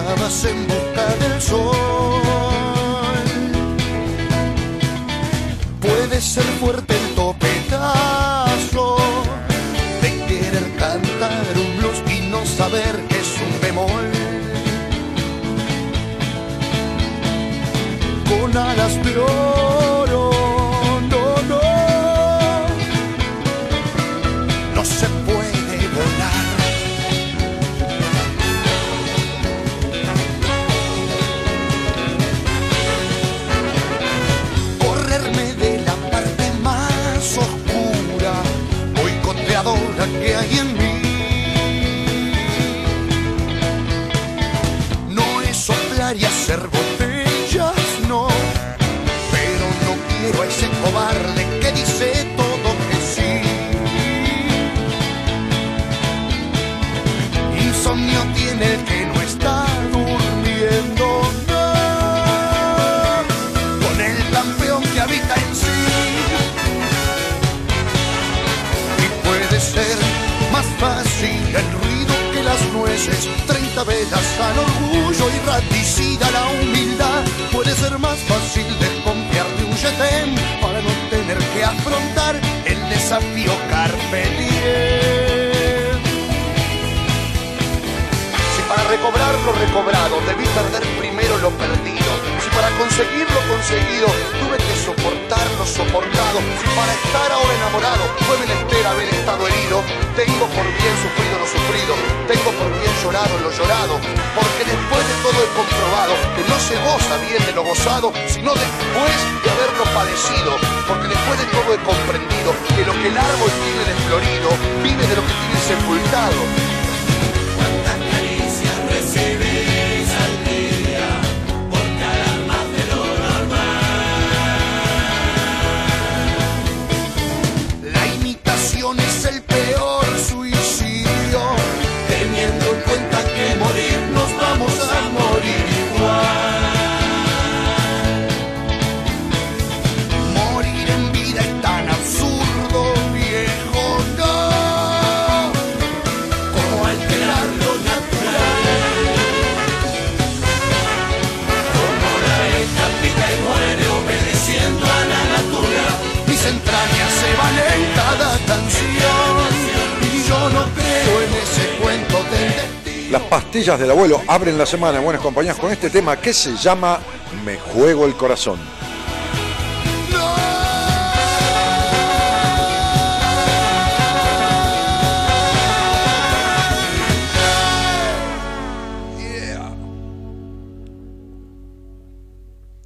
Vas en busca del sol. Puede ser fuerte el topetazo de querer cantar un blues y no saber que es un bemol. Con alas de 30 velas al orgullo y raticida la humildad. Puede ser más fácil desconfiar de un yetem para no tener que afrontar el desafío carpe. Si para recobrar lo recobrado debí perder primero lo perdido. Para conseguir lo conseguido tuve que soportar lo soportado. Para estar ahora enamorado fue menester haber estado herido. Tengo por bien sufrido lo sufrido. Tengo por bien llorado lo llorado. Porque después de todo he comprobado que no se goza bien de lo gozado, sino después de haberlo padecido. Porque después de todo he comprendido que lo que el árbol tiene de florido vive de lo que tiene sepultado. El peor pastillas del abuelo abren la semana en Buenas Compañías con este tema que se llama Me juego el corazón.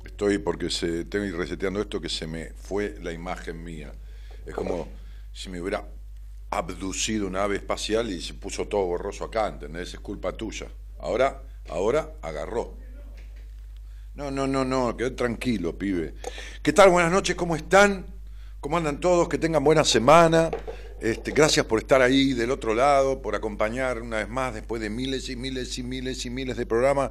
Estoy porque se, tengo ir reseteando esto que se me fue la imagen mía. Es como si me hubiera abducido una ave espacial y se puso todo borroso acá, ¿entendés? Es culpa tuya. Ahora, ahora agarró. No, no, no, no, quedó tranquilo, pibe. ¿Qué tal? Buenas noches, ¿cómo están? ¿Cómo andan todos? Que tengan buena semana. Este, gracias por estar ahí del otro lado, por acompañar una vez más después de miles y miles y miles y miles de programas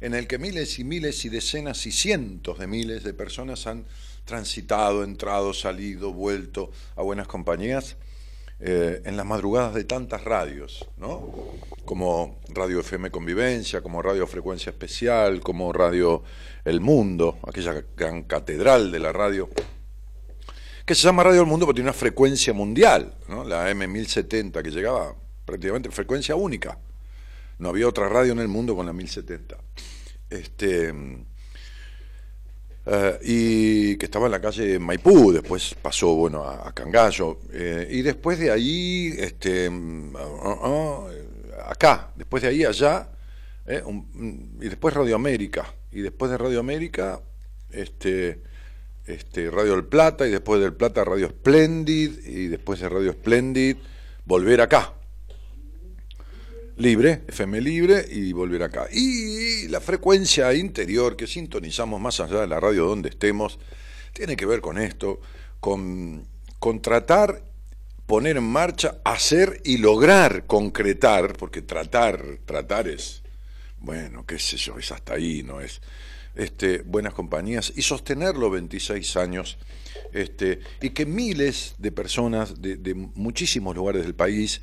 en el que miles y miles y decenas y cientos de miles de personas han transitado, entrado, salido, vuelto a buenas compañías. Eh, en las madrugadas de tantas radios, ¿no? Como Radio FM Convivencia, como Radio Frecuencia Especial, como Radio El Mundo, aquella gran catedral de la radio, que se llama Radio El Mundo porque tiene una frecuencia mundial, ¿no? La M1070 que llegaba prácticamente frecuencia única. No había otra radio en el mundo con la 1070. Este, eh, y que estaba en la calle Maipú, después pasó bueno a, Cangallo, eh, y después de ahí, este, mm, ah, ah, acá, después de ahí allá, eh, y después Radio América, y después de Radio América, este, este, Radio El Plata, y después del Plata Radio Splendid, y después de Radio Splendid, volver acá, libre, FM libre y volver acá. Y la frecuencia interior que sintonizamos más allá de la radio donde estemos, tiene que ver con esto, con, con tratar, poner en marcha, hacer y lograr concretar, porque tratar, tratar es, bueno, qué sé yo, es hasta ahí, no es, este, buenas compañías, y sostenerlo 26 años, este, y que miles de personas de, de muchísimos lugares del país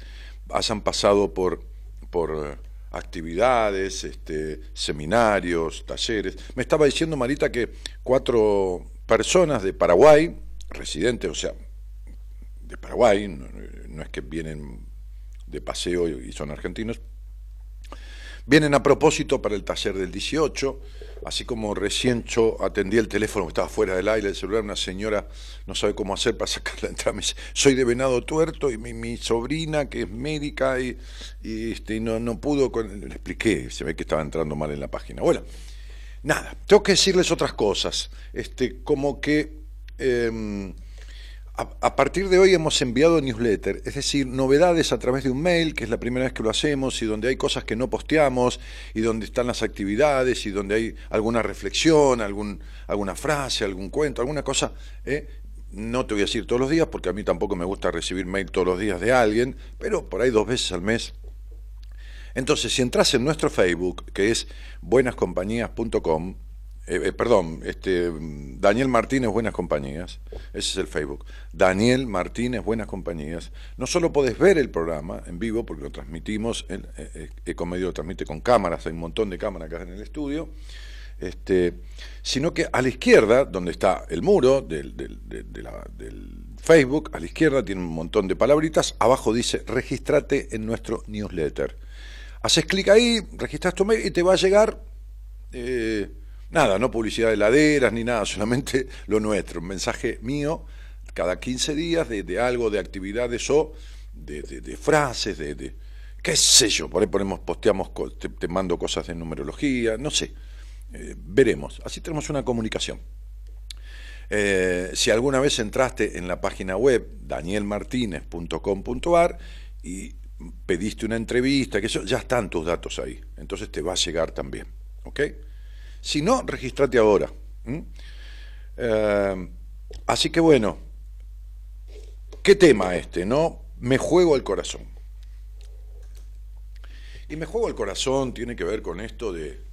hayan pasado por por eh, actividades, este, seminarios, talleres. Me estaba diciendo Marita que cuatro personas de Paraguay, residentes, o sea, de Paraguay, no, es que vienen de paseo y son argentinos, vienen a propósito para el taller del 18, así como recién yo atendí el teléfono estaba fuera del aire, el celular, una señora no sabe cómo hacer para sacar la entrada, soy de Venado Tuerto y mi, sobrina que es médica y, este, no, no pudo, le expliqué, se ve que estaba entrando mal en la página. Bueno, nada, tengo que decirles otras cosas, este, como que... Em, a, partir de hoy hemos enviado newsletter, es decir, novedades a través de un mail, que es la primera vez que lo hacemos, y donde hay cosas que no posteamos, y donde están las actividades, y donde hay alguna reflexión, algún, alguna frase, algún cuento, alguna cosa. ¿eh? No te voy a decir todos los días, porque a mí tampoco me gusta recibir mail todos los días de alguien, pero por ahí dos veces al mes. Entonces, si entras en nuestro Facebook, que es buenascompañías.com, eh, eh, perdón, este, Daniel Martínez Buenas Compañías, ese es el Facebook, Daniel Martínez Buenas Compañías, no solo podés ver el programa en vivo, porque lo transmitimos, eh, Ecomedio lo transmite con cámaras, hay un montón de cámaras acá en el estudio, este, sino que a la izquierda, donde está el muro del, Facebook, a la izquierda tiene un montón de palabritas, abajo dice registrate en nuestro newsletter. Haces clic ahí, registras tu mail y te va a llegar... Nada, no publicidad de heladeras ni nada, solamente lo nuestro, un mensaje mío cada 15 días de, algo, de actividades o de, frases, de, qué sé yo, por ahí ponemos, posteamos, te, mando cosas de numerología, no sé, eh, veremos, así tenemos una comunicación. Eh, si alguna vez entraste en la página web danielmartinez.com.ar y pediste una entrevista, que eso, ya están tus datos ahí, entonces te va a llegar también, ¿ok? Si no, registrate ahora. Eh, así que bueno, ¿qué tema este, no? Me juego el corazón. Y me juego el corazón tiene que ver con esto de,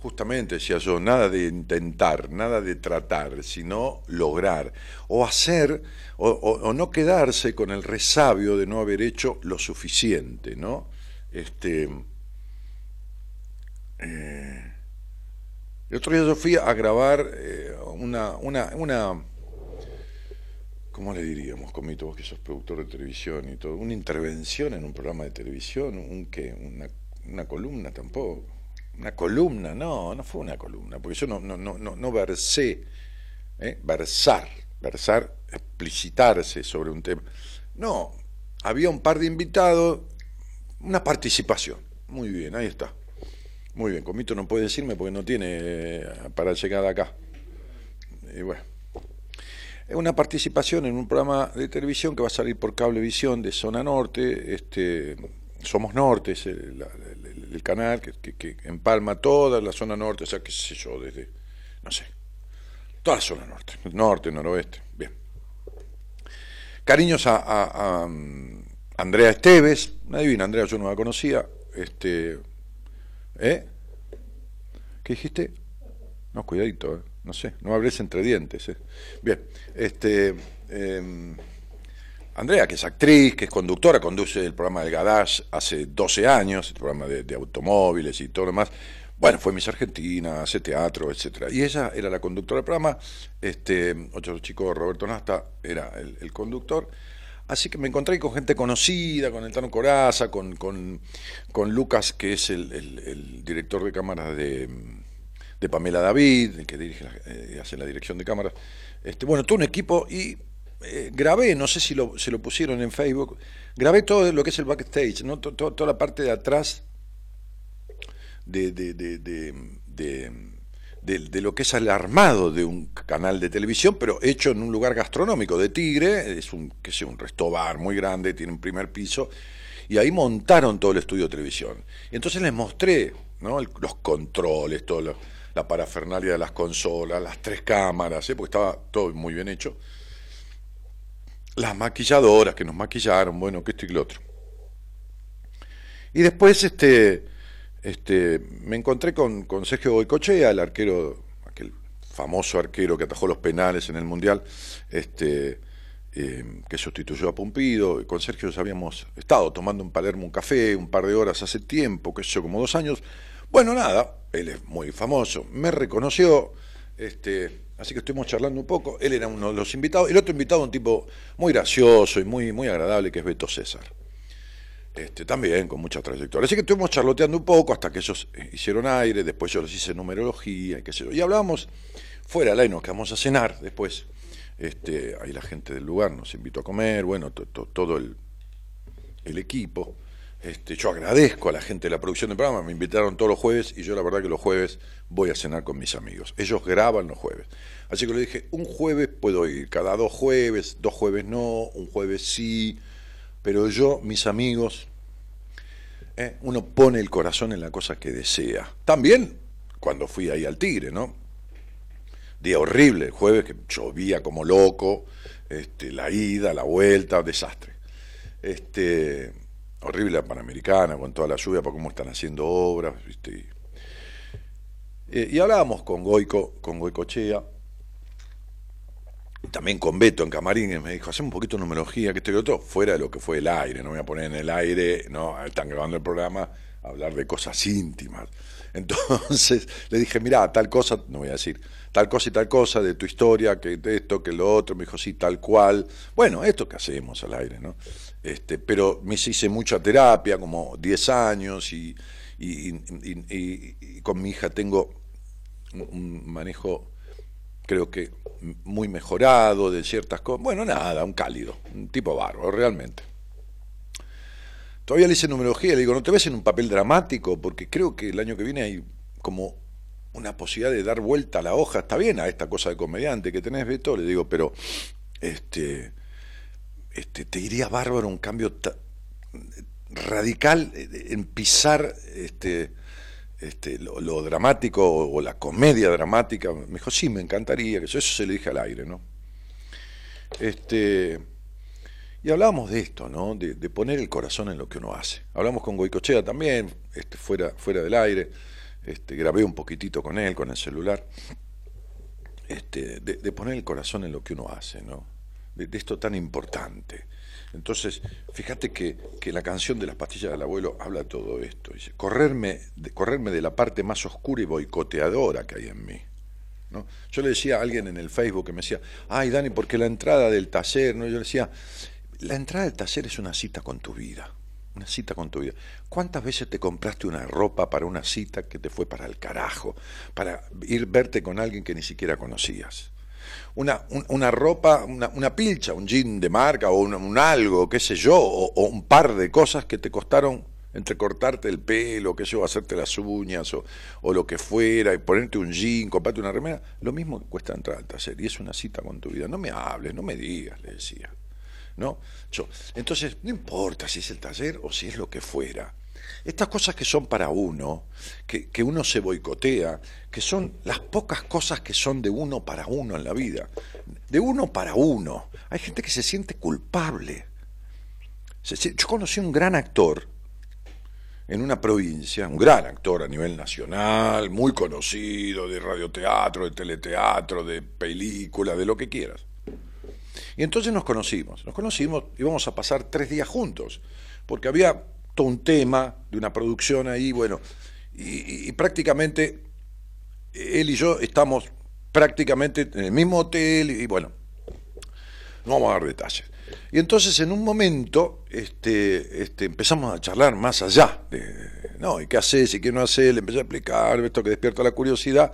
justamente decía yo, nada de intentar, nada de tratar, sino lograr, o hacer, o, no quedarse con el resabio de no haber hecho lo suficiente, ¿no? Este, eh, el otro día yo fui a grabar eh, una, una, una, ¿cómo le diríamos, Comito, vos que sos productor de televisión y todo? Una intervención en un programa de televisión, un qué, una, columna tampoco. Una columna, no, no fue una columna, porque yo no, no, no, no, versé, ¿eh? versar, versar, explicitarse sobre un tema. No, había un par de invitados, una participación. Muy bien, ahí está. Muy bien, Comito no puede decirme porque no tiene eh, para llegar acá. Y bueno. Es una participación en un programa de televisión que va a salir por Cablevisión de Zona Norte. Este, Somos Norte, es el, canal que, empalma toda la zona norte, o sea, qué sé yo, desde, no sé, toda la zona norte, norte, noroeste. Bien. Cariños a, a, a Andrea Esteves, una divina Andrea, yo no la conocía. Este, ¿Eh? ¿Qué dijiste? No, cuidadito, ¿eh? no sé, no hables entre dientes. ¿eh? Bien, este, em, Andrea, que es actriz, que es conductora, conduce el programa del Gadash hace 12 años, el programa de, automóviles y todo lo demás. Bueno, fue Miss Argentina, hace teatro, etcétera. Y ella era la conductora del programa, este, otro chico, Roberto Nasta, era el, conductor. Así que me encontré con gente conocida, con el Tano Coraza, con, con, Lucas, que es el, director de cámaras de, de Pamela David, que dirige eh, hace la dirección de cámaras. Este, bueno, todo un equipo y eh, grabé, no sé si lo, se lo pusieron en Facebook, grabé todo lo que es el backstage, ¿no? toda la parte de atrás de, de, de, lo que es el armado de un canal de televisión, pero hecho en un lugar gastronómico de Tigre, es un, que sé, un restobar muy grande, tiene un primer piso, y ahí montaron todo el estudio de televisión. Y entonces les mostré ¿no? los controles, toda la parafernalia de las consolas, las tres cámaras, ¿eh? porque estaba todo muy bien hecho las maquilladoras que nos maquillaron, bueno, que esto y lo otro. Y después este, este, me encontré con, con Sergio Boicochea, el arquero, aquel famoso arquero que atajó los penales en el Mundial, este, eh, que sustituyó a Pumpido. Con Sergio habíamos estado tomando en Palermo un café un par de horas hace tiempo, que sé como dos años. Bueno, nada, él es muy famoso, me reconoció, este, Así que estuvimos charlando un poco. Él era uno de los invitados. El otro invitado, un tipo muy gracioso y muy, muy agradable, que es Beto César. Este, también con mucha trayectoria. Así que estuvimos charloteando un poco hasta que ellos eh, hicieron aire, después yo les hice numerología y qué sé yo. Y hablábamos fuera del aire, nos quedamos a cenar después. Este, ahí la gente del lugar nos invitó a comer, bueno, todo el, el equipo. Este, yo agradezco a la gente de la producción del programa, me invitaron todos los jueves y yo la verdad que los jueves voy a cenar con mis amigos. Ellos graban los jueves. Así que le dije, un jueves puedo ir, cada dos jueves, dos jueves no, un jueves sí, pero yo, mis amigos, eh, uno pone el corazón en la cosa que desea. También cuando fui ahí al Tigre, ¿no? Día horrible, el jueves que llovía como loco, este, la ida, la vuelta, desastre. Este, horrible la Panamericana, con toda la lluvia, por cómo están haciendo obras, ¿viste? Eh, y hablábamos con Goico, con Goicochea, también con Beto en Camarines, me dijo, hacemos un poquito de numerología, que esto y otro, fuera de lo que fue el aire, no me voy a poner en el aire, no, están grabando el programa, hablar de cosas íntimas. Entonces le dije, mira, tal cosa, no voy a decir, tal cosa y tal cosa de tu historia, que esto, que lo otro, me dijo, sí, tal cual. Bueno, esto que hacemos al aire, ¿no? Este, pero me hice mucha terapia, como 10 años, y, con mi hija tengo un manejo, creo que muy mejorado de ciertas cosas. Bueno, nada, un cálido, un tipo bárbaro, realmente. Todavía le hice numerología, le digo, ¿no te ves en un papel dramático? Porque creo que el año que viene hay como una posibilidad de dar vuelta a la hoja, está bien a esta cosa de comediante que tenés, Beto, le digo, pero este, este, te iría bárbaro un cambio radical en pisar este, este, lo, dramático o, la comedia dramática. Me dijo, sí, me encantaría, que eso, eso se le dije al aire, ¿no? Este, y hablábamos de esto, ¿no? De, poner el corazón en lo que uno hace. Hablamos con Goicochea también, este, fuera, fuera del aire, este, grabé un poquitito con él, con el celular, este, de, poner el corazón en lo que uno hace, ¿no? De, esto tan importante. Entonces, fíjate que, que, la canción de las pastillas del abuelo habla todo esto. Correrme de, correrme de la parte más oscura y boicoteadora que hay en mí. ¿no? Yo le decía a alguien en el Facebook que me decía, ay Dani, porque la entrada del taller, ¿no? yo le decía, la entrada del taller es una cita con tu vida. Una cita con tu vida. ¿Cuántas veces te compraste una ropa para una cita que te fue para el carajo? Para ir verte con alguien que ni siquiera conocías. Una, una ropa, una, una, pilcha, un jean de marca o un, algo, qué sé yo, o, un par de cosas que te costaron entre cortarte el pelo, qué sé yo, hacerte las uñas o, o, lo que fuera, y ponerte un jean, comprarte una remera, lo mismo que cuesta entrar al taller, y es una cita con tu vida. No me hables, no me digas, le decía. ¿No? Yo, entonces, no importa si es el taller o si es lo que fuera. Estas cosas que son para uno, que, que, uno se boicotea, que son las pocas cosas que son de uno para uno en la vida. De uno para uno. Hay gente que se siente culpable. Yo conocí un gran actor en una provincia, un gran actor a nivel nacional, muy conocido, de radioteatro, de teleteatro, de película, de lo que quieras Y entonces nos conocimos, nos conocimos, íbamos a pasar tres días juntos, porque había todo un tema de una producción ahí, bueno, y, prácticamente él y yo estamos prácticamente en el mismo hotel y bueno, no vamos a dar detalles. Y entonces en un momento este, este, empezamos a charlar más allá de, ¿no? ¿Y qué haces y qué no haces? Le empecé a explicar esto que despierta la curiosidad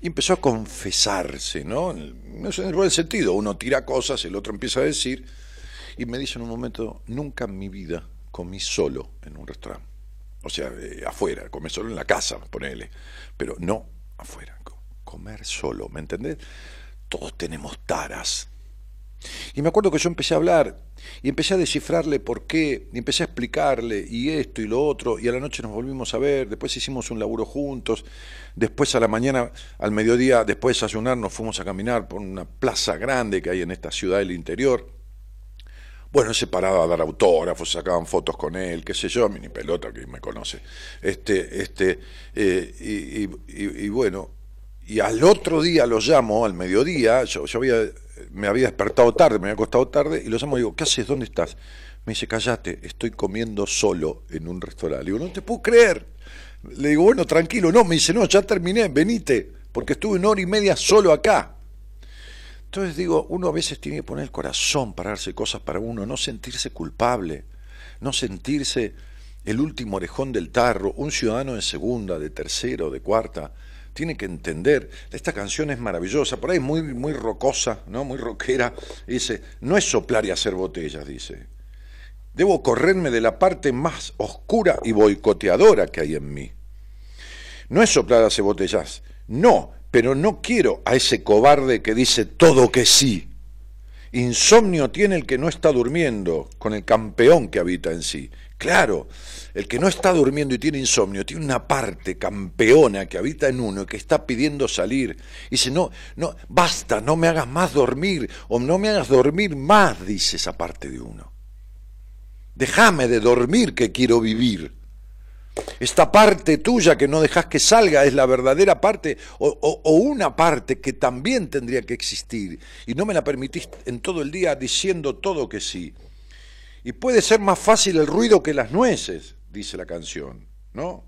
y empezó a confesarse, ¿no? No es en el buen sentido, uno tira cosas, el otro empieza a decir y me dice en un momento, nunca en mi vida comí solo en un restaurante. O sea, eh, afuera, comí solo en la casa, ponele, pero no afuera, comer solo, ¿me entendés? Todos tenemos taras, y me acuerdo que yo empecé a hablar y empecé a descifrarle por qué, y empecé a explicarle y esto y lo otro, y a la noche nos volvimos a ver, después hicimos un laburo juntos, después a la mañana, al mediodía, después de desayunar, nos fuimos a caminar por una plaza grande que hay en esta ciudad del interior. Bueno, se paraba a dar autógrafos, sacaban fotos con él, qué sé yo, mini pelota que me conoce. Este, este, eh, y, bueno, y al otro día lo llamo, al mediodía, yo, había me había despertado tarde, me había acostado tarde, y lo llamo y digo, ¿qué haces? ¿Dónde estás? Me dice, callate, estoy comiendo solo en un restaurante. Le digo, no te puedo creer. Le digo, bueno, tranquilo, no, me dice, no, ya terminé, venite, porque estuve una hora y media solo acá. Entonces digo, uno a veces tiene que poner el corazón para darse cosas para uno, no sentirse culpable, no sentirse el último orejón del tarro, un ciudadano de segunda, de tercero, de cuarta, tiene que entender, esta canción es maravillosa, por ahí muy, muy rocosa, ¿no? muy rockera, dice, no es soplar y hacer botellas, dice. Debo correrme de la parte más oscura y boicoteadora que hay en mí. No es soplar y hacer botellas, no, pero no quiero a ese cobarde que dice todo que sí. Insomnio tiene el que no está durmiendo con el campeón que habita en sí. Claro, el que no está durmiendo y tiene insomnio tiene una parte campeona que habita en uno y que está pidiendo salir. Y dice, no, no, basta, no me hagas más dormir o no me hagas dormir más, dice esa parte de uno. Déjame de dormir que quiero vivir. Esta parte tuya que no dejas que salga es la verdadera parte o, una parte que también tendría que existir y no me la permitís en todo el día diciendo todo que sí. Y puede ser más fácil el ruido que las nueces, dice la canción, ¿no?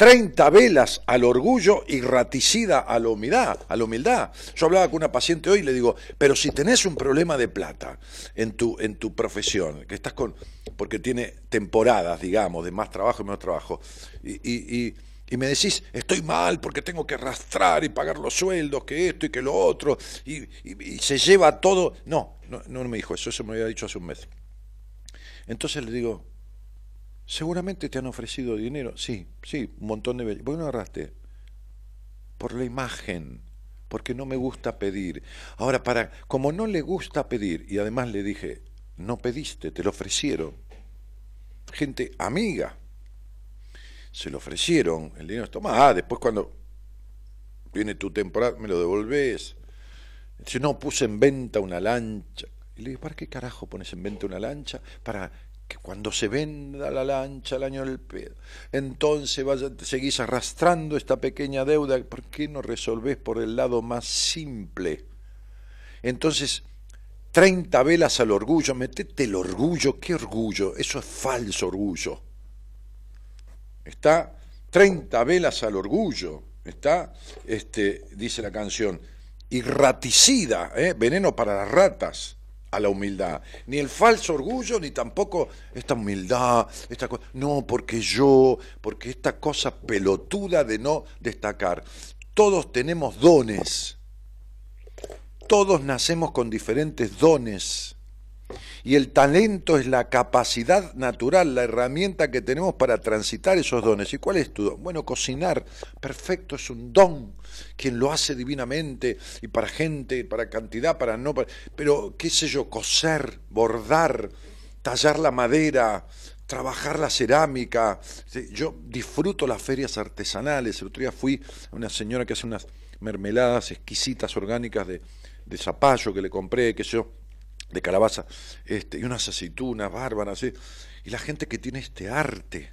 Treinta velas al orgullo y raticida a la humildad, a la humildad. Yo hablaba con una paciente hoy y le digo, pero si tenés un problema de plata en tu, en tu profesión, que estás con, porque tiene temporadas, digamos, de más trabajo y menos trabajo, y, y, me decís, estoy mal porque tengo que arrastrar y pagar los sueldos, que esto y que lo otro, y, se lleva todo. No, no, no me dijo eso, eso me había dicho hace un mes. Entonces le digo, seguramente te han ofrecido dinero. Sí, sí, un montón de. ¿Por qué no agarraste? Por la imagen, porque no me gusta pedir. Ahora, para, como no le gusta pedir, y además le dije, no pediste, te lo ofrecieron. Gente amiga. Se lo ofrecieron, el dinero toma, ah, después cuando viene tu temporada, me lo devolvés. Dice, no, puse en venta una lancha. Y le dije, ¿para qué carajo pones en venta una lancha? Para que cuando se venda la lancha el año del pedo, entonces vaya, seguís arrastrando esta pequeña deuda. ¿Por qué no resolvés por el lado más simple? Entonces, 30 velas al orgullo, metete el orgullo, ¿qué orgullo? Eso es falso orgullo. Está 30 velas al orgullo, está, este, dice la canción, irraticida, ¿eh? veneno para las ratas a la humildad. Ni el falso orgullo, ni tampoco esta humildad, esta cosa. No, porque yo, porque esta cosa pelotuda de no destacar. Todos tenemos dones. Todos nacemos con diferentes dones. Y el talento es la capacidad natural, la herramienta que tenemos para transitar esos dones. ¿Y cuál es tu don? Bueno, cocinar, perfecto, es un don. Quien lo hace divinamente y para gente, para cantidad, para no. pero, qué sé yo, coser, bordar, tallar la madera, trabajar la cerámica. Yo disfruto las ferias artesanales. El otro día fui a una señora que hace unas mermeladas exquisitas, orgánicas de, de zapallo que le compré, que yo de calabaza, este, y unas aceitunas bárbaras, y la gente que tiene este arte.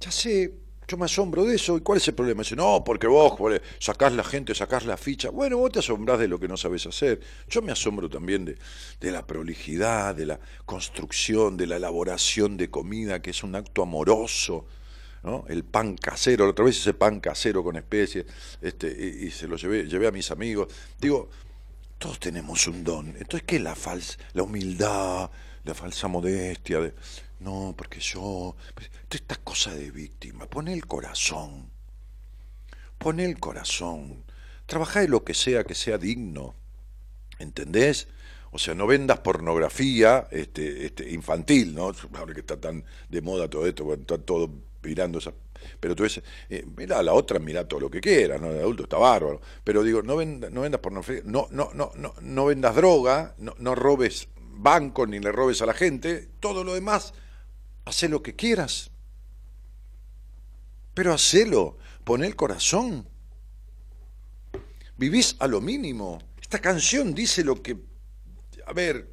Ya sé, Yo me asombro de eso. ¿Y cuál es el problema? Dice, no, porque vos sacás la gente, sacás la ficha. Bueno, vos te asombrás de lo que no sabes hacer. Yo me asombro también de, de la prolijidad, de la construcción, de la elaboración de comida, que es un acto amoroso. ¿no? El pan casero, la otra vez ese pan casero con especies, este, y, se lo llevé, llevé a mis amigos. Digo, todos tenemos un don. Entonces, ¿qué es la falsa, la humildad, la falsa modestia? De, no, porque yo. Pues, esta cosa de víctima. Pone el corazón. Pone el corazón. Trabaja en lo que sea que sea digno. ¿Entendés? O sea, no vendas pornografía este, este, infantil, ¿no? Ahora que está tan de moda todo esto, está todo mirando esa. Pero tú dices, eh, mira la otra, mira todo lo que quieras, ¿no? El adulto está bárbaro. Pero digo, no, no vendas pornografía, no, no, no, no, no vendas droga, no, no robes banco ni le robes a la gente, todo lo demás Hacé lo que quieras. Pero hacelo, pon el corazón. Vivís a lo mínimo. Esta canción dice lo que, a ver,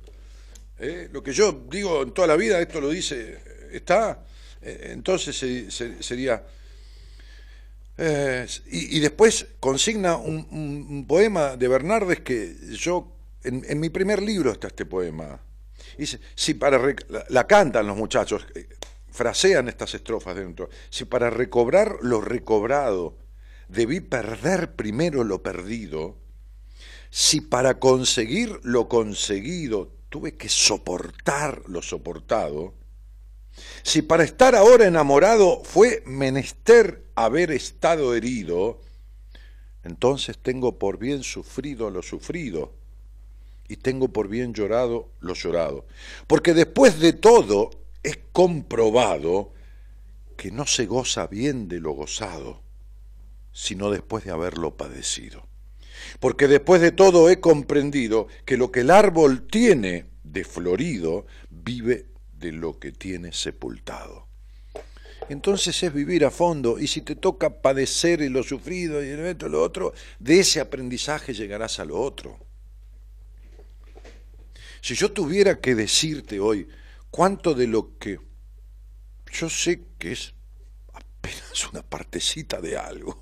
eh, lo que yo digo en toda la vida, esto lo dice, está, eh, entonces sería... Eh, y, después consigna un, poema de Bernardes que yo, en mi primer libro está este poema, Dice, si para la, cantan los muchachos, eh, frasean estas estrofas dentro. Si para recobrar lo recobrado debí perder primero lo perdido, si para conseguir lo conseguido tuve que soportar lo soportado, si para estar ahora enamorado fue menester haber estado herido, entonces tengo por bien sufrido lo sufrido y tengo por bien llorado lo llorado. Porque después de todo es comprobado que no se goza bien de lo gozado, sino después de haberlo padecido. Porque después de todo he comprendido que lo que el árbol tiene de florido vive de lo que tiene sepultado. Entonces es vivir a fondo y si te toca padecer y lo sufrido y el lo otro, de ese aprendizaje llegarás a lo otro. Si yo tuviera que decirte hoy cuánto de lo que yo sé que es apenas una partecita de algo,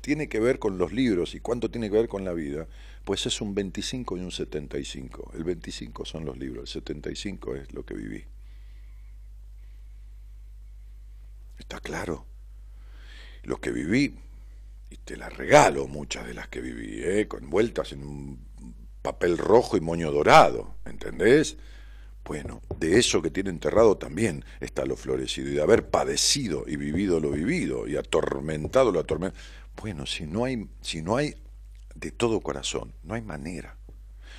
tiene que ver con los libros y cuánto tiene que ver con la vida, pues es un 25 y un 75. El 25 son los libros, el 75 es lo que viví. Está claro. Lo que viví, y te las regalo muchas de las que viví, ¿eh? con vueltas en un papel rojo y moño dorado, ¿entendés? Bueno, de eso que tiene enterrado también está lo florecido, y de haber padecido y vivido lo vivido, y atormentado lo atormentado. Bueno, si no hay, si no hay de todo corazón, no hay manera,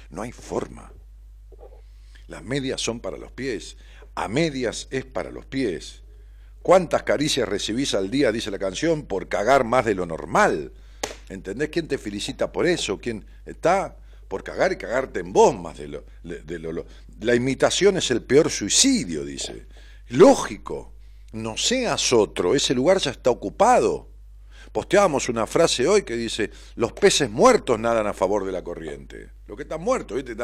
no hay forma. Las medias son para los pies, a medias es para los pies. ¿Cuántas caricias recibís al día, dice la canción, por cagar más de lo normal? ¿Entendés? ¿Quién te felicita por eso? ¿Quién está? por cagar y cagarte en vos más de lo, de lo, La imitación es el peor suicidio, dice. Lógico, no seas otro, ese lugar ya está ocupado. Posteábamos una frase hoy que dice, los peces muertos nadan a favor de la corriente. Lo que están muertos, ¿viste?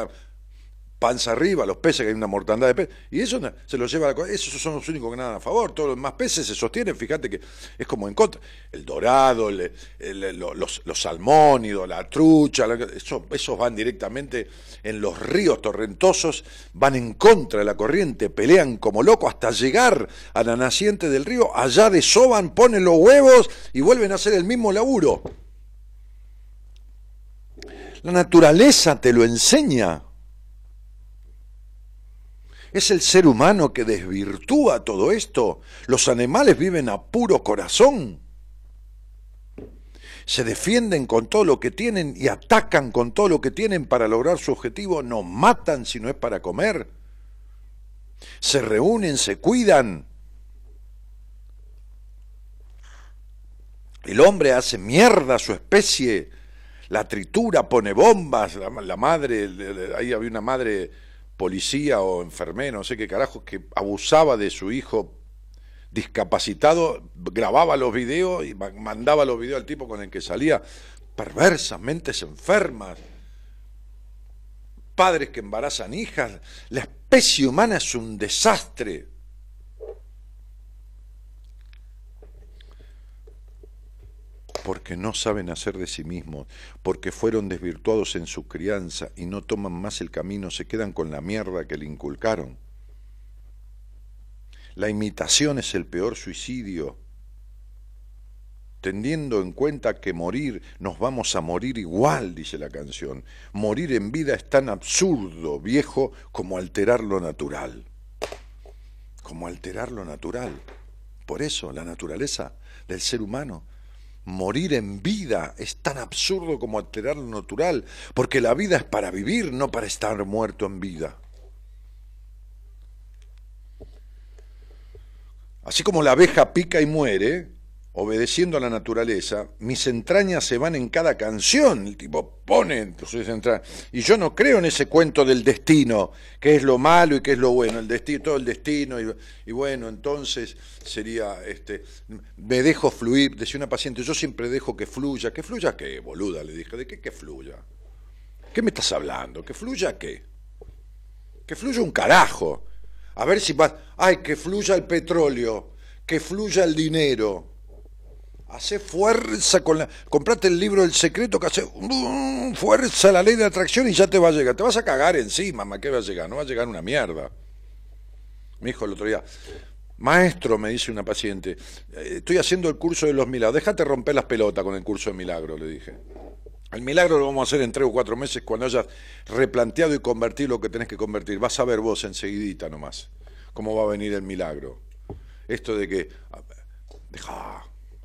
Panza arriba, los peces, que hay una mortandad de peces, y eso se los lleva a la Esos son los únicos que nadan a favor, todos los demás peces se sostienen, fíjate que es como en contra. El dorado, los, los salmónidos, la trucha, esos van directamente en los ríos torrentosos, van en contra de la corriente, pelean como locos hasta llegar a la naciente del río, allá desoban, ponen los huevos y vuelven a hacer el mismo laburo. La naturaleza te lo enseña. Es el ser humano que desvirtúa todo esto. Los animales viven a puro corazón. Se defienden con todo lo que tienen y atacan con todo lo que tienen para lograr su objetivo. No matan si no es para comer. Se reúnen, se cuidan. El hombre hace mierda a su especie, la tritura, pone bombas, la, madre, ahí había una madre policía o enfermero, no sé qué carajos, que abusaba de su hijo discapacitado, grababa los videos y mandaba los videos al tipo con el que salía, perversas, mentes enfermas, padres que embarazan hijas, la especie humana es un desastre. Porque no saben hacer de sí mismos, porque fueron desvirtuados en su crianza y no toman más el camino, se quedan con la mierda que le inculcaron. La imitación es el peor suicidio, teniendo en cuenta que morir, nos vamos a morir igual, dice la canción. Morir en vida es tan absurdo, viejo, como alterar lo natural. Como alterar lo natural. Por eso la naturaleza del ser humano morir en vida es tan absurdo como alterar lo natural, porque la vida es para vivir, no para estar muerto en vida. Así como la abeja pica y muere, obedeciendo a la naturaleza, mis entrañas se van en cada canción. El tipo pone sus entrañas. Y yo no creo en ese cuento del destino, que es lo malo y que es lo bueno. El destino, todo el destino. Y, bueno, entonces sería, este, me dejo fluir. Decía una paciente, yo siempre dejo que fluya. ¿Que fluya qué, boluda? Le dije, ¿de qué que fluya? ¿Qué me estás hablando? ¿Que fluya qué? Que fluya un carajo. A ver si va, ay, que fluya el petróleo, que fluya el dinero Hace fuerza con la. Comprate el libro del secreto que hace uh, fuerza la ley de atracción y ya te va a llegar. Te vas a cagar encima, mamá, ¿qué va a llegar? No va a llegar una mierda. Me dijo el otro día, maestro, me dice una paciente, eh, estoy haciendo el curso de los milagros, déjate romper las pelotas con el curso de milagros, le dije. El milagro lo vamos a hacer en tres o cuatro meses cuando hayas replanteado y convertido lo que tenés que convertir. Vas a ver vos enseguidita nomás cómo va a venir el milagro. Esto de que, deja,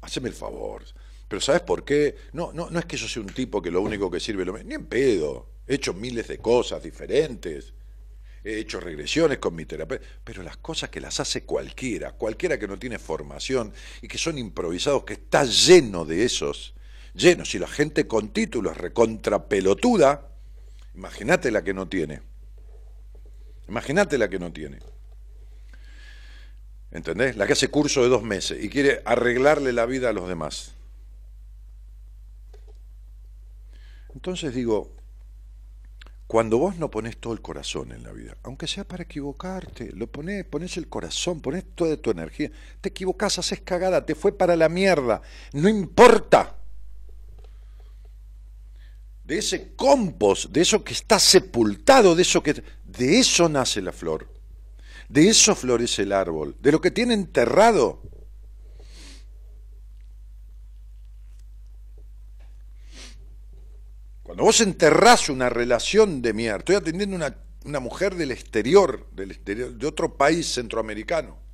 haceme el favor. Pero ¿sabes por qué? No, no, no es que yo sea un tipo que lo único que sirve, lo... ni en pedo. He hecho miles de cosas diferentes. He hecho regresiones con mi terapeuta, pero las cosas que las hace cualquiera, cualquiera que no tiene formación y que son improvisados, que está lleno de esos, lleno. Si la gente con títulos recontrapelotuda, imagínate la que no tiene. Imagínate la que no tiene. ¿Entendés? La que hace curso de dos meses y quiere arreglarle la vida a los demás. Entonces digo, cuando vos no pones todo el corazón en la vida, aunque sea para equivocarte, lo pones, pones el corazón, pones toda tu energía, te equivocás, haces cagada, te fue para la mierda, no importa. De ese compost, de eso que está sepultado, de eso que de eso nace la flor. De eso florece el árbol, de lo que tiene enterrado. Cuando vos enterrás una relación de mierda, estoy atendiendo una, una mujer del exterior, del exterior, de otro país centroamericano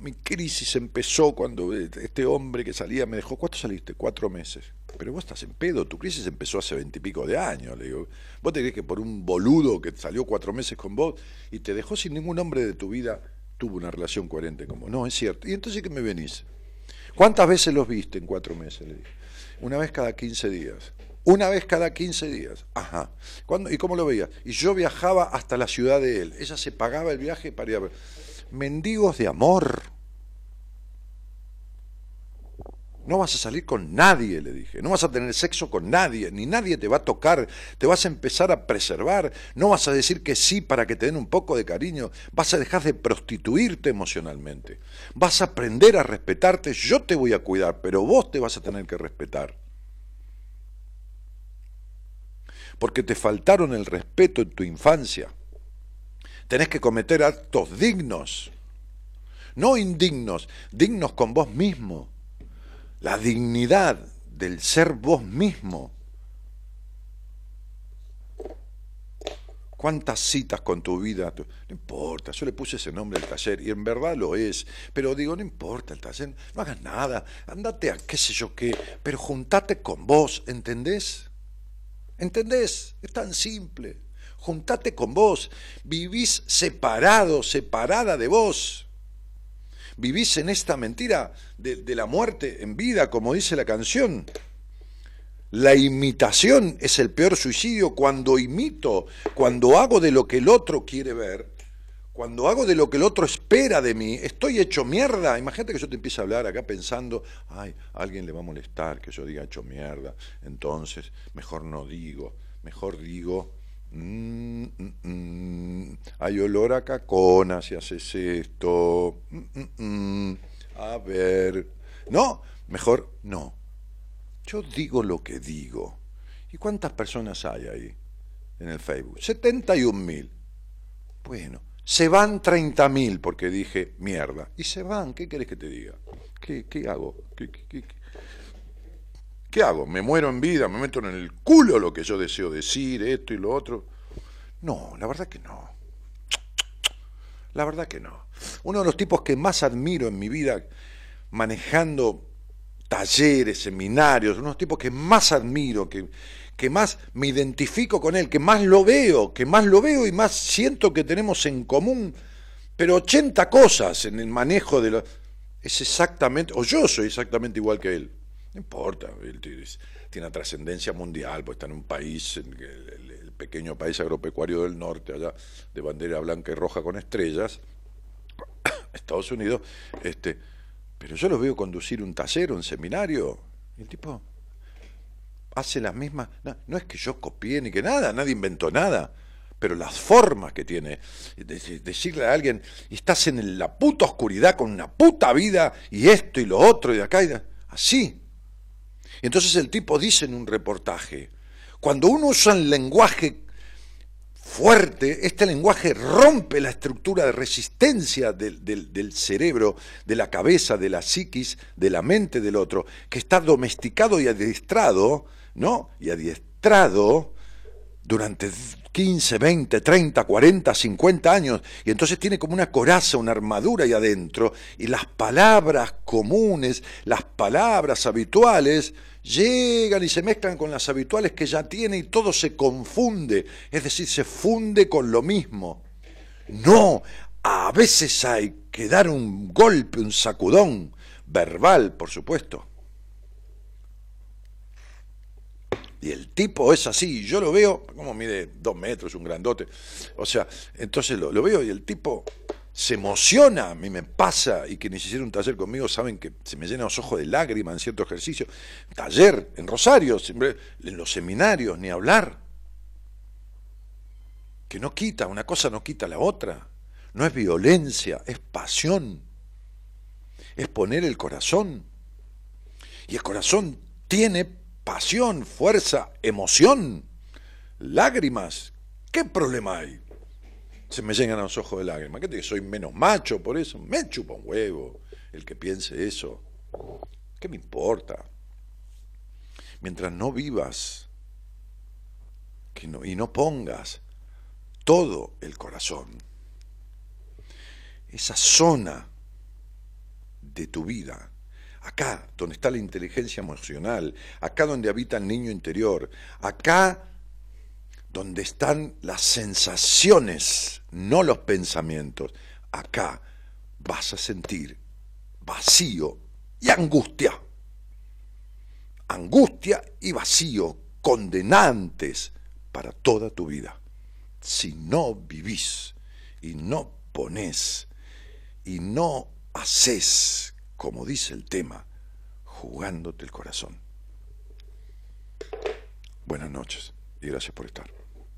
mi crisis empezó cuando este hombre que salía me dejó, ¿cuánto saliste? Cuatro meses. Pero vos estás en pedo, tu crisis empezó hace veintipico de años. Le digo, vos te crees que por un boludo que salió cuatro meses con vos y te dejó sin ningún hombre de tu vida, tuvo una relación coherente como No, es cierto. ¿Y entonces qué me venís? ¿Cuántas veces los viste en cuatro meses? Le dije. Una vez cada quince días. Una vez cada quince días. Ajá. ¿Y cómo lo veías? Y yo viajaba hasta la ciudad de él. Ella se pagaba el viaje para ir a ver mendigos de amor. No vas a salir con nadie, le dije. No vas a tener sexo con nadie, ni nadie te va a tocar. Te vas a empezar a preservar. No vas a decir que sí para que te den un poco de cariño. Vas a dejar de prostituirte emocionalmente. Vas a aprender a respetarte. Yo te voy a cuidar, pero vos te vas a tener que respetar. Porque te faltaron el respeto en tu infancia tenés que cometer actos dignos, no indignos, dignos con vos mismo. La dignidad del ser vos mismo. ¿Cuántas citas con tu vida? No importa, yo le puse ese nombre al taller y en verdad lo es. Pero digo, no importa el taller, no hagas nada, andate a qué sé yo qué, pero juntate con vos, ¿entendés? ¿Entendés? Es tan simple juntate con vos, vivís separado, separada de vos. Vivís en esta mentira de, la muerte en vida, como dice la canción. La imitación es el peor suicidio cuando imito, cuando hago de lo que el otro quiere ver, cuando hago de lo que el otro espera de mí, estoy hecho mierda. Imagínate que yo te empiezo a hablar acá pensando, ay, alguien le va a molestar que yo diga hecho mierda, entonces mejor no digo, mejor digo Mm, mm, mm, hay olor a cacona si haces esto. a ver. No, mejor no. Yo digo lo que digo. ¿Y cuántas personas hay ahí en el Facebook? 71 mil. Bueno, se van 30 mil porque dije mierda. Y se van, ¿qué querés que te diga? ¿Qué, qué hago? ¿Qué, qué, qué, qué hago? ¿Me muero en vida? ¿Me meto en el culo lo que yo deseo decir, esto y lo otro? No, la verdad que no. La verdad que no. Uno de los tipos que más admiro en mi vida manejando talleres, seminarios, unos tipos que más admiro, que, que más me identifico con él, que más lo veo, que más lo veo y más siento que tenemos en común, pero 80 cosas en el manejo de lo... Es exactamente, o yo soy exactamente igual que él. No importa, tiene, trascendencia mundial, pues está en un país, en el, el pequeño país agropecuario del norte, allá de bandera blanca y roja con estrellas, Estados Unidos, este, pero yo lo veo conducir un taller, un seminario, y el tipo hace las mismas. No, es que yo copié ni que nada, nadie inventó nada, pero las formas que tiene. decirle a alguien, estás en la puta oscuridad con una puta vida, y esto y lo otro, y de acá, y de... así. Entonces el tipo dice en un reportaje, cuando uno usa el lenguaje fuerte, este lenguaje rompe la estructura de resistencia del, del, cerebro, de la cabeza, de la psiquis, de la mente del otro, que está domesticado y adiestrado, ¿no? Y adiestrado durante 15, 20, 30, 40, 50 años, y entonces tiene como una coraza, una armadura ahí adentro, y las palabras comunes, las palabras habituales, llegan y se mezclan con las habituales que ya tiene y todo se confunde, es decir, se funde con lo mismo. No, a veces hay que dar un golpe, un sacudón, verbal, por supuesto. Y el tipo es así, yo lo veo, como mide dos metros, un grandote. O sea, entonces lo, lo veo y el tipo se emociona, a mí me pasa, y quienes hicieron un taller conmigo saben que se me llenan los ojos de lágrimas en cierto ejercicio. Taller en Rosario, siempre, en los seminarios, ni hablar. Que no quita, una cosa no quita la otra. No es violencia, es pasión. Es poner el corazón. Y el corazón tiene pasión, fuerza, emoción, lágrimas. ¿Qué problema hay? Se me llegan a los ojos de lágrimas. ¿Qué te soy menos macho por eso? Me chupa un huevo el que piense eso. ¿Qué me importa? Mientras no vivas y no pongas todo el corazón, esa zona de tu vida, acá donde está la inteligencia emocional, acá donde habita el niño interior, acá donde están las sensaciones, no los pensamientos. Acá vas a sentir vacío y angustia. Angustia y vacío condenantes para toda tu vida. Si no vivís y no ponés y no haces, como dice el tema, jugándote el corazón. Buenas noches y gracias por estar.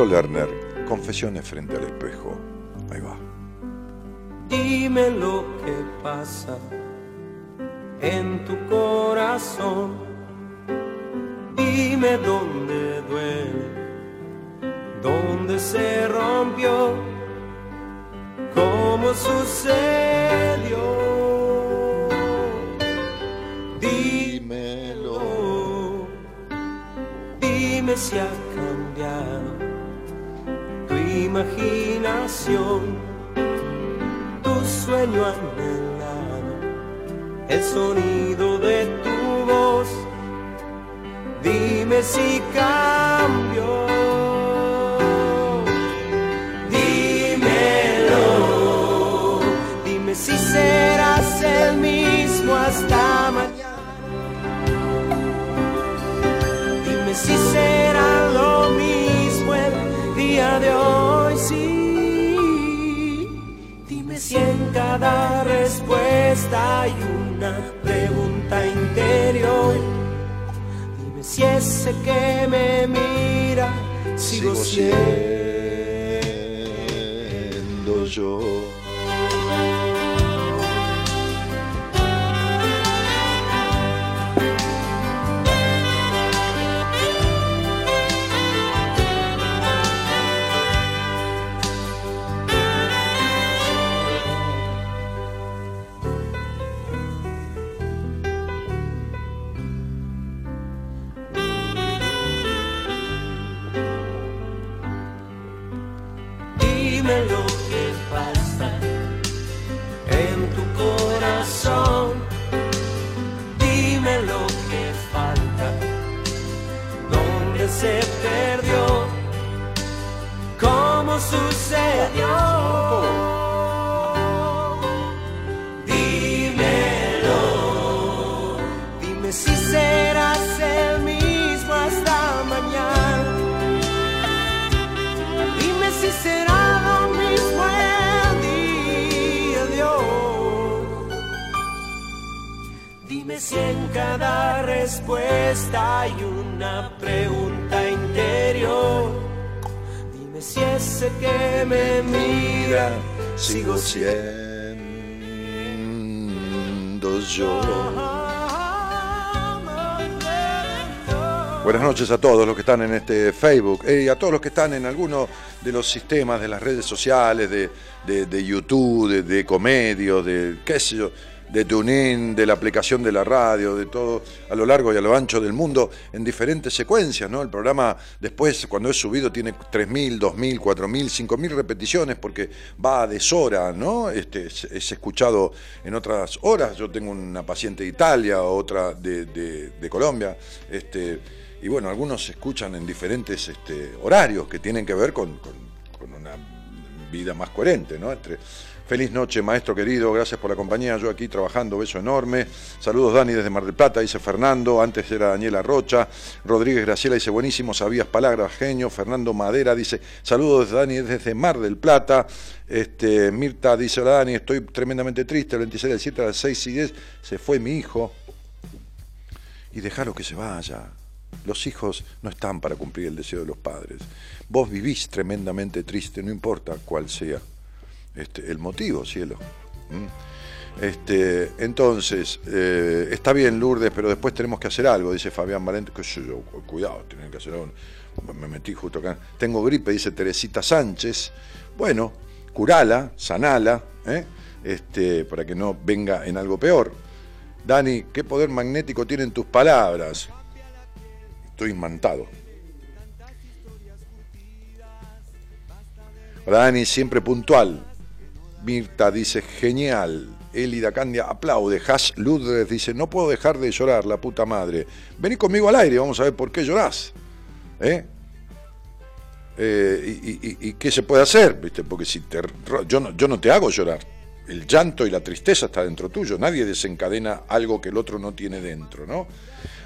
Alejandro Lerner, Confesiones frente al espejo. Ahí va. Dime lo que pasa en tu corazón. Dime dónde duele, dónde se rompió, cómo sucedió. Dímelo. Dime si ha imaginación tu sueño anhelado, el sonido de tu voz. Dime si cambio. Ese que me mira sigo siendo A todos los que están en este Facebook eh, y a todos los que están en alguno de los sistemas de las redes sociales, de, de- YouTube, de, de Comedios, de qué sé yo, de TuneIn, de la aplicación de la radio, de todo a lo largo y a lo ancho del mundo en diferentes secuencias, ¿no? El programa después, cuando es subido, tiene 3.000, 2.000, 4.000, 5.000 repeticiones porque va a deshora, ¿no? Este, es, es escuchado en otras horas. Yo tengo una paciente de Italia, otra de, de- de Colombia, este, y bueno, algunos se escuchan en diferentes este, horarios que tienen que ver con, con- una vida más coherente, ¿no? Entre, Feliz noche, maestro querido, gracias por la compañía. Yo aquí trabajando, beso enorme. Saludos, Dani, desde Mar del Plata, dice Fernando. Antes era Daniela Rocha. Rodríguez Graciela dice, buenísimo, sabías palabras, genio. Fernando Madera dice, saludos, Dani, desde Mar del Plata. Este, Mirta dice, hola, Dani, estoy tremendamente triste. El 26 del 7 a las 6 y 10 se fue mi hijo. Y déjalo que se vaya. Los hijos no están para cumplir el deseo de los padres. Vos vivís tremendamente triste, no importa cuál sea este, el motivo, cielo. ¿Mm? Este, entonces, eh, está bien Lourdes, pero después tenemos que hacer algo, dice Fabián Valente. Cuidado, tienen que hacer algo. Me metí justo acá. Tengo gripe, dice Teresita Sánchez. Bueno, curala, sanala, ¿eh? este, para que no venga en algo peor. Dani, ¿qué poder magnético tienen tus palabras? Estoy imantado. Hola Dani, siempre puntual. Mirta dice, genial. Elida Candia aplaude. Hash Ludres dice, no puedo dejar de llorar, la puta madre. Vení conmigo al aire, vamos a ver por qué llorás. ¿Eh? Eh, y, qué se puede hacer? ¿Viste? Porque si te, yo, no, yo no te hago llorar. El llanto y la tristeza está dentro tuyo. Nadie desencadena algo que el otro no tiene dentro, ¿no?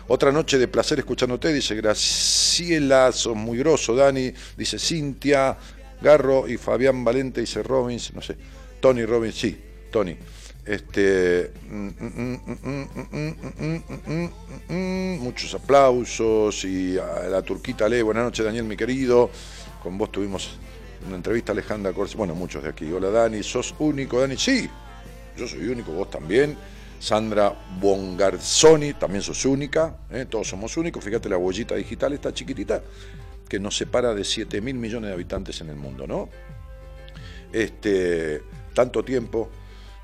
Otra noche de placer escuchándote, dice Graciela, sos muy grosso, Dani, dice Cintia, Garro y Fabián Valente, dice Robbins, no sé, Tony Robbins, sí, Tony. Este, muchos aplausos y a la turquita Le, buenas noches Daniel, mi querido. Con vos tuvimos una entrevista a Alejandra Corsi, bueno, muchos de aquí. Hola Dani, sos único, Dani, sí, yo soy único, vos también Sandra Bongarzoni, también sos única, ¿eh? todos somos únicos. Fíjate la huellita digital, esta chiquitita, que nos separa de 7 mil millones de habitantes en el mundo, ¿no? Este, tanto tiempo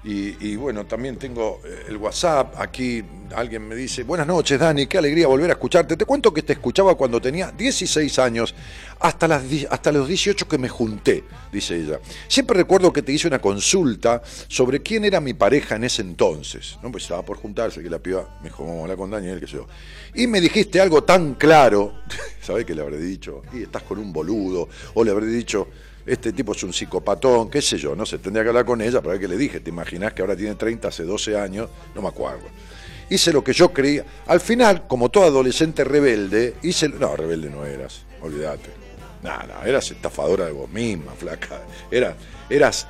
Y, y bueno, también tengo eh, el WhatsApp. Aquí alguien me dice, buenas noches Dani, qué alegría volver a escucharte. Te cuento que te escuchaba cuando tenía 16 años, hasta, las, hasta los 18 que me junté, dice ella. Siempre recuerdo que te hice una consulta sobre quién era mi pareja en ese entonces. No, pues estaba por juntarse, que la piba me dijo, vamos a hablar con Daniel, sé yo. Y me dijiste algo tan claro, ¿sabés qué le habré dicho? Y estás con un boludo, o le habré dicho, este tipo es un psicopatón, qué sé yo, no sé, tendría que hablar con ella para ver qué le dije. ¿Te imaginás que ahora tiene 30, hace 12 años? No me acuerdo. Hice lo que yo creía. Al final, como todo adolescente rebelde, hice... No, rebelde no eras, olvídate. No, no, eras estafadora de vos misma, flaca. Eras,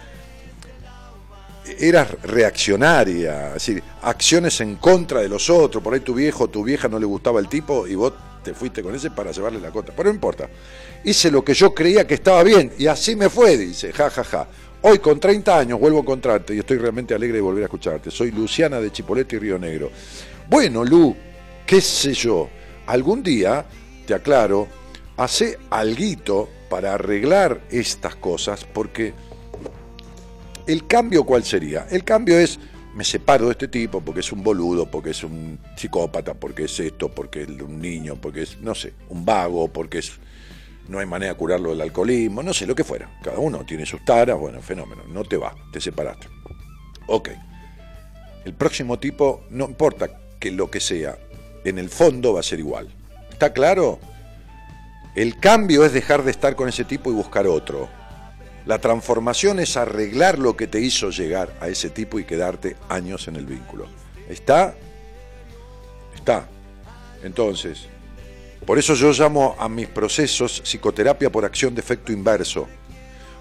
eras, reaccionaria, es decir, acciones en contra de los otros. Por ahí tu viejo tu vieja no le gustaba el tipo y vos te fuiste con ese para llevarle la cota. Pero no importa. Hice lo que yo creía que estaba bien y así me fue, dice, ja, ja, ja. Hoy con 30 años vuelvo a encontrarte y estoy realmente alegre de volver a escucharte. Soy Luciana de Chipolete y Río Negro. Bueno, Lu, qué sé yo, algún día, te aclaro, hace alguito para arreglar estas cosas porque el cambio cuál sería? El cambio es me separo de este tipo porque es un boludo, porque es un psicópata, porque es esto, porque es un niño, porque es, no sé, un vago, porque es no hay manera de curarlo del alcoholismo, no sé, lo que fuera. Cada uno tiene sus taras, bueno, fenómeno, no te va, te separaste. Ok. El próximo tipo, no importa que lo que sea, en el fondo va a ser igual. ¿Está claro? El cambio es dejar de estar con ese tipo y buscar otro. La transformación es arreglar lo que te hizo llegar a ese tipo y quedarte años en el vínculo. ¿Está? Está. Entonces, por eso yo llamo a mis procesos psicoterapia por acción de efecto inverso.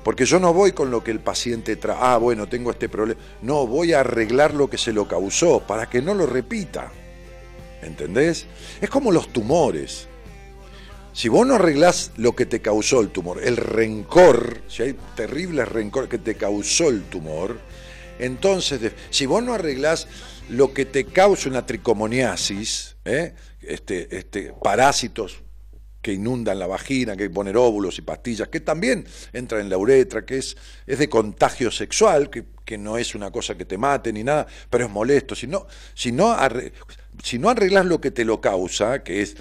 Porque yo no voy con lo que el paciente trae, ah, bueno, tengo este problema. No, voy a arreglar lo que se lo causó para que no lo repita. ¿Entendés? Es como los tumores. Si vos no arreglás lo que te causó el tumor, el rencor, si hay terribles rencor que te causó el tumor, entonces, si vos no arreglás lo que te causa una tricomoniasis, ¿eh? este, este, parásitos que inundan la vagina, que poner óvulos y pastillas, que también entra en la uretra, que es, es de contagio sexual, que, que no es una cosa que te mate ni nada, pero es molesto. Si no, si no, si no arreglas lo que te lo causa, que es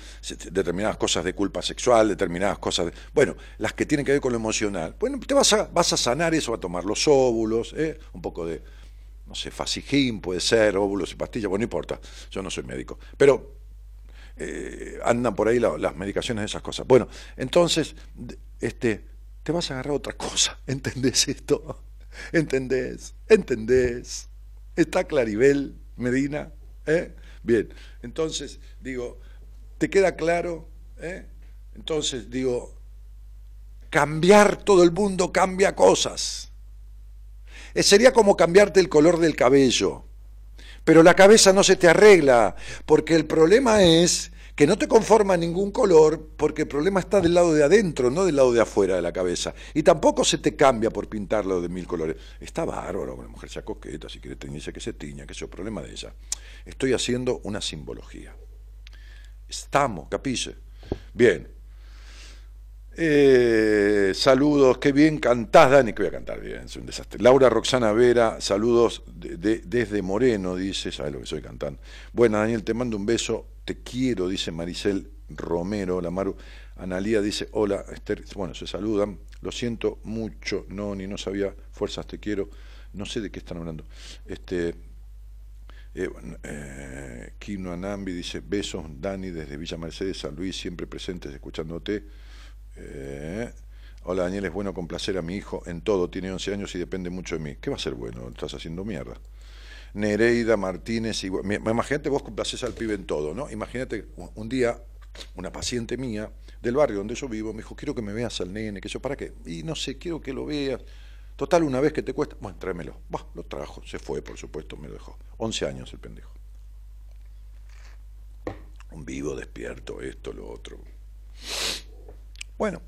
determinadas cosas de culpa sexual, determinadas cosas, de- bueno, las que tienen que ver con lo emocional, bueno, te vas a, vas a sanar eso, a tomar los óvulos, ¿eh? un poco de, no sé, fasigín puede ser, óvulos y pastillas, bueno, no importa, yo no soy médico, pero eh, andan por ahí la- las medicaciones de esas cosas. Bueno, entonces, este, te vas a agarrar otra cosa, ¿entendés esto? ¿Entendés? ¿Entendés? ¿Está Claribel Medina? ¿Eh? Bien, entonces, digo, ¿te queda claro? ¿Eh? Entonces, digo, cambiar todo el mundo cambia cosas. Eh, sería como cambiarte el color del cabello. Pero la cabeza no se te arregla, porque el problema es que no te conforma ningún color, porque el problema está del lado de adentro, no del lado de afuera de la cabeza. Y tampoco se te cambia por pintarlo de mil colores. Está bárbaro, la mujer sea coqueta, si quiere teñirse que se tiña, que es el problema de ella. Estoy haciendo una simbología. Estamos, capiche. Bien. Eh, saludos, qué bien cantás, Dani, que voy a cantar bien, es un desastre. Laura Roxana Vera, saludos de- desde Moreno, dice, sabes lo que soy cantando. Bueno, Daniel, te mando un beso, te quiero, dice Maricel Romero, la Maru. Analía dice, hola, Esther, bueno, se saludan, lo siento mucho, no, ni no sabía, fuerzas, te quiero, no sé de qué están hablando. Este, eh, eh, Kino Anambi dice, besos, Dani, desde Villa Mercedes, San Luis, siempre presentes, escuchándote. Eh, hola Daniel, es bueno complacer a mi hijo en todo, tiene 11 años y depende mucho de mí. ¿Qué va a ser bueno? Estás haciendo mierda. Nereida Martínez, mi- imagínate vos complaces al pibe en todo, ¿no? Imagínate un- día una paciente mía del barrio donde yo vivo me dijo, quiero que me veas al nene, que yo, ¿para qué? Y no sé, quiero que lo veas. Total, una vez que te cuesta, bueno, tráemelo. Bah, lo trajo, se fue, por supuesto, me lo dejó. 11 años el pendejo. Un vivo, despierto, esto, lo otro. Bueno,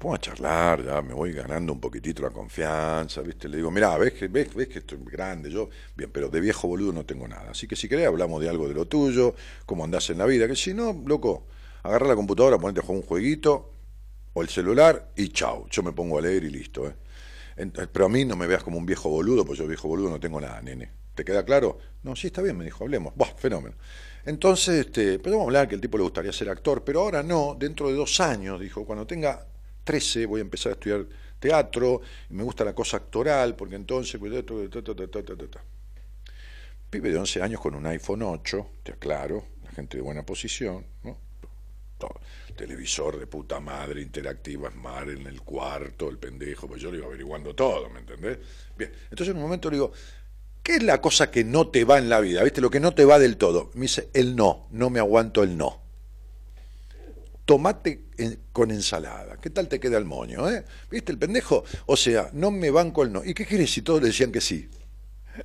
pongo a charlar, ya me voy ganando un poquitito la confianza, ¿viste? Le digo, mirá, ves que, ves, ves que estoy grande, yo, bien, pero de viejo boludo no tengo nada. Así que si querés hablamos de algo de lo tuyo, cómo andás en la vida, que si no, loco, agarra la computadora, ponete a jugar un jueguito o el celular y chau, yo me pongo a leer y listo, ¿eh? En- pero a mí no me veas como un viejo boludo, pues yo viejo boludo no tengo nada, nene. ¿Te queda claro? No, sí, está bien, me dijo, hablemos. Buah, fenómeno. Entonces, este, podemos hablar que el tipo le gustaría ser actor, pero ahora no, dentro de dos años, dijo, cuando tenga 13 voy a empezar a estudiar teatro, y me gusta la cosa actoral, porque entonces... Pibe de 11 años con un iPhone 8, te aclaro, la gente de buena posición, ¿no? Televisor de puta madre, interactiva, Smart en el cuarto, el pendejo, pues yo le iba averiguando todo, ¿me entendés? Bien, entonces en un momento le digo, ¿qué es la cosa que no te va en la vida? ¿Viste? Lo que no te va del todo. Me dice, el no, no me aguanto el no. Tomate con ensalada. ¿Qué tal te queda el moño, eh? ¿Viste el pendejo? O sea, no me banco el no. ¿Y qué querés si todos le decían que sí?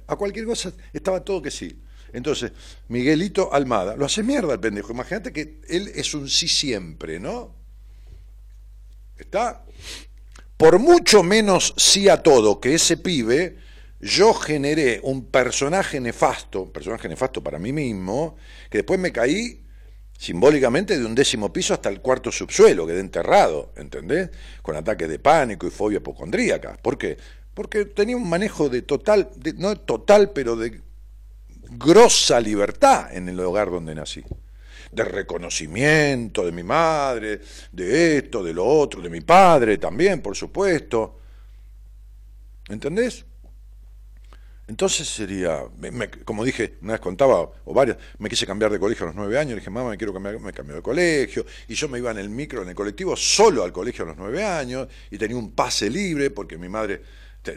A cualquier cosa estaba todo que sí. Entonces, Miguelito Almada, lo hace mierda el pendejo. Imagínate que él es un sí siempre, ¿no? ¿Está? Por mucho menos sí a todo que ese pibe, yo generé un personaje nefasto, un personaje nefasto para mí mismo, que después me caí simbólicamente de un décimo piso hasta el cuarto subsuelo, quedé enterrado, ¿entendés? Con ataques de pánico y fobia apocondríaca. ¿Por qué? Porque tenía un manejo de total, de- no total, pero de grosa libertad en el hogar donde nací. De reconocimiento de mi madre, de esto, de lo otro, de mi padre también, por supuesto. ¿Entendés? Entonces sería, me- como dije, una vez contaba, o varias, me quise cambiar de colegio a los nueve años, dije, mamá, me quiero cambiar, me cambió de colegio, y yo me iba en el micro, en el colectivo, solo al colegio a los nueve años, y tenía un pase libre, porque mi madre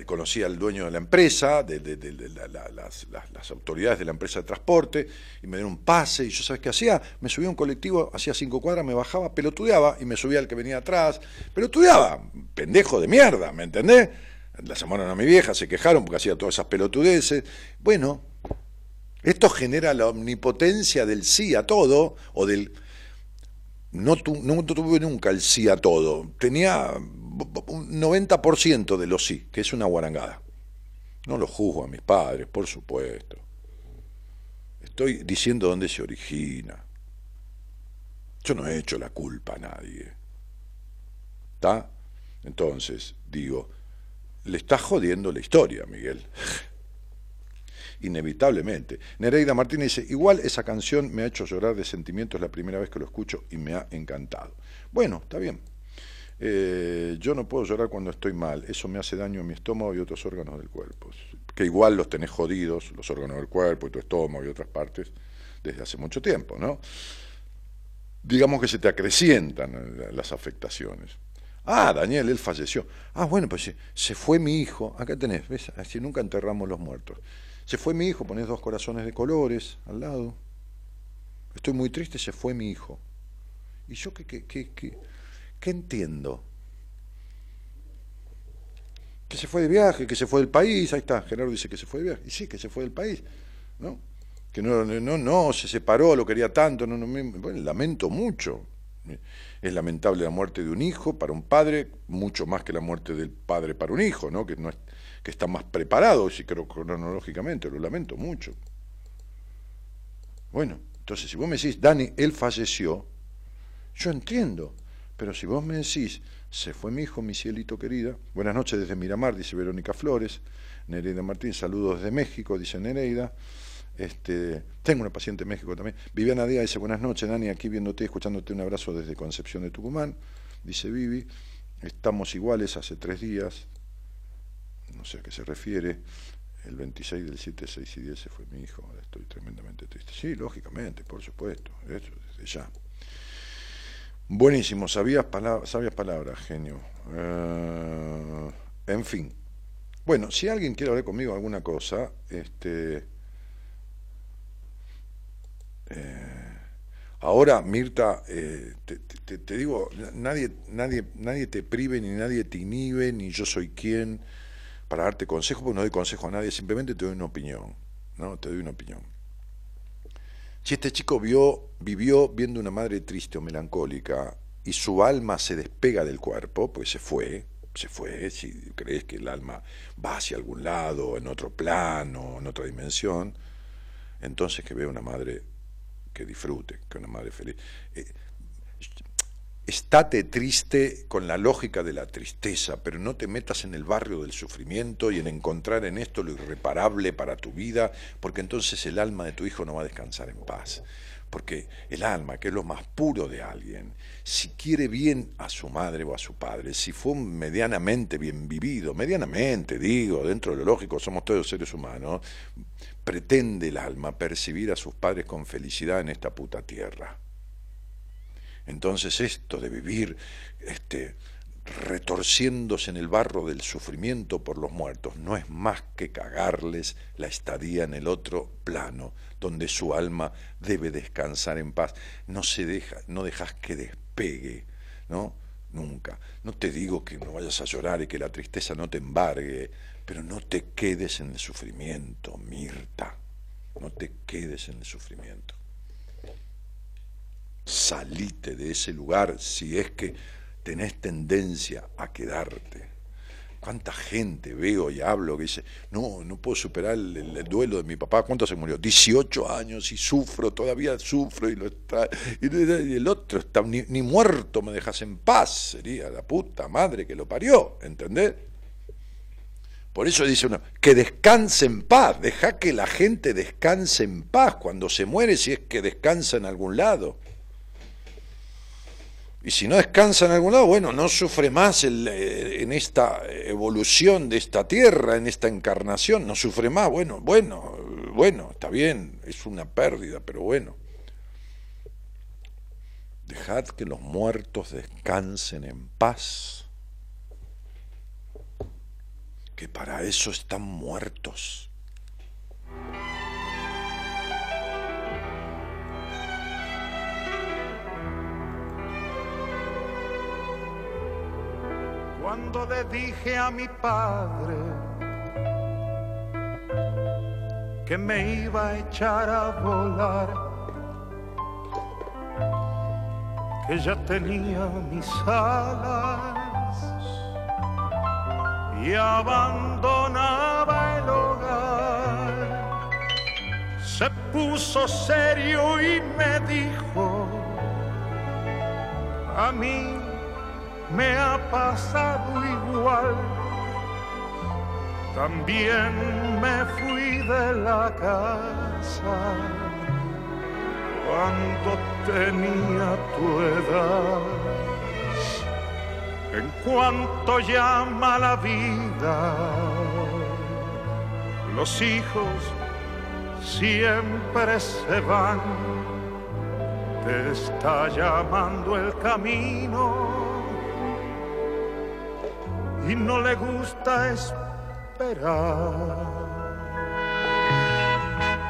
conocía al dueño de la empresa, de, de- de- de la- la- las, las- las autoridades de la empresa de transporte, y me dieron un pase, y yo, ¿sabes qué hacía? Me subía a un colectivo, hacía cinco cuadras, me bajaba, pelotudeaba, y me subía al que venía atrás, pelotudeaba, pendejo de mierda, ¿me entendés? La llamaron a mi vieja, se quejaron porque hacía todas esas pelotudeces. Bueno, esto genera la omnipotencia del sí a todo, o del... No, tu- no tuve nunca el sí a todo. Tenía un 90% de los sí, que es una guarangada. No lo juzgo a mis padres, por supuesto. Estoy diciendo dónde se origina. Yo no he hecho la culpa a nadie. ¿Está? Entonces, digo, le está jodiendo la historia, Miguel. Inevitablemente. Nereida Martínez dice, igual esa canción me ha hecho llorar de sentimientos la primera vez que lo escucho y me ha encantado. Bueno, está bien. Eh, yo no puedo llorar cuando estoy mal, eso me hace daño a mi estómago y otros órganos del cuerpo. Que igual los tenés jodidos, los órganos del cuerpo y tu estómago y otras partes, desde hace mucho tiempo, ¿no? Digamos que se te acrecientan eh, las afectaciones. Ah, Daniel, él falleció. Ah, bueno, pues se, fue mi hijo. Acá tenés, ¿ves? Así nunca enterramos los muertos. Se fue mi hijo, ponés dos corazones de colores al lado. Estoy muy triste, se fue mi hijo. ¿Y yo qué, qué, qué, qué, qué entiendo? Que se fue de viaje, que se fue del país, ahí está, Gerardo dice que se fue de viaje. Y sí, que se fue del país, ¿no? Que no, no, no, se separó, lo quería tanto, no, no, me- bueno, lamento mucho. Es lamentable la muerte de un hijo para un padre, mucho más que la muerte del padre para un hijo, ¿no? Que, no es- que está más preparado, si creo cronológicamente, lo lamento mucho. Bueno, entonces si vos me decís, Dani, él falleció, yo entiendo, pero si vos me decís, se fue mi hijo, mi cielito querida, buenas noches desde Miramar, dice Verónica Flores, Nereida Martín, saludos desde México, dice Nereida. Este, tengo una paciente en México también. Viviana Díaz dice, buenas noches, Dani, aquí viéndote, escuchándote un abrazo desde Concepción de Tucumán. Dice Vivi, estamos iguales hace tres días. No sé a qué se refiere. El 26 del 7, 6 y 10 se fue mi hijo. Estoy tremendamente triste. Sí, lógicamente, por supuesto. Eso desde ya. Buenísimo, palabras, sabias palabras, genio. Eh, en fin. Bueno, si alguien quiere hablar conmigo alguna cosa, este, eh, ahora, Mirta, eh, te, digo, nadie, nadie, nadie te prive, ni nadie te inhibe, ni yo soy quien para darte consejo, porque no doy consejo a nadie, simplemente te doy una opinión, ¿no? Te doy una opinión. Si este chico vio, vivió viendo una madre triste o melancólica y su alma se despega del cuerpo, pues se fue, se fue, si crees que el alma va hacia algún lado, en otro plano, en otra dimensión, entonces que vea una madre que disfrute, que una madre feliz. Eh, estate triste con la lógica de la tristeza, pero no te metas en el barrio del sufrimiento y en encontrar en esto lo irreparable para tu vida, porque entonces el alma de tu hijo no va a descansar en paz. Porque el alma, que es lo más puro de alguien, si quiere bien a su madre o a su padre, si fue medianamente bien vivido, medianamente digo, dentro de lo lógico, somos todos seres humanos, pretende el alma percibir a sus padres con felicidad en esta puta tierra. Entonces esto de vivir este, retorciéndose en el barro del sufrimiento por los muertos no es más que cagarles la estadía en el otro plano, donde su alma debe descansar en paz. No se deja, no dejas que despegue, ¿no? Nunca. No te digo que no vayas a llorar y que la tristeza no te embargue, pero no te quedes en el sufrimiento, Mirta. No te quedes en el sufrimiento salite de ese lugar si es que tenés tendencia a quedarte. ¿Cuánta gente veo y hablo que dice, no, no puedo superar el, duelo de mi papá? ¿Cuánto se murió? 18 años y sufro, todavía sufro y, lo está, y el otro está, ni, ni, muerto me dejas en paz, sería la puta madre que lo parió, ¿entendés? Por eso dice uno, que descanse en paz, deja que la gente descanse en paz cuando se muere si es que descansa en algún lado. Y si no descansa en algún lado, bueno, no sufre más eh, en esta evolución de esta tierra, en esta encarnación, no sufre más. Bueno, bueno, bueno, está bien, es una pérdida, pero bueno. Dejad que los muertos descansen en paz, que para eso están muertos. cuando le dije a mi padre que me iba a echar a volar, que ya tenía mis alas y abandonaba el hogar. Se puso serio y me dijo, a mí me ha pasado igual. También me fui de la casa cuando tenía tu edad. En cuanto llama la vida, los hijos siempre se van. Te está llamando el camino y no le gusta esperar.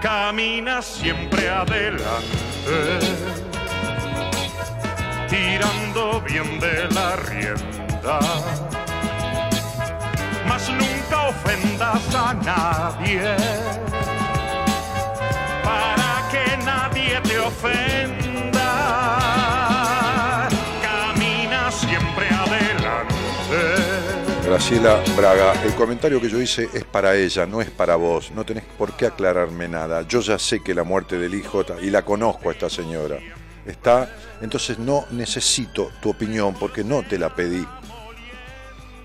Camina siempre adelante, tirando bien de la rienda, mas nunca ofendas a nadie, para que nadie te ofenda Graciela Braga, el comentario que yo hice es para ella, no es para vos, no tenés por qué aclararme nada. Yo ya sé que la muerte del hijo, y la conozco a esta señora, está, entonces no necesito tu opinión porque no te la pedí.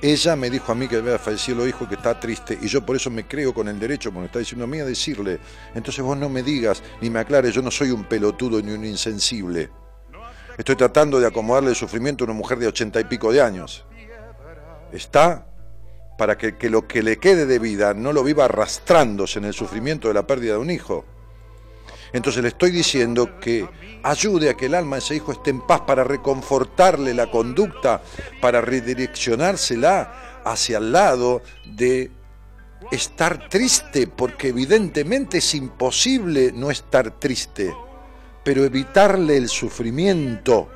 Ella me dijo a mí que había fallecido el hijo, que está triste, y yo por eso me creo con el derecho, como está diciendo a mí, a decirle. Entonces vos no me digas, ni me aclares, yo no soy un pelotudo ni un insensible. Estoy tratando de acomodarle el sufrimiento a una mujer de ochenta y pico de años está para que, lo que le quede de vida no lo viva arrastrándose en el sufrimiento de la pérdida de un hijo. Entonces le estoy diciendo que ayude a que el alma de ese hijo esté en paz para reconfortarle la conducta, para redireccionársela hacia el lado de estar triste, porque evidentemente es imposible no estar triste, pero evitarle el sufrimiento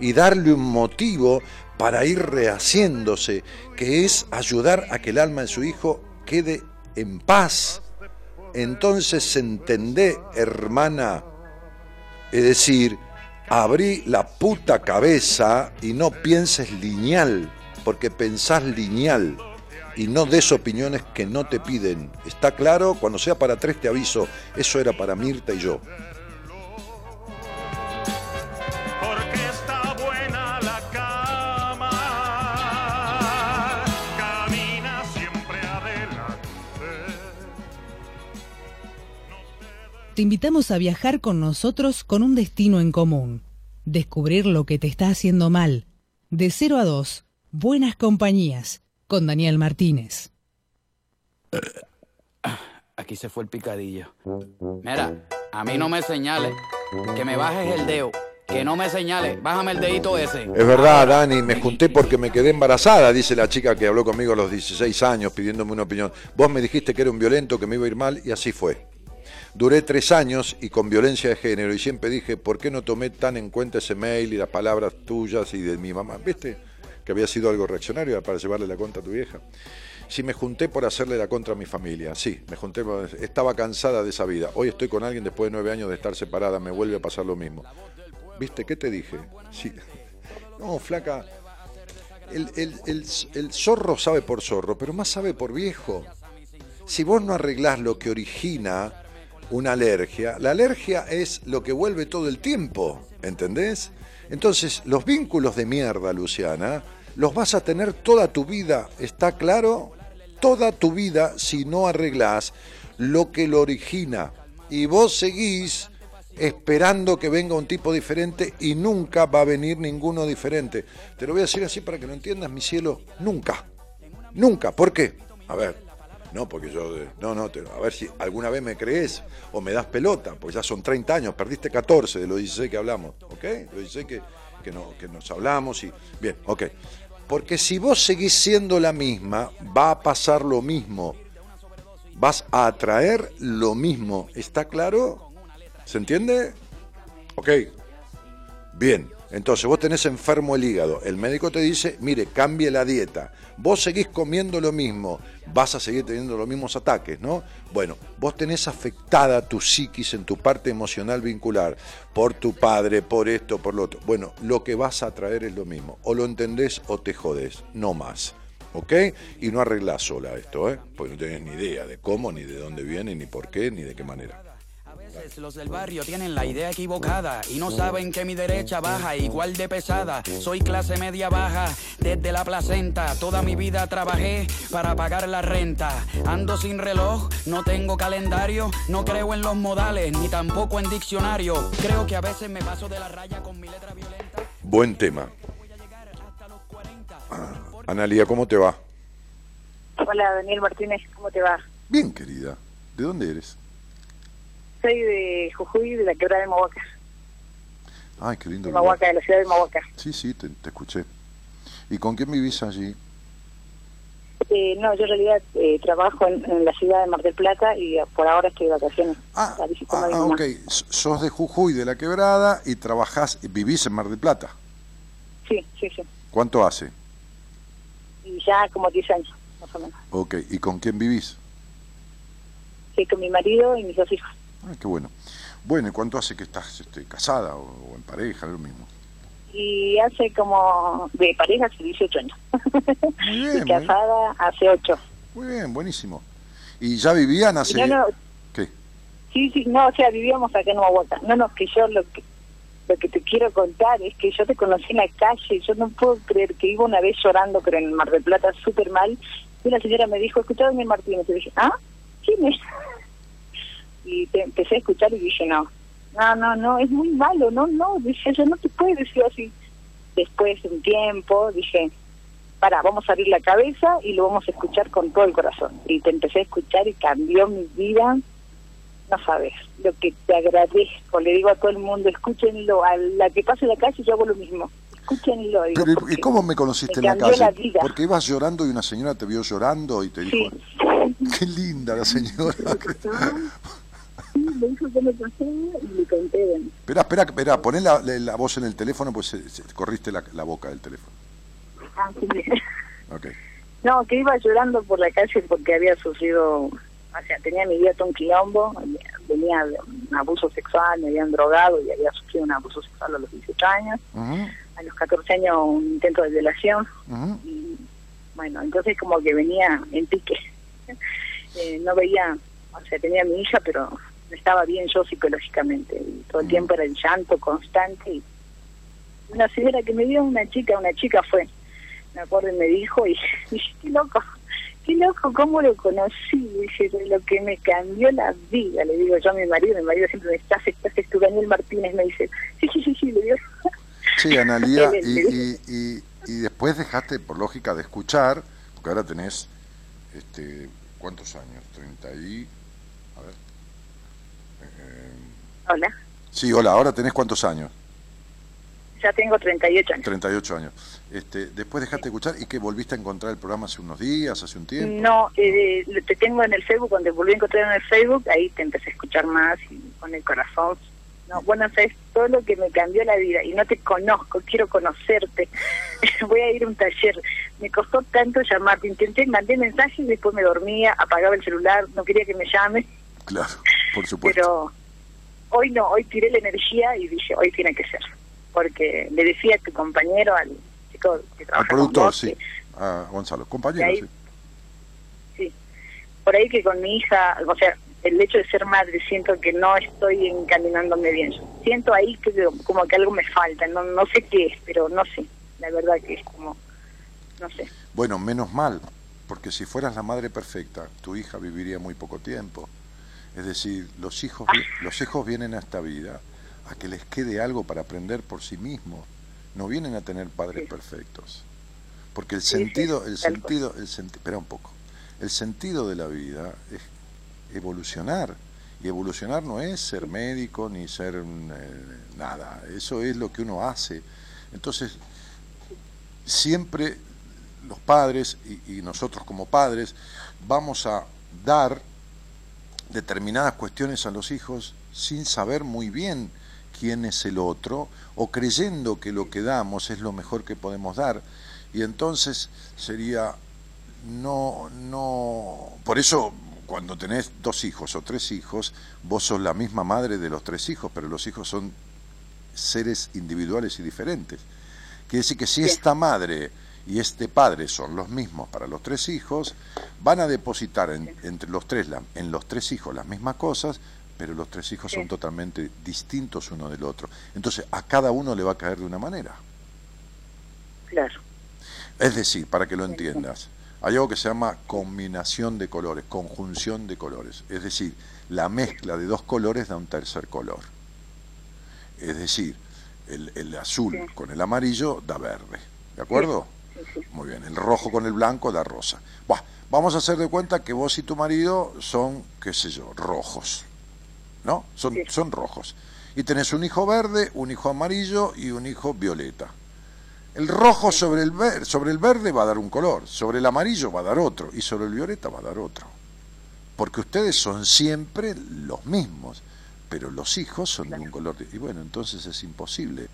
y darle un motivo para ir rehaciéndose, que es ayudar a que el alma de su hijo quede en paz. Entonces entendé, hermana, es decir, abrí la puta cabeza y no pienses lineal, porque pensás lineal y no des opiniones que no te piden. ¿Está claro? Cuando sea para tres te aviso, eso era para Mirta y yo. Te invitamos a viajar con nosotros con un destino en común. Descubrir lo que te está haciendo mal. De 0 a 2, Buenas Compañías, con Daniel Martínez. Aquí se fue el picadillo. Mira, a mí no me señales. Que me bajes el dedo. Que no me señales. Bájame el dedito ese. Es verdad, Dani, me junté porque me quedé embarazada, dice la chica que habló conmigo a los 16 años pidiéndome una opinión. Vos me dijiste que era un violento, que me iba a ir mal y así fue. Duré tres años y con violencia de género y siempre dije, ¿por qué no tomé tan en cuenta ese mail y las palabras tuyas y de mi mamá? ¿Viste? Que había sido algo reaccionario para llevarle la contra a tu vieja. Si me junté por hacerle la contra a mi familia, sí, me junté, estaba cansada de esa vida. Hoy estoy con alguien después de nueve años de estar separada, me vuelve a pasar lo mismo. ¿Viste? ¿Qué te dije? Sí. No, flaca, el, el- el- el zorro sabe por zorro, pero más sabe por viejo. Si vos no arreglás lo que origina una alergia, la alergia es lo que vuelve todo el tiempo, ¿entendés? Entonces, los vínculos de mierda, Luciana, los vas a tener toda tu vida, ¿está claro? Toda tu vida si no arreglás lo que lo origina. Y vos seguís esperando que venga un tipo diferente y nunca va a venir ninguno diferente. Te lo voy a decir así para que lo entiendas, mi cielo, nunca. Nunca. ¿Por qué? A ver. No, porque yo. eh, No, no, te- a ver si alguna vez me crees o me das pelota, pues ya son 30 años, perdiste 14 de los 16 que hablamos, ¿ok? Los 16 que, que nos hablamos y. Bien, ok. Porque si vos seguís siendo la misma, va a pasar lo mismo. Vas a atraer lo mismo. ¿Está claro? ¿Se entiende? Ok. Bien. Entonces vos tenés enfermo el hígado. El médico te dice, mire, cambie la dieta. Vos seguís comiendo lo mismo. Vas a seguir teniendo los mismos ataques, ¿no? Bueno, vos tenés afectada tu psiquis en tu parte emocional vincular por tu padre, por esto, por lo otro. Bueno, lo que vas a traer es lo mismo. O lo entendés o te jodés. No más. ¿Ok? Y no arreglás sola esto, ¿eh? Porque no tenés ni idea de cómo, ni de dónde viene, ni por qué, ni de qué manera. Veces los del barrio tienen la idea equivocada y no saben que mi derecha baja igual de pesada. Soy clase media baja desde la placenta. Toda mi vida trabajé para pagar la renta. Ando sin reloj, no tengo calendario, no creo en los modales ni tampoco en diccionario. Creo que a veces me paso de la raya con mi letra violenta. Buen tema. Ah, Analia, ¿cómo te va? Hola, Daniel Martínez, ¿cómo te va? Bien, querida. ¿De dónde eres? Soy de Jujuy, de la quebrada de Mahuaca, Ay, qué lindo de lugar. Mahuaca, de la ciudad de Mahuaca. Sí, sí, te, te escuché. ¿Y con quién vivís allí? Eh, no, yo en realidad eh, trabajo en, en la ciudad de Mar del Plata y eh, por ahora estoy de vacaciones. Ah, ah, ah, ok. Sos de Jujuy, de la Quebrada, y trabajás, y vivís en Mar del Plata. Sí, sí, sí. ¿Cuánto hace? Y ya como 10 años, más o menos. Ok. ¿Y con quién vivís? Sí, con mi marido y mis dos hijos. Ah, qué bueno. Bueno, ¿y cuánto hace que estás este, casada o, o en pareja, lo mismo? Y hace como de pareja hace 18 años. Muy bien, y muy, casada hace 8. muy bien, buenísimo. ¿Y ya vivían hace...? No, no, ¿Qué? Sí, sí, no, o sea, vivíamos acá en Mahuaca. No, no, que yo lo que lo que te quiero contar es que yo te conocí en la calle, yo no puedo creer que iba una vez llorando, pero en Mar del Plata súper mal, y una señora me dijo, escuchá Daniel Martínez, y dije, ¿ah? ¿Quién es? Y te empecé a escuchar y dije, no, no, no, no, es muy malo, no, no, decía yo, no te puedes decir así. Después de un tiempo dije, para, vamos a abrir la cabeza y lo vamos a escuchar con todo el corazón. Y te empecé a escuchar y cambió mi vida no sabes lo que te agradezco. Le digo a todo el mundo, escúchenlo. A la que pase la calle yo hago lo mismo. Escúchenlo. digo, Pero, ¿y- ¿Y porque cómo me conociste me en la calle? la vida. Porque ibas llorando y una señora te vio llorando y te dijo, Sí. qué linda la señora. Sí, me dijo que me pasaba y le conté. bueno. espera, espera, espera, poné la, la- la voz en el teléfono, pues se- se- corriste la, la boca del teléfono. Ah, sí. Ok. No, que iba llorando por la calle porque había sufrido, o sea, tenía mi vida todo un quilombo, venía de un abuso sexual, me habían drogado y había sufrido un abuso sexual a los 18 años, a los 14 años un intento de violación, y bueno, entonces como que venía en pique. Eh, no veía, o sea, tenía a mi hija, pero estaba bien yo psicológicamente. Y todo el tiempo era el llanto constante. Y una señora que me dio una chica, una chica fue, me acuerdo y me dijo, y dije, qué loco, qué loco, ¿cómo lo conocí? Dice, de lo que me cambió la vida, le digo yo a mi marido, mi marido siempre me estás, estás, es tu Daniel Martínez, me dice, sí, sí, sí, sí, le digo. Sí, Analía, y, y, y, y después dejaste, por lógica, de escuchar, porque ahora tenés, este, ¿cuántos años? 30 y... A ver. Eh, Hola, sí, hola, ahora tenés cuántos años? ya tengo 38 años. 38 años. Este, después dejaste de escuchar y que volviste a encontrar el programa hace unos días, hace un tiempo. No, eh, te tengo en el Facebook, cuando volví a encontrar en el Facebook, ahí te empecé a escuchar más y con el corazón. No, bueno, sabes todo lo que me cambió la vida y no te conozco, quiero conocerte. Voy a ir a un taller. Me costó tanto llamarte, intenté, mandé mensajes, después me dormía, apagaba el celular, no quería que me llame, Claro, por supuesto. pero hoy no, hoy tiré la energía y dije, hoy tiene que ser. Porque le decía a tu compañero, al chico que trabaja Al con productor, vos, sí. que- A Gonzalo, compañero, ahí- sí. sí. Por ahí que con mi hija, o sea, el hecho de ser madre, siento que no estoy encaminándome bien. Siento ahí que como que algo me falta, no, no sé qué es, pero no sé. La verdad que es como, no sé. Bueno, menos mal, porque si fueras la madre perfecta, tu hija viviría muy poco tiempo. Es decir, los hijos, los hijos vienen a esta vida a que les quede algo para aprender por sí mismos. No vienen a tener padres Sí. perfectos. Porque el Sí, sí, sentido, el sentido, el senti- espera un poco. El sentido de la vida es evolucionar. Y evolucionar no es ser médico ni ser eh, nada. Eso es lo que uno hace. Entonces, siempre los padres y, y nosotros como padres vamos a dar determinadas cuestiones a los hijos sin saber muy bien quién es el otro o creyendo que lo que damos es lo mejor que podemos dar. Y entonces sería no no por eso cuando tenés dos hijos o tres hijos vos sos la misma madre de los tres hijos pero los hijos son seres individuales y diferentes. Quiere decir que si esta madre y este padre son los mismos para los tres hijos, van a depositar en- entre los tres, la- en los tres hijos las mismas cosas, pero los tres hijos Sí. son totalmente distintos uno del otro. Entonces, a cada uno le va a caer de una manera. Claro. Es decir, para que lo entiendas, hay algo que se llama combinación de colores, conjunción de colores. Es decir, la mezcla de dos colores da un tercer color. Es decir, el, el azul Sí. con el amarillo da verde. ¿De acuerdo? Muy bien, el rojo con el blanco da rosa. Buah, vamos a hacer de cuenta que vos y tu marido son, qué sé yo, rojos. ¿No? Son, Sí. son rojos. Y tenés un hijo verde, un hijo amarillo y un hijo violeta. El rojo sobre el, ver- sobre el verde va a dar un color, sobre el amarillo va a dar otro y sobre el violeta va a dar otro. Porque ustedes son siempre los mismos, pero los hijos son de un color. Y bueno, entonces es imposible.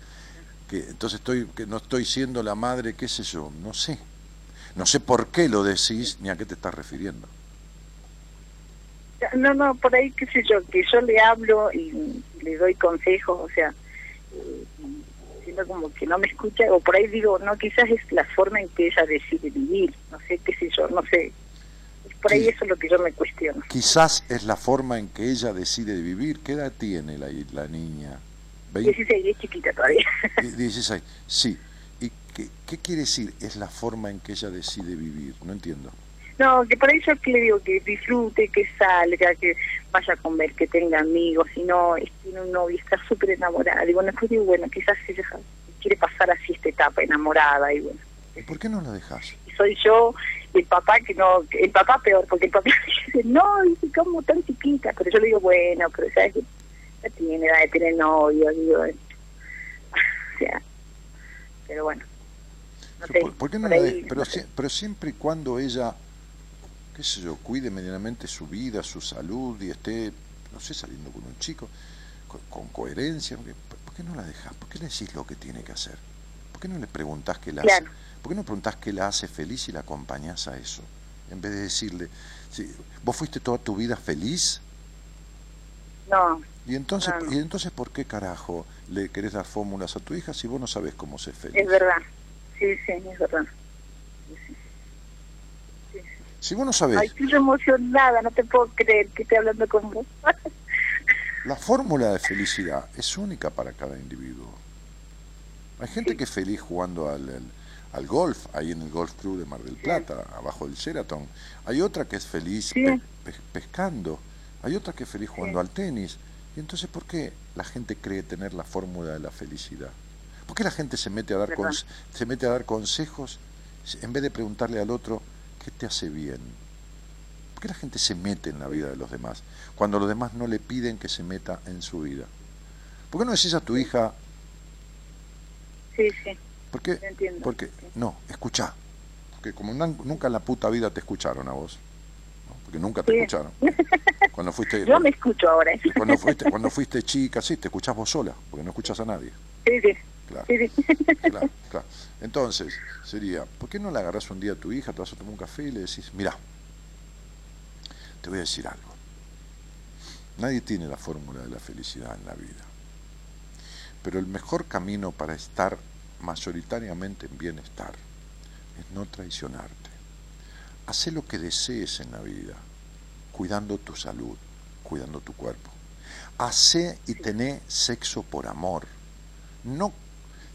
Que, entonces estoy, que no estoy siendo la madre, qué sé yo, no sé. No sé por qué lo decís ni a qué te estás refiriendo. No, no, por ahí, qué sé yo, que yo le hablo y le doy consejos, o sea, eh, siento como que no me escucha, o por ahí digo, no, quizás es la forma en que ella decide vivir, no sé, qué sé yo, no sé. Por ahí Sí. eso es lo que yo me cuestiono. Quizás es la forma en que ella decide vivir. ¿Qué edad tiene la, la niña? ¿Veinte? 16, es chiquita todavía. Die- 16. Sí. ¿Y qué, qué quiere decir es la forma en que ella decide vivir? No entiendo. No, que por ahí yo que le digo que disfrute, que salga, que vaya a comer, que tenga amigos, si no, es- tiene un novio, está súper enamorada. Y bueno, después digo, bueno, quizás ella quiere pasar así esta etapa enamorada y bueno. ¿Y por qué no la dejas? soy yo el papá que no, el papá peor, porque el papá dice, no, dice, ¿cómo tan chiquita? Pero yo le digo, bueno, pero sabes ya tiene edad de tener novio, digo, o sea, pero bueno, no sé, ¿Por, por qué no por la dejas? Pero, no sé. pero siempre y cuando ella, qué sé yo, cuide medianamente su vida, su salud y esté, no sé, saliendo con un chico, con, con coherencia, ¿por qué, por qué no la dejas? ¿Por qué le decís lo que tiene que hacer? ¿Por qué no le preguntás qué la Claro. hace? ¿Por qué no preguntás qué la hace feliz y la acompañás a eso? En vez de decirle, sí, ¿vos fuiste toda tu vida feliz? No, Y entonces, No, no. ¿y entonces por qué carajo le querés dar fórmulas a tu hija si vos no sabés cómo ser feliz? es verdad, sí, sí, es verdad. Si vos no sabés, Ay, estoy emocionada, no te puedo creer que estoy hablando con vos. la fórmula de felicidad es única para cada individuo. Hay gente que es feliz jugando al, al- al golf, ahí en el Golf Club de Mar del Plata, abajo del Sheraton. Hay otra que es feliz Sí. pe- pe- pescando. Hay otra que es feliz jugando al tenis. Y entonces, ¿por qué la gente cree tener la fórmula de la felicidad? ¿Por qué la gente se mete a dar, se mete a dar consejos en vez de preguntarle al otro qué te hace bien? ¿Por qué la gente se mete en la vida de los demás cuando los demás no le piden que se meta en su vida? ¿Por qué no decís a tu hija, Sí, sí. ¿Por qué? Entiendo. Porque, no, escuchá. Porque como nunca en la puta vida te escucharon a vos. Porque nunca te Sí. escucharon. Cuando fuiste, Yo me escucho ahora. cuando fuiste, cuando fuiste chica, sí, te escuchás vos sola, porque no escuchás a nadie. Sí, sí. Claro, claro, claro. Entonces, sería, ¿por qué no le agarrás un día a tu hija, te vas a tomar un café y le decís, mira, te voy a decir algo. Nadie tiene la fórmula de la felicidad en la vida. Pero el mejor camino para estar mayoritariamente en bienestar es no traicionarte. Hacé lo que desees en la vida, cuidando tu salud, cuidando tu cuerpo. Hacé y tené sexo por amor. No,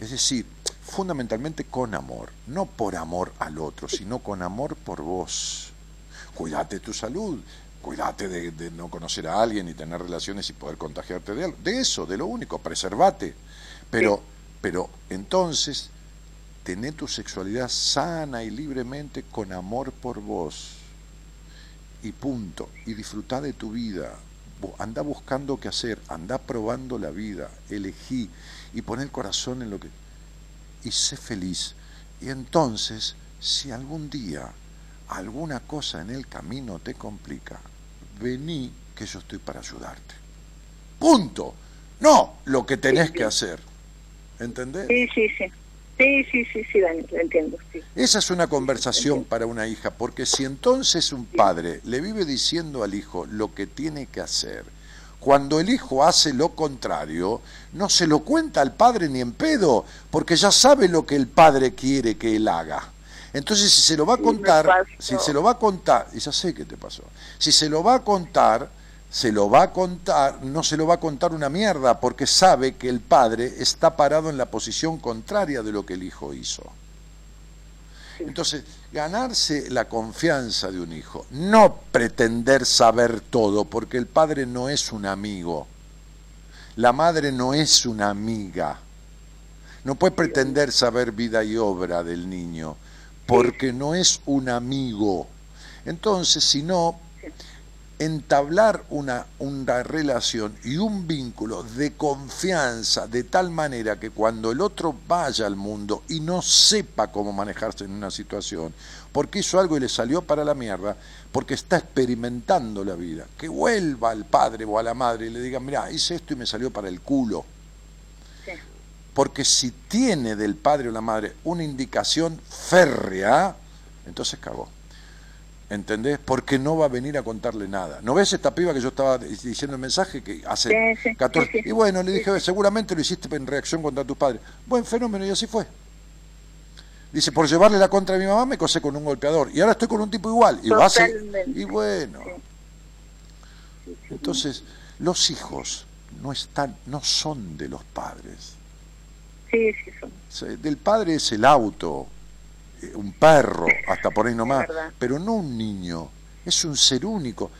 es decir, fundamentalmente con amor, no por amor al otro, sino con amor por vos. Cuídate tu salud, cuídate de, de no conocer a alguien y tener relaciones y poder contagiarte de algo. De eso, de lo único, preservate. Pero, pero entonces, tené tu sexualidad sana y libremente con amor por vos. Y punto. Y disfrutá de tu vida. Anda buscando qué hacer, anda probando la vida, elegí y pon el corazón en lo que... y sé feliz. Y entonces, si algún día alguna cosa en el camino te complica, vení que yo estoy para ayudarte. Punto. No lo que tenés que hacer. ¿Entendés? Sí, sí, sí. Sí, sí, sí, sí, Dani, lo entiendo, sí. Esa es una conversación para una hija, porque si entonces un padre le vive diciendo al hijo lo que tiene que hacer, cuando el hijo hace lo contrario, no se lo cuenta al padre ni en pedo, porque ya sabe lo que el padre quiere que él haga. Entonces, si se lo va a contar, si se lo va a contar, y ya sé qué te pasó, si se lo va a contar, se lo va a contar, no se lo va a contar una mierda, porque sabe que el padre está parado en la posición contraria de lo que el hijo hizo. Entonces, ganarse la confianza de un hijo, no pretender saber todo, porque el padre no es un amigo, la madre no es una amiga, no puede pretender saber vida y obra del niño, porque no es un amigo. Entonces, si no, entablar una, una relación y un vínculo de confianza de tal manera que cuando el otro vaya al mundo y no sepa cómo manejarse en una situación, porque hizo algo y le salió para la mierda, porque está experimentando la vida, que vuelva al padre o a la madre y le diga, mira, hice esto y me salió para el culo. Sí. Porque si tiene del padre o la madre una indicación férrea, entonces cagó. ¿Entendés? Porque no va a venir a contarle nada. ¿No ves esta piba que yo estaba diciendo el mensaje que hace Sí, sí, 14? sí, sí. Y bueno, le dije, seguramente lo hiciste en reacción contra tus padres. Buen fenómeno y así fue. Dice, por llevarle la contra a mi mamá me cosé con un golpeador. Y ahora estoy con un tipo igual. Y, Totalmente. y bueno. Entonces, los hijos no están, no son de los padres. Sí, sí, son. Del padre es el auto, un perro, hasta por ahí nomás, pero no un niño, es un ser único.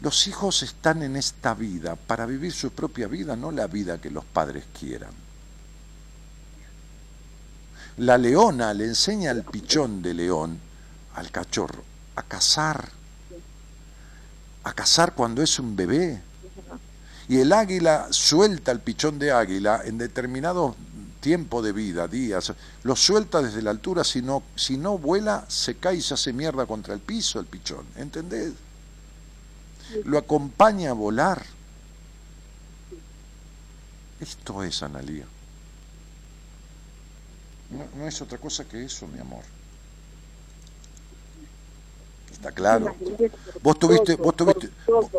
Los hijos están en esta vida para vivir su propia vida, no la vida que los padres quieran. La leona le enseña al pichón de león, al cachorro, a cazar, a cazar cuando es un bebé. Y el águila suelta al pichón de águila en determinado tiempo de vida, días, lo suelta desde la altura, si no, si no vuela, se cae y se hace mierda contra el piso el pichón, ¿entendés? Lo acompaña a volar. Esto es Analía. No, es otra cosa que eso, mi amor. Está claro. Vos tuviste, vos tuviste,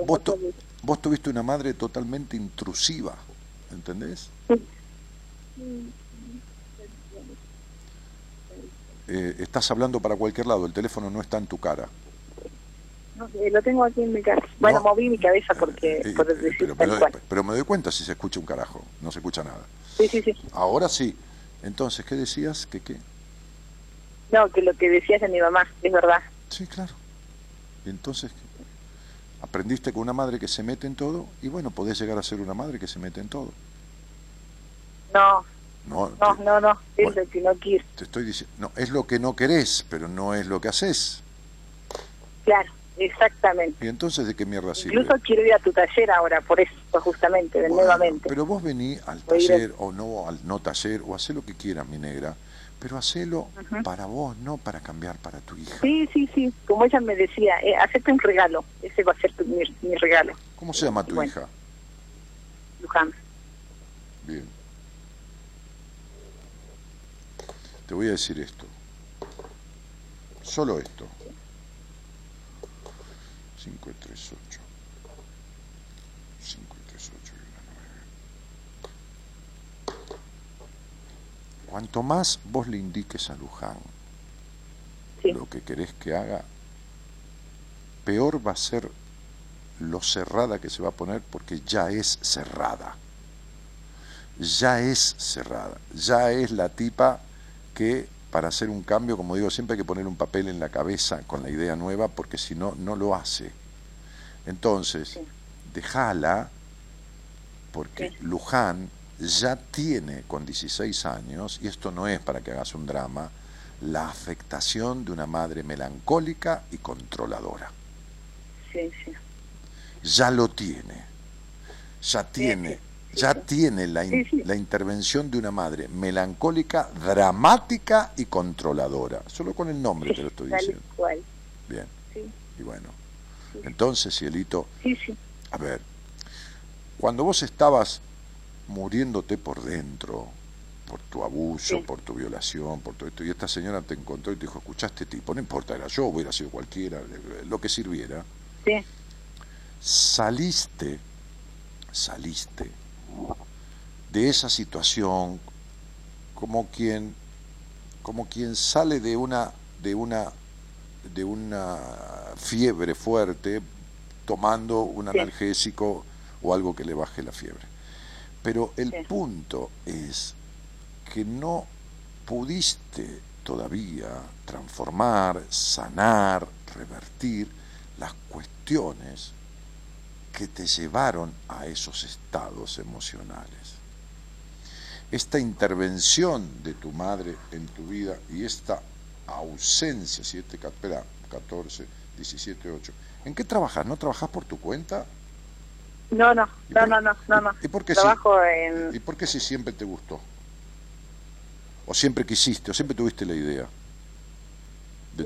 vos, tu- vos tuviste una madre totalmente intrusiva, ¿entendés? Eh, estás hablando para cualquier lado, el teléfono no está en tu cara. No sé, lo tengo aquí en mi casa. Bueno, No. moví mi cabeza porque, Eh, por eh, decir pero, pero- pero me doy cuenta si se escucha un carajo, no se escucha nada. Sí, sí, sí. Ahora sí. Entonces, ¿qué decías? ¿Qué qué? No, que lo que decías de mi mamá, es verdad. Sí, claro. Entonces aprendiste con una madre que se mete en todo y bueno, podés llegar a ser una madre que se mete en todo. No, No, no, te, no, no, es Bueno. lo que no quiero. te estoy diciendo, no, es lo que no querés, pero no es lo que haces. Claro, exactamente. Y entonces, ¿de qué mierda sirve? Incluso quiero ir a tu taller ahora, por eso, justamente, de Bueno, nuevamente. Pero vos vení al Voy taller o no al no taller o hacé lo que quieras, mi negra, pero hacelo para vos, no para cambiar para tu hija. Sí, sí, sí, como ella me decía, eh, hacete un regalo, ese va a ser tu- mi, mi regalo, ¿Cómo se llama tu Bueno. hija? Luján. Bien. Te voy a decir esto. Solo esto. 5 y 3, 8. 5 y 3, 8 y una 9. Cuanto más vos le indiques a Luján Sí. lo que querés que haga, peor va a ser lo cerrada que se va a poner porque ya es cerrada ya es cerrada, ya es la tipa que para hacer un cambio, como digo, siempre hay que poner un papel en la cabeza con la idea nueva, porque si no, no lo hace. Entonces, Sí. déjala, porque Sí. Luján ya tiene con 16 años, y esto no es para que hagas un drama, la afectación de una madre melancólica y controladora. Sí, sí. Ya lo tiene. Ya tiene, ya tiene la, in- Sí, sí. la intervención de una madre melancólica, dramática y controladora. Solo con el nombre te lo estoy Tal diciendo. cual. Bien. Sí, Y bueno. Entonces, Cielito, sí, sí. a ver, cuando vos estabas muriéndote por dentro, por tu abuso, Sí. por tu violación, por todo esto, y esta señora te encontró y te dijo, escuchaste tipo, no importa, era yo, hubiera sido cualquiera, lo que sirviera, Sí, saliste, saliste de esa situación como quien, como quien sale de una, de una, de una fiebre fuerte tomando un analgésico o algo que le baje la fiebre. Pero el punto es que no pudiste todavía transformar, sanar, revertir las cuestiones que te llevaron a esos estados emocionales. Esta intervención de tu madre en tu vida y esta ausencia, 7, espera, 14, 17, 8. ¿En qué trabajas? ¿No trabajas por tu cuenta? no, no, ¿Y no, no, no, no, no. y por qué? Trabajo en... ¿Y por qué si siempre te gustó? ¿O siempre quisiste? ¿O siempre tuviste la idea? de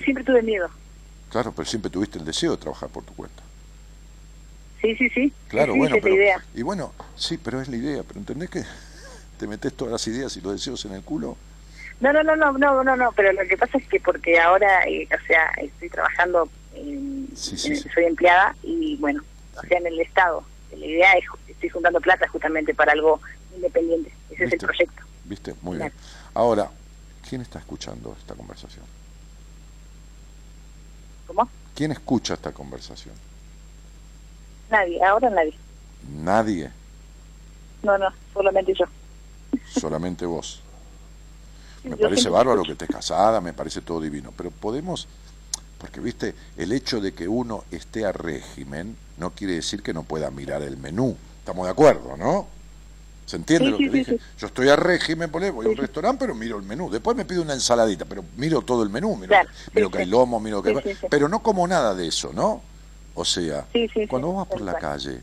Siempre tuve miedo. Claro, pero siempre tuviste el deseo de trabajar por tu cuenta. Sí, sí, sí. Claro, sí, bueno, es pero, la idea. y bueno, sí, pero es la idea, pero ¿entendés que te metes todas las ideas y los deseos en el culo? No, no, no, no, no, no, no, pero lo que pasa es que porque ahora, eh, o sea, estoy trabajando, en, Sí, sí, en- sí. soy empleada y bueno, o sea, en el Estado. La idea es, estoy juntando plata justamente para algo independiente. Ese es el ¿Viste? proyecto. ¿Viste? Muy bien. Ahora, ¿quién está escuchando esta conversación? ¿Cómo? ¿Quién escucha esta conversación? Nadie, ahora nadie. Nadie, No, no, solamente yo. solamente vos. Me Yo parece bárbaro que estés casada, me parece todo divino, pero podemos, porque viste, el hecho de que uno esté a régimen no quiere decir que no pueda mirar el menú. Estamos de acuerdo, ¿no? ¿Se entiende Sí, lo que sí, dije? sí. Yo estoy a régimen, voy a un restaurante, pero miro el menú. Después me pido una ensaladita, pero miro todo el menú, miro, Claro, que- miro que hay lomo, miro que... Pero no como nada de eso, ¿no? O sea, Sí, sí, sí, cuando vos vas por la calle,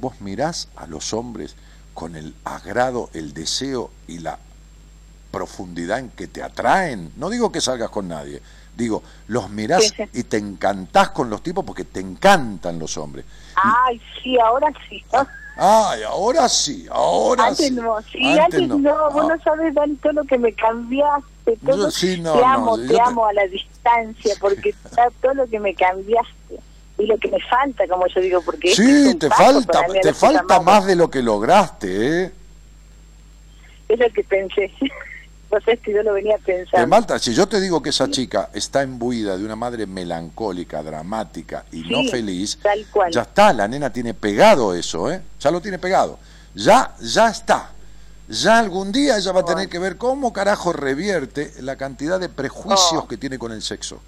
vos mirás a los hombres con el agrado, el deseo y la profundidad en que te atraen. No digo que salgas con nadie, digo, los mirás Sí, sí. y te encantás con los tipos porque te encantan los hombres. Ay, sí, ahora sí. Ay, ahora sí, ahora antes sí. no, sí, antes, no, vos Ah, no sabes Dan, todo lo que me cambiaste, todo. Yo sí, no, te amo, te te- amo a la distancia, porque todo lo que me cambiaste y lo que me falta, como yo digo, porque este es Sí, te falta, te falta más de lo que lograste, ¿eh? Es lo que pensé. Vos sabés que yo lo venía Te pensando. falta, si yo te digo que esa chica está imbuida de una madre melancólica, dramática y no Sí, feliz, tal cual. ya está, la nena tiene pegado eso, ¿eh? Ya lo tiene pegado. Ya, ya está. ya algún día ella va a tener que ver cómo carajo revierte la cantidad de prejuicios Oh. que tiene con el sexo.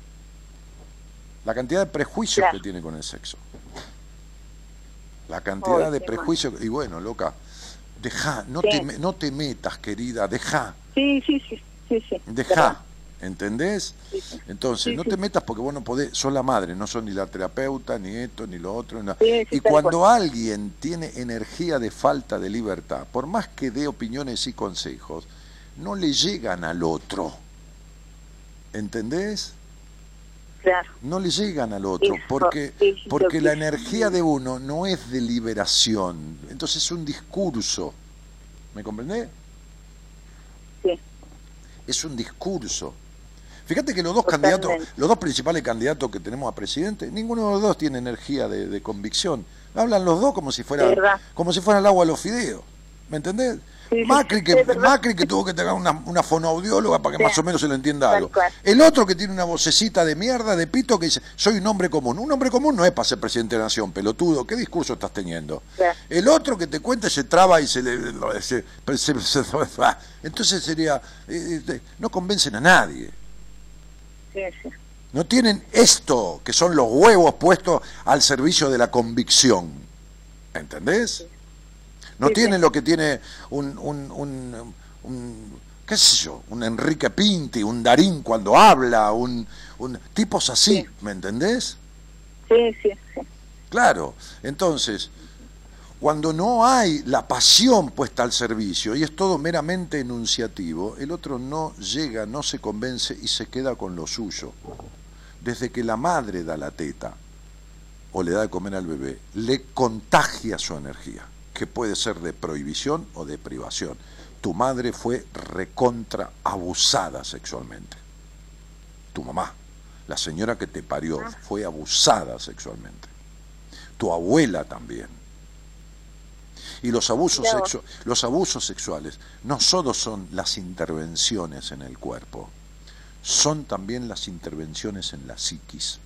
La cantidad de prejuicios Claro. que tiene con el sexo. La cantidad de prejuicios. Y bueno, loca, deja, no, te, no te metas, querida, deja, Sí, sí, sí, sí, sí. deja. ¿Entendés? Sí, sí. Entonces, Sí, no te metas porque vos no podés, sos la madre, no sos ni la terapeuta, ni esto, ni lo otro. y cuando alguien tiene energía de falta de libertad, por más que dé opiniones y consejos, no le llegan al otro. ¿Entendés? Claro. No le llegan al otro, Eso porque, porque la energía de uno no es de liberación, entonces es un discurso. ¿Me comprendés? Sí. es un discurso. Fíjate que los dos Totalmente. candidatos, los dos principales candidatos que tenemos a presidente, ninguno de los dos tiene energía de, de convicción. Hablan los dos como si fuera, como si fuera el agua a los fideos. ¿Me entendés? Sí, Macri, que. Macri que tuvo que tener una, una fonoaudióloga para que Sí. más o menos se le entienda algo. cual. El otro que tiene una vocecita de mierda, de pito, que dice, soy un hombre común. Un hombre común no es para ser presidente de la nación, pelotudo. ¿Qué discurso estás teniendo? El otro que te cuenta se traba y se le... se- se- se- entonces sería... eh, eh, no convencen a nadie. No tienen esto, que son los huevos puestos al servicio de la convicción. ¿Entendés? No Sí, sí. lo que tiene un, un, un, un- qué sé yo, un Enrique Pinti, un Darín cuando habla, un, un tipos así, Sí. ¿me entendés? Sí, sí, sí. Claro, entonces, cuando no hay la pasión puesta al servicio y es todo meramente enunciativo, el otro no llega, no se convence y se queda con lo suyo. Desde que la madre da la teta o le da de comer al bebé, le contagia su energía, que puede ser de prohibición o de privación. Tu madre fue recontra abusada sexualmente. Tu mamá, la señora que te parió, fue abusada sexualmente tu abuela también. Y los abusos, sexu- los abusos sexuales no solo son las intervenciones en el cuerpo, son también las intervenciones en la psiquis.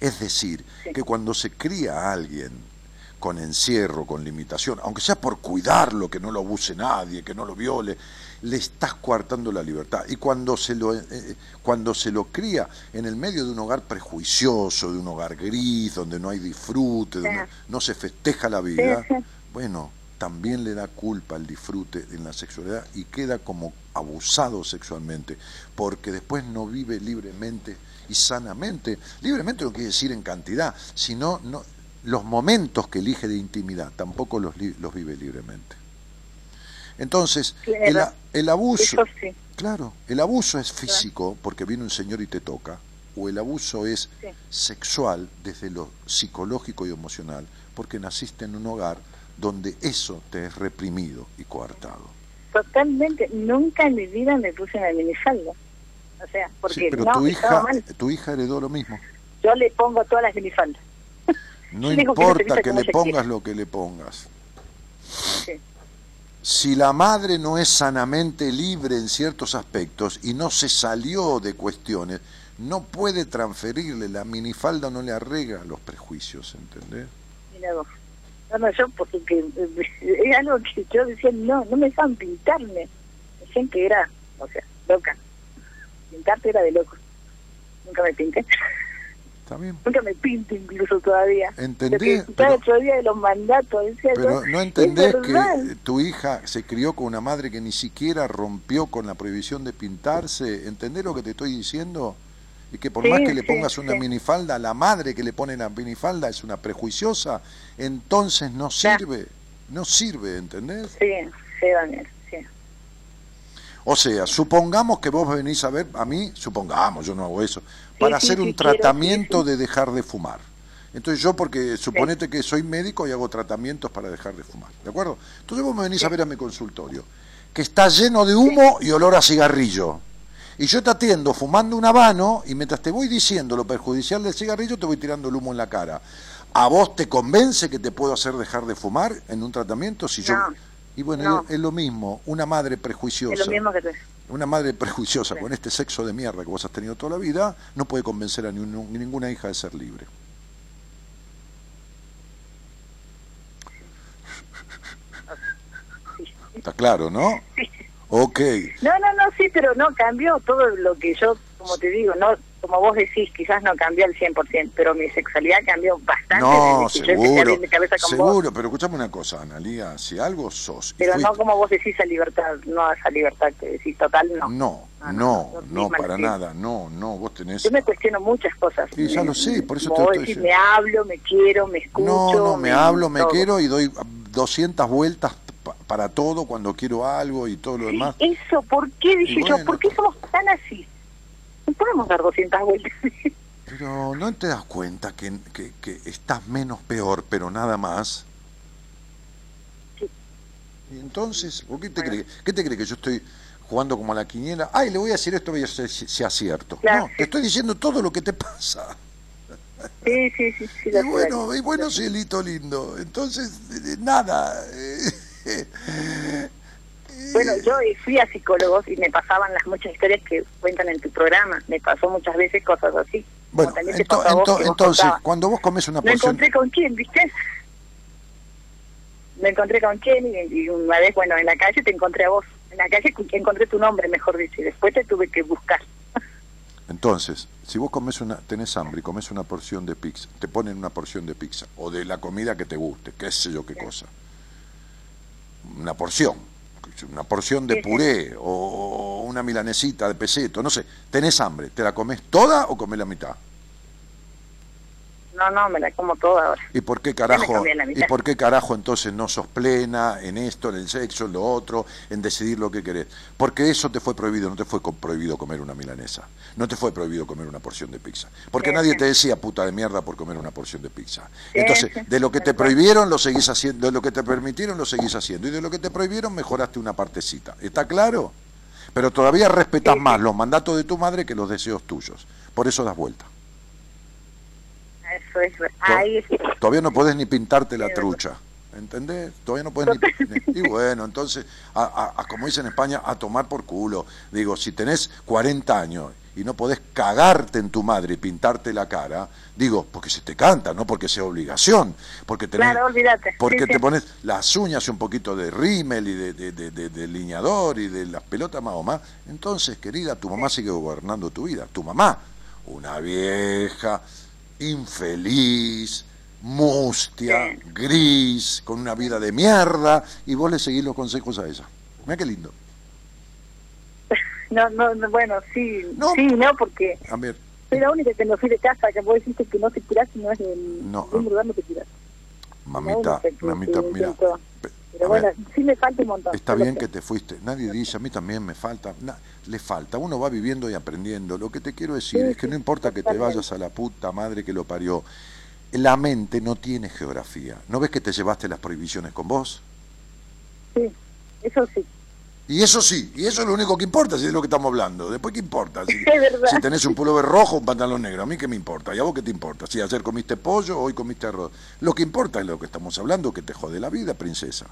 Es decir, que cuando se cría a alguien con encierro, con limitación, aunque sea por cuidarlo, que no lo abuse nadie, que no lo viole, le estás coartando la libertad. Y cuando se lo, eh, eh, cuando se lo cría en el medio de un hogar prejuicioso, de un hogar gris, donde no hay disfrute, donde Sí. no se festeja la vida, sí. bueno, también le da culpa el disfrute en la sexualidad y queda como abusado sexualmente, porque después no vive libremente y sanamente. Libremente no quiere decir en cantidad, sino no, los momentos que elige de intimidad tampoco los, los vive libremente. Entonces, Claro. el, el abuso, sí. claro, el abuso es físico porque viene un señor y te toca, o el abuso es Sí. sexual desde lo psicológico y emocional, porque naciste en un hogar donde eso te es reprimido y coartado. Totalmente. Nunca en mi vida me puse una minifalda. O sea, porque Sí, pero no, tu hija, mal. tu hija heredó lo mismo. Yo le pongo todas las minifaldas. No que importa que le pongas lo que le pongas. Si la madre no es sanamente libre en ciertos aspectos y no se salió de cuestiones, no puede transferirle la minifalda, no le arregla los prejuicios, ¿entendés? Mira vos. No, no, yo porque que, eh, es algo que yo decía, no, no me dejaban pintarme. Decían que era, o sea, loca. Pintarte era de loco. Nunca me pinté. ¿Está bien? Nunca me pinto incluso todavía. Entendés, pero- el otro día de los mandatos, decía Pero no entendés que tu hija se crió con una madre que ni siquiera rompió con la prohibición de pintarse. ¿Entendés lo que te estoy diciendo? Y que por Sí, más que le sí, pongas una minifalda, la madre que le pone la minifalda es una prejuiciosa, entonces no sirve. No sirve, ¿entendés? Sí, sí, Daniel, sí. O sea, supongamos que vos venís a ver, a mí, supongamos, yo no hago eso, para hacer un tratamiento de dejar de fumar. Entonces yo, porque suponete que soy médico y hago tratamientos para dejar de fumar, ¿de acuerdo? Entonces vos me venís a ver a mi consultorio, que está lleno de humo y olor a cigarrillo. Y yo te atiendo fumando un habano y mientras te voy diciendo lo perjudicial del cigarrillo, te voy tirando el humo en la cara. ¿A vos te convence que te puedo hacer dejar de fumar en un tratamiento? Si yo... Y bueno, no. es lo mismo, una madre prejuiciosa. Es lo mismo que tú. Una madre prejuiciosa con este sexo de mierda que vos has tenido toda la vida no puede convencer a ni un- ni ninguna hija de ser libre. Está claro, ¿no? Ok. No, no, no, sí, pero no cambió todo lo que yo, como te digo, no como vos decís, quizás no cambió al 100%, pero mi sexualidad cambió bastante. No, seguro, mi cabeza con vos. seguro, pero escuchame una cosa, Analía, si algo sos... Pero no fuiste- como vos decís a libertad, no a esa libertad que decís total, no. No, No, no, no, no, no, para nada, no, no, vos tenés... Yo me cuestiono muchas cosas. Sí, ya lo sé, por eso Como te vos estoy decís, diciendo. me hablo, me quiero, me escucho. No, no, me hablo, me todo. quiero y doy 200 vueltas pa- para todo cuando quiero algo y todo lo Sí, demás. eso, ¿por qué? Dije Y yo, bueno. ¿por qué somos tan así? Podemos dar 200 vueltas. Pero no te das cuenta que, que, que estás menos peor, pero nada más. Sí. Y entonces, ¿por qué te crees? ¿Qué te crees que yo estoy jugando como a la quiniela? Ay, le voy a decir esto, voy a ver si, si acierto. Claro, no, sí. te estoy diciendo todo lo que te pasa. sí, sí, sí, sí. Y bueno, y bueno, cielito lindo. Entonces, nada. Bueno, yo fui a psicólogos y me pasaban las muchas historias que cuentan en tu programa. Me pasó muchas veces cosas así. Bueno, ento- vos entonces, cuando vos comes una Me porción... encontré con quién, ¿viste? Me encontré con quién y, y una vez, bueno, en la calle te encontré a vos. En la calle encontré tu nombre, mejor dicho, y después te tuve que buscar. Entonces, si vos comes una, tenés hambre y comes una porción de pizza, te ponen una porción de pizza o de la comida que te guste, qué sé yo qué cosa. Una porción, una porción de puré o una milanesita de peseto, no sé, tenés hambre, ¿te la comes toda o comes la mitad? No, no, me la como toda ahora. ¿Y por qué carajo, y por qué carajo entonces no sos plena en esto, en el sexo, en lo otro, en decidir lo que querés? Porque eso te fue prohibido, no te fue prohibido comer una milanesa, no te fue prohibido comer una porción de pizza, porque Sí, nadie sí. te decía puta de mierda por comer una porción de pizza. Sí, Entonces, de lo que te prohibieron lo seguís haciendo, de lo que te permitieron lo seguís haciendo, y de lo que te prohibieron mejoraste una partecita. ¿Está claro? Pero todavía respetas más los mandatos de tu madre que los deseos tuyos. Por eso das vuelta. Eso es verdad. Ahí es Todavía no podés ni pintarte la trucha. ¿Entendés? Todavía no podés ni, Y bueno, entonces, a, a- a- como dicen en España, a tomar por culo. Digo, si tenés 40 años y no podés cagarte en tu madre y pintarte la cara, digo, porque se te canta, no porque sea obligación. Porque tenés, Claro, olvídate. Porque Sí, te sí. pones las uñas y un poquito de rímel y de, de, de- lineador y de las pelotas más o más. Entonces, querida, tu mamá sigue gobernando tu vida. Tu mamá, una vieja, infeliz, mustia, Sí. gris, con una vida de mierda, y vos le seguís los consejos a ella. Mira qué lindo. No, no, no, bueno, sí, No. sí, no, porque A ver, soy la única que me fui de casa, que vos dijiste que no te tirás no es del No. lugar no te tirás. mamita, mamita, mira. Pero a bueno, ver, sí me falta un montón. Está bien que te fuiste. Nadie dice, a mí también me falta. Na- le falta. Uno va viviendo y aprendiendo. Lo que te quiero decir Sí, es que sí, no importa que te vayas a la puta madre que lo parió. La mente no tiene geografía. ¿No ves que te llevaste las prohibiciones con vos? Sí, eso sí. Y eso sí, y eso es lo único que importa, si es lo que estamos hablando. Después, ¿qué importa? Si, si tenés un pullover rojo o un pantalón negro, a mí qué me importa, y a vos qué te importa. Si ayer comiste pollo, hoy comiste arroz. Lo que importa es lo que estamos hablando, que te jode la vida, princesa.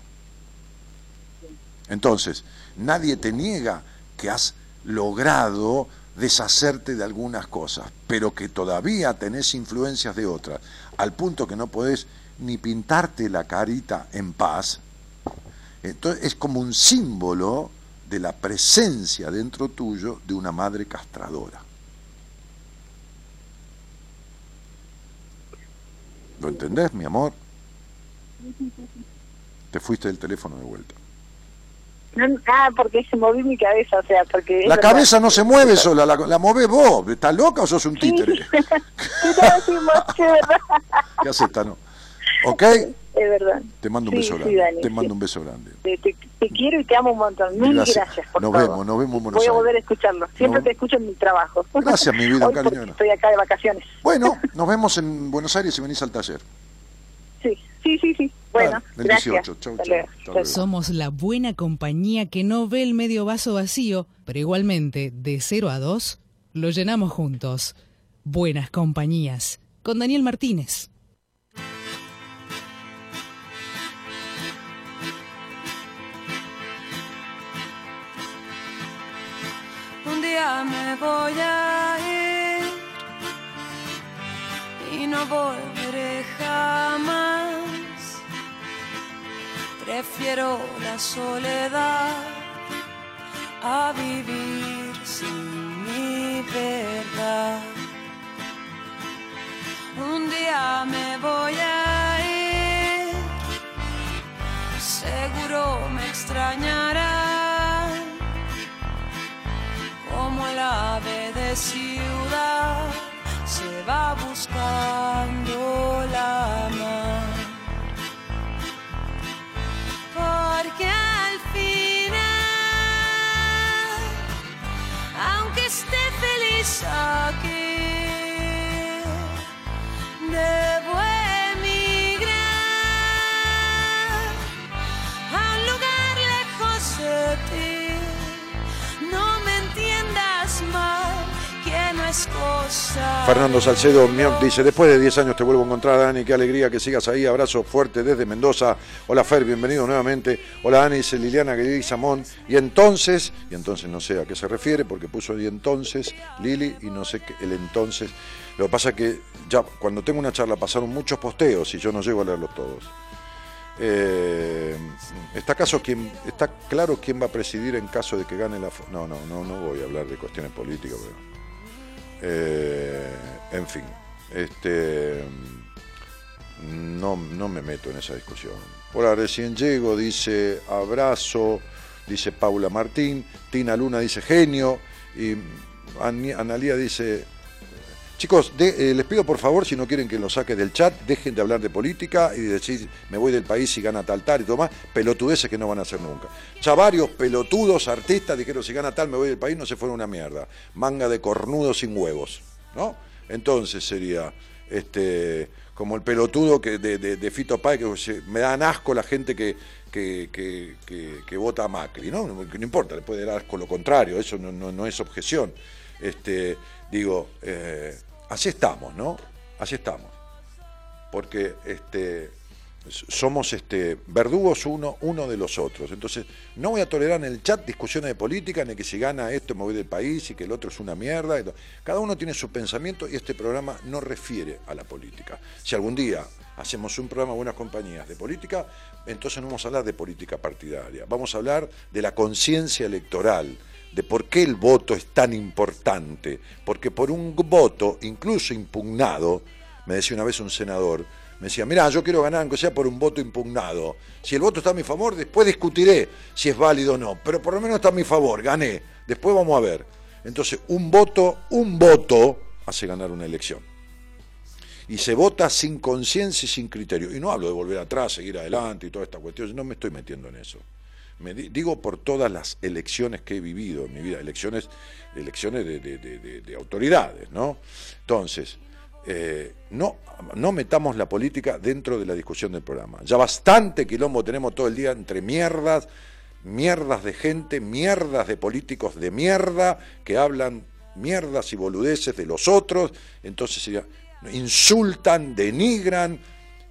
Entonces, nadie te niega que has logrado deshacerte de algunas cosas, pero que todavía tenés influencias de otras, al punto que no podés ni pintarte la carita en paz. Entonces, es como un símbolo de la presencia dentro tuyo de una madre castradora. ¿Lo entendés, mi amor? Te fuiste del teléfono de vuelta. No, ah, porque se moví mi cabeza, o sea, porque... La verdad. cabeza no se mueve sola, la, la movés vos. ¿Estás loca o sos un títere? sí. ¿Qué haces, Tano? ¿Ok? Es verdad. Te mando un Sí, beso sí, grande. Dani, te sí. mando un beso grande. Te, te- te quiero y te amo un montón. Mil Gracias. gracias, por Nos todo. vemos, nos vemos en Buenos Voy a volver a escucharlo. Siempre No. te escucho en mi trabajo. Gracias, mi vida, cariño. Estoy acá de vacaciones. Bueno, nos vemos en Buenos Aires y venís al taller. Sí, sí, sí, sí. Bueno, del gracias. 18. Chau, chau. luego. Hasta luego. Somos la buena compañía que no ve el medio vaso vacío, pero igualmente, de 0 a 2, lo llenamos juntos. Buenas compañías. Con Daniel Martínez. Día me voy a ir y no volveré jamás. Prefiero la soledad a vivir sin mi verdad. Un día me voy a ir, seguro me extrañarán, ave de ciudad se va buscando la mar. Porque al final, aunque esté feliz aquí, debo emigrar a un lugar lejos de ti. Fernando Salcedo Mioc dice, después de 10 años te vuelvo a encontrar, Dani, qué alegría que sigas ahí, abrazo fuerte desde Mendoza. Hola Fer, bienvenido nuevamente. Hola Dani, dice Liliana Samón. Y entonces, y entonces no sé a qué se refiere, porque puso y entonces Lili y no sé qué, el entonces. Lo que pasa es que ya cuando tengo una charla pasaron muchos posteos y yo no llego a leerlos todos. Eh, ¿está, acaso quién, ¿Está claro quién va a presidir en caso de que gane la... No, no, no, no voy a hablar de cuestiones políticas, pero... Eh, en fin, este, no, no me meto en esa discusión. Hola, recién llego, dice abrazo, dice Paula Martín, Tina Luna dice genio, y Analía dice, chicos, eh, les pido por favor, si no quieren que lo saque del chat, dejen de hablar de política y de decir, me voy del país y gana tal, tal y todo más, pelotudeces que no van a hacer nunca. Ya varios pelotudos artistas dijeron, si gana tal, me voy del país, no se fueron una mierda. Manga de cornudos sin huevos, ¿no? Entonces sería, este, como el pelotudo que de, Fito Páez, que me dan asco la gente que, que, que- vota a Macri, ¿no? No, importa, le puede dar asco lo contrario, eso no, no- no es objeción. Este, digo, eh, así estamos, ¿no? Así estamos. Porque este, somos este, verdugos uno, de los otros. Entonces, no voy a tolerar en el chat discusiones de política, ni que si gana esto me voy del país y que el otro es una mierda. Cada uno tiene su pensamiento y este programa no refiere a la política. Si algún día hacemos un programa Buenas Compañías de política, entonces no vamos a hablar de política partidaria. Vamos a hablar de la conciencia electoral, de por qué el voto es tan importante. Porque por un voto, incluso impugnado, me decía una vez un senador, me decía, mira, yo quiero ganar aunque sea por un voto impugnado. Si el voto está a mi favor, después discutiré si es válido o no, pero por lo menos está a mi favor, gané. Después vamos a ver. Entonces, un voto, un voto hace ganar una elección. Y se vota sin conciencia y sin criterio. Y no hablo de volver atrás, seguir adelante y toda esta cuestión, no me estoy metiendo en eso. Me di- digo por todas las elecciones que he vivido en mi vida, elecciones, elecciones de, de- de- de- de autoridades, ¿no? Entonces, eh, no, no metamos la política dentro de la discusión del programa. Ya bastante quilombo tenemos todo el día entre mierdas, mierdas de gente, mierdas de políticos de mierda que hablan mierdas y boludeces de los otros, entonces insultan, denigran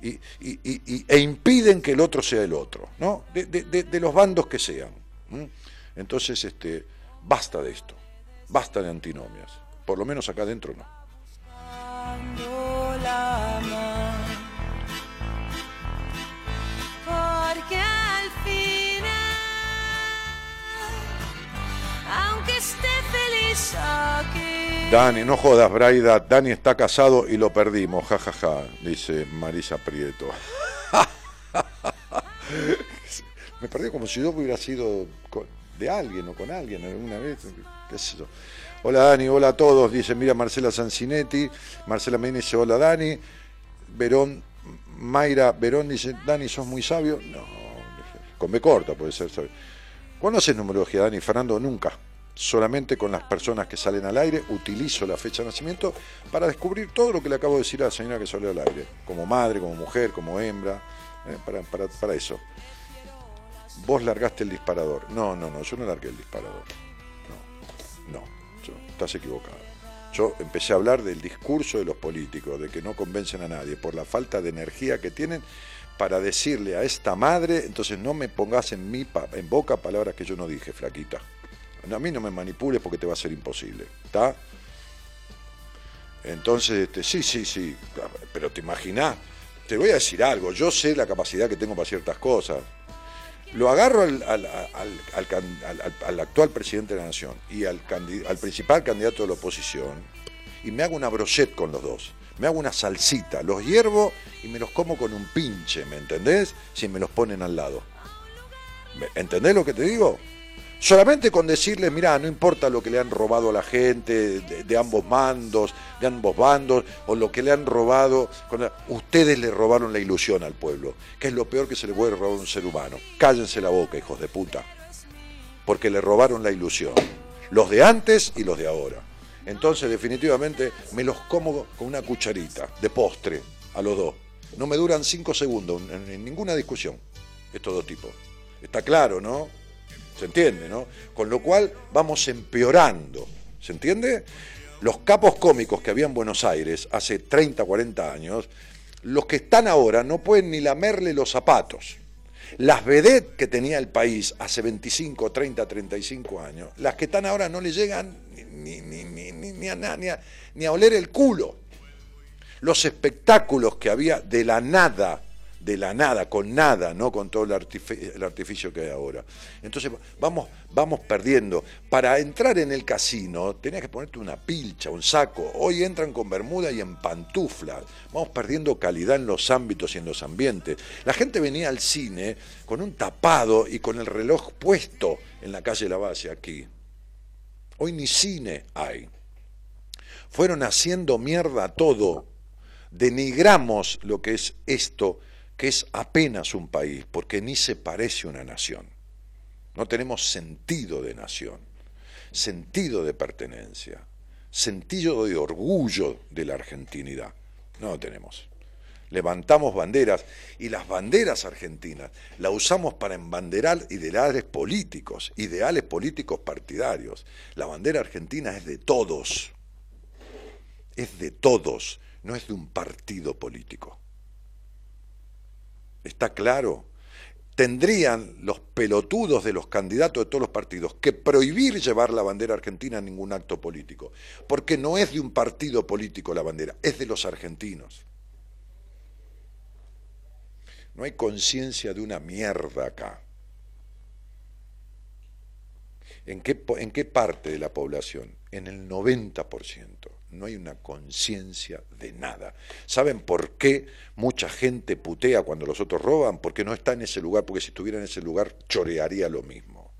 y, e impiden que el otro sea el otro, ¿no? De, los bandos que sean. Entonces, este, basta de esto, basta de antinomias, por lo menos acá adentro no. Aunque esté feliz aquí, Dani, no jodas, Braida, Dani está casado y lo perdimos, jajaja, dice Marisa Prieto. Me perdí como si yo hubiera sido de alguien o con alguien alguna vez. Hola Dani, hola a todos, dice, mira Marcela Sancinetti, Marcela me dice, hola Dani, Verón, Mayra Verón dice, Dani, sos muy sabio. No, con B corta puede ser sabio. ¿Cuándo haces numerología, Dani? Fernando, nunca. Solamente con las personas que salen al aire utilizo la fecha de nacimiento para descubrir todo lo que le acabo de decir a la señora que salió al aire, como madre, como mujer, como hembra, eh, para, eso. Vos largaste el disparador. No, no, no, yo no largué el disparador. No, no, yo- estás equivocado. Yo empecé a hablar del discurso de los políticos, de que no convencen a nadie por la falta de energía que tienen para decirle a esta madre, entonces no me pongas en, mi en boca palabras que yo no dije, flaquita. A mí no me manipules porque te va a ser imposible, ¿está? Entonces, este, sí, sí, sí, pero te imaginás, te voy a decir algo, yo sé la capacidad que tengo para ciertas cosas. lo agarro al, al- al- al actual presidente de la nación y al, al principal candidato de la oposición y me hago una brochette con los dos. Me hago una salsita, los hiervo y me los como con un pinche, ¿me entendés? Si me los ponen al lado. ¿Me- ¿Entendés lo que te digo? Solamente con decirles, mirá, no importa lo que le han robado a la gente de, ambos mandos, de ambos bandos, o lo que le han robado, ustedes le robaron la ilusión al pueblo, que es lo peor que se le puede robar a un ser humano. Cállense la boca, hijos de puta, porque le robaron la ilusión, los de antes y los de ahora. Entonces, definitivamente, me los como con una cucharita de postre a los dos. No me duran cinco segundos en, en ninguna discusión, estos dos tipos. Está claro, ¿no? ¿Se entiende, no? Con lo cual vamos empeorando. ¿Se entiende? Los capos cómicos que había en Buenos Aires hace 30, 40 años, los que están ahora no pueden ni lamerle los zapatos. Las vedettes que tenía el país hace 25, 30, 35 años, las que están ahora no le llegan ni, ni, ni, ni, a oler el culo. Los espectáculos que había de la nada, de la nada, con nada, no con todo el, artifi- el artificio que hay ahora. Entonces vamos, vamos perdiendo. Para entrar en el casino tenías que ponerte una pilcha, un saco. Hoy entran con bermuda y en pantuflas. Vamos perdiendo calidad en los ámbitos y en los ambientes. La gente venía al cine con un tapado y con el reloj puesto en la calle La Base, aquí. Hoy ni cine hay. Fueron haciendo mierda todo. Denigramos lo que es esto, que es apenas un país, porque ni se parece una nación. No tenemos sentido de nación, sentido de pertenencia, sentido de orgullo de la argentinidad. No lo tenemos. Levantamos banderas y las banderas argentinas las usamos para embanderar ideales políticos, ideales políticos partidarios. La bandera argentina es de todos, es de todos, no es de un partido político. ¿Está claro? Tendrían los pelotudos de los candidatos de todos los partidos que prohibir llevar la bandera argentina a ningún acto político, porque no es de un partido político la bandera, es de los argentinos. No hay conciencia de una mierda acá. ¿En qué, ¿En qué parte de la población? En el 90%. No hay una conciencia de nada. ¿Saben por qué mucha gente putea cuando los otros roban? Porque no está en ese lugar, porque si estuviera en ese lugar chorearía lo mismo.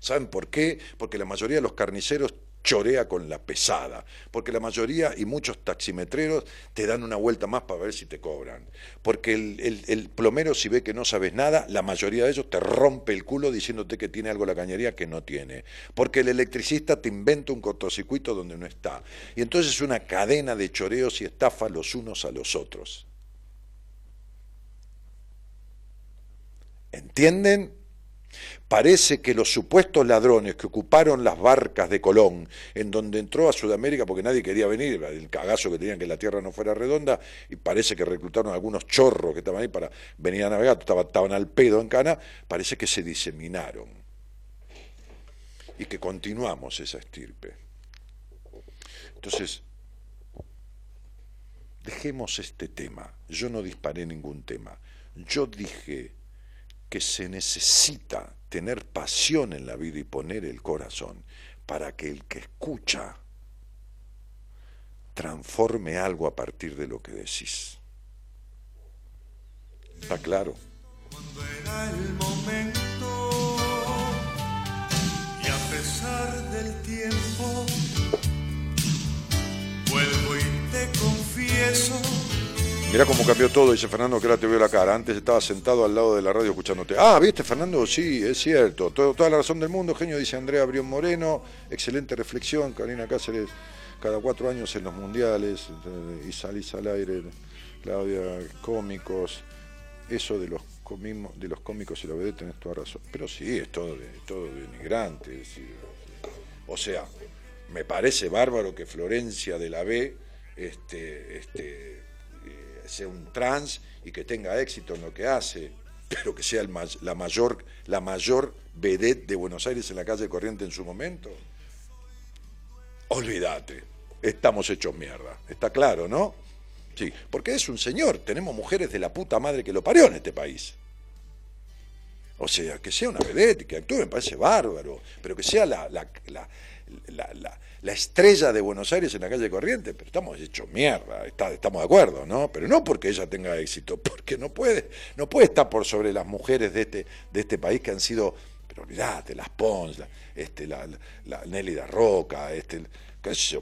¿Saben por qué? Porque la mayoría de los carniceros chorea con la pesada, porque la mayoría y muchos taximetreros te dan una vuelta más para ver si te cobran, porque el, plomero si ve que no sabes nada, la mayoría de ellos te rompe el culo diciéndote que tiene algo la cañería que no tiene, porque el electricista te inventa un cortocircuito donde no está, y entonces es una cadena de choreos y estafa los unos a los otros. ¿Entienden? Parece que los supuestos ladrones que ocuparon las barcas de Colón, en donde entró a Sudamérica porque nadie quería venir, el cagazo que tenían que la tierra no fuera redonda, y parece que reclutaron algunos chorros que estaban ahí para venir a navegar, estaban, estaban al pedo en Cana, parece que se diseminaron. Y que continuamos esa estirpe. Entonces, dejemos este tema. Yo no disparé ningún tema. Yo dije que se necesita tener pasión en la vida y poner el corazón para que el que escucha transforme algo a partir de lo que decís. ¿Está claro? Era el momento y a pesar del tiempo vuelvo y te confieso Mirá cómo cambió todo, dice Fernando, que ahora te veo la cara. Antes estaba sentado al lado de la radio escuchándote. Ah, ¿viste, Fernando? Sí, es cierto. Todo- toda la razón del mundo, genio, dice Andrea Brión Moreno. Excelente reflexión. Carolina Cáceres, cada cuatro años en los mundiales. eh, Y salís al aire. Claudia, cómicos. Eso de los, de los cómicos y la vedette, tenés toda razón. Pero sí, es todo, de, todo denigrante. o sea, me parece bárbaro que Florencia de la B este, este, sea un trans y que tenga éxito en lo que hace, pero que sea la, mayor, la mayor vedette de Buenos Aires en la calle Corriente en su momento. Olvídate, estamos hechos mierda. Está claro, ¿no? Sí, porque es un señor, tenemos mujeres de la puta madre que lo parió en este país. O sea, que sea una vedette, que actúe, me parece bárbaro, pero que sea la, la, la- la estrella de Buenos Aires en la calle Corriente, pero estamos hechos mierda, está- estamos de acuerdo, ¿no? Pero no porque ella tenga éxito, porque no puede, no puede estar por sobre las mujeres de este, de este país que han sido, pero olvidate, las Pons, la, este, la, la- Nelly da Roca, este,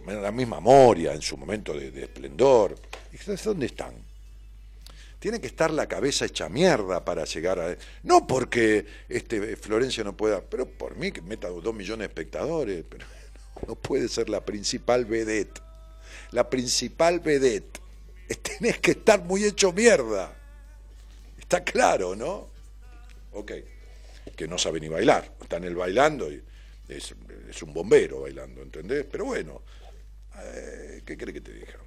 la misma Moria en su momento de, de esplendor. ¿Y ¿Dónde están? Tiene que estar la cabeza hecha mierda para llegar a... No porque este, Florencia no pueda, pero por mí que meta dos millones de espectadores, pero no puede ser la principal vedette. La principal vedette. Tenés que estar muy hecho mierda. Está claro, ¿no? Ok. Que no sabe ni bailar. Está en el bailando y es, es un bombero bailando, ¿entendés? Pero bueno, eh, ¿qué cree que te diga?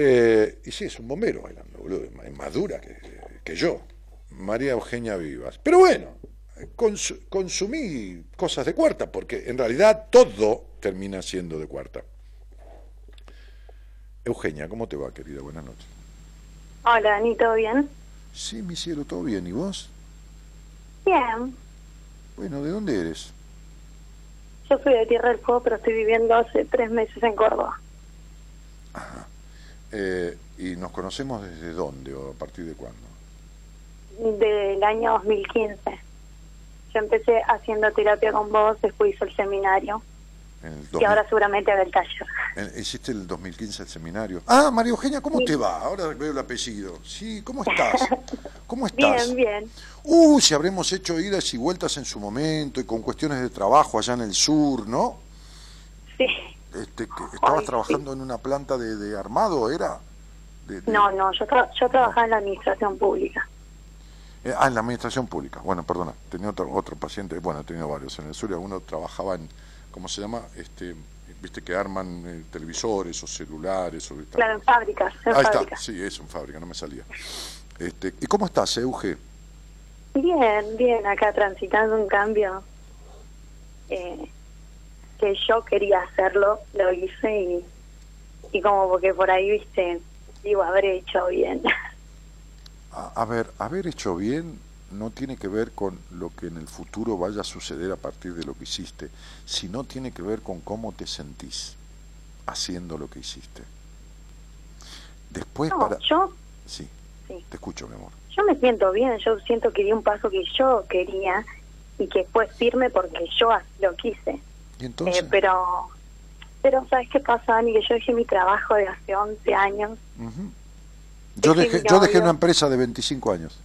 Eh, y sí, es un bombero bailando, boludo, es más- dura que, que yo. María Eugenia Vivas. Pero bueno, cons- consumí cosas de cuarta, porque en realidad todo termina siendo de cuarta. Eugenia, ¿cómo te va, querida? Buenas noches. Hola, Dani, ¿todo bien? Sí, mi cielo, todo bien. ¿Y vos? Bien. Bueno, ¿de dónde eres? Yo soy de Tierra del Fuego, pero estoy viviendo hace tres meses en Córdoba. Eh, ¿Y nos conocemos desde dónde o a partir de cuándo? Del año 2015. Yo empecé haciendo terapia con vos, después hice el seminario el y 2000 ahora seguramente haga el taller. ¿Hiciste el 2015 el seminario? Ah, María Eugenia, ¿cómo te va? Ahora veo el apellido. Sí, ¿cómo estás? ¿Cómo estás? Bien, bien. Uh, si habremos hecho idas y vueltas en su momento y con cuestiones de trabajo allá en el sur, ¿no? Sí. Este, que estabas Ay, trabajando en una planta de, de armado, ¿era? De- de- No, no, yo, tra- yo trabajaba en la administración pública. Eh, ah, en la administración pública. Bueno, perdona, tenía otro, otro paciente, bueno, he tenido varios en el sur y alguno trabajaba en, ¿cómo se llama? Este, viste que arman eh, televisores o celulares o Claro, en fábricas, en Ahí está, sí, es en fábrica, no me salía. Este, ¿Y cómo estás, Euge? Bien, bien, acá transitando un cambio eh, que yo quería hacerlo, lo hice y, y como porque por ahí, viste, digo, habré hecho bien. A, a ver, haber hecho bien no tiene que ver con lo que en el futuro vaya a suceder a partir de lo que hiciste, sino tiene que ver con cómo te sentís haciendo lo que hiciste. Después No, para... yo, Sí, sí, te escucho, mi amor. yo me siento bien, yo siento que di un paso que yo quería y que fue firme porque yo lo quise. Eh, pero, pero ¿sabes qué pasa, Dani? Que yo dejé mi trabajo de hace 11 años. Yo Dejé yo dejé una empresa de 25 años.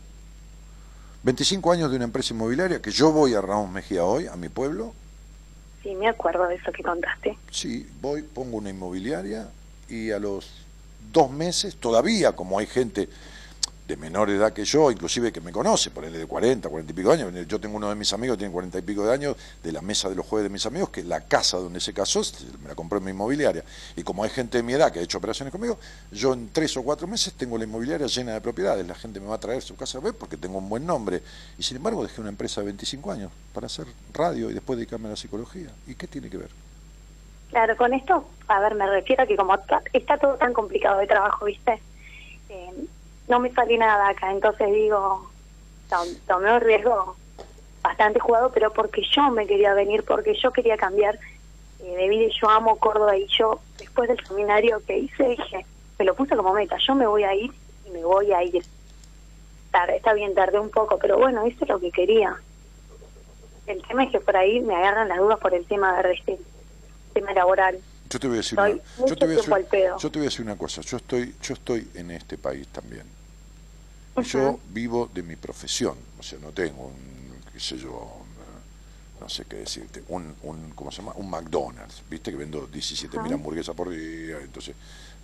25 años de una empresa inmobiliaria que yo voy a Ramos Mejía hoy, a mi pueblo. Sí, me acuerdo de eso que contaste. Sí, voy, pongo una inmobiliaria y a los dos meses, todavía como hay gente de menor edad que yo, inclusive que me conoce, por él de 40, 40 y pico de años. Yo tengo uno de mis amigos, tiene 40 y pico de años, de la mesa de los jueves de mis amigos, que la casa donde se casó me la compró en mi inmobiliaria. Y como hay gente de mi edad que ha hecho operaciones conmigo, yo en tres o cuatro meses tengo la inmobiliaria llena de propiedades. La gente me va a traer su casa a ver porque tengo un buen nombre. Y sin embargo dejé una empresa de 25 años para hacer radio y después dedicarme a la psicología. ¿Y qué tiene que ver? Claro, con esto, a ver, me refiero a que como está todo tan complicado de trabajo, ¿viste? Eh, no me sale nada acá, entonces digo, tom- tomé un riesgo bastante jugado, pero porque yo me quería venir, porque yo quería cambiar eh, de vida yo amo Córdoba y yo, después del seminario que hice, dije, me lo puse como meta, yo me voy a ir y me voy a ir. Tar- Está bien, tardé un poco, pero bueno, hice lo que quería. El tema es que por ahí me agarran las dudas por el tema de este tema laboral. Yo te voy a decir una, yo te voy a decir, yo te voy a decir una cosa, yo estoy, yo estoy en este país también. Yo vivo de mi profesión, o sea, no tengo un, qué sé yo, no sé qué decirte, un, un, ¿cómo se llama? Un McDonald's, viste que vendo 17 mil Ajá. hamburguesas por día, entonces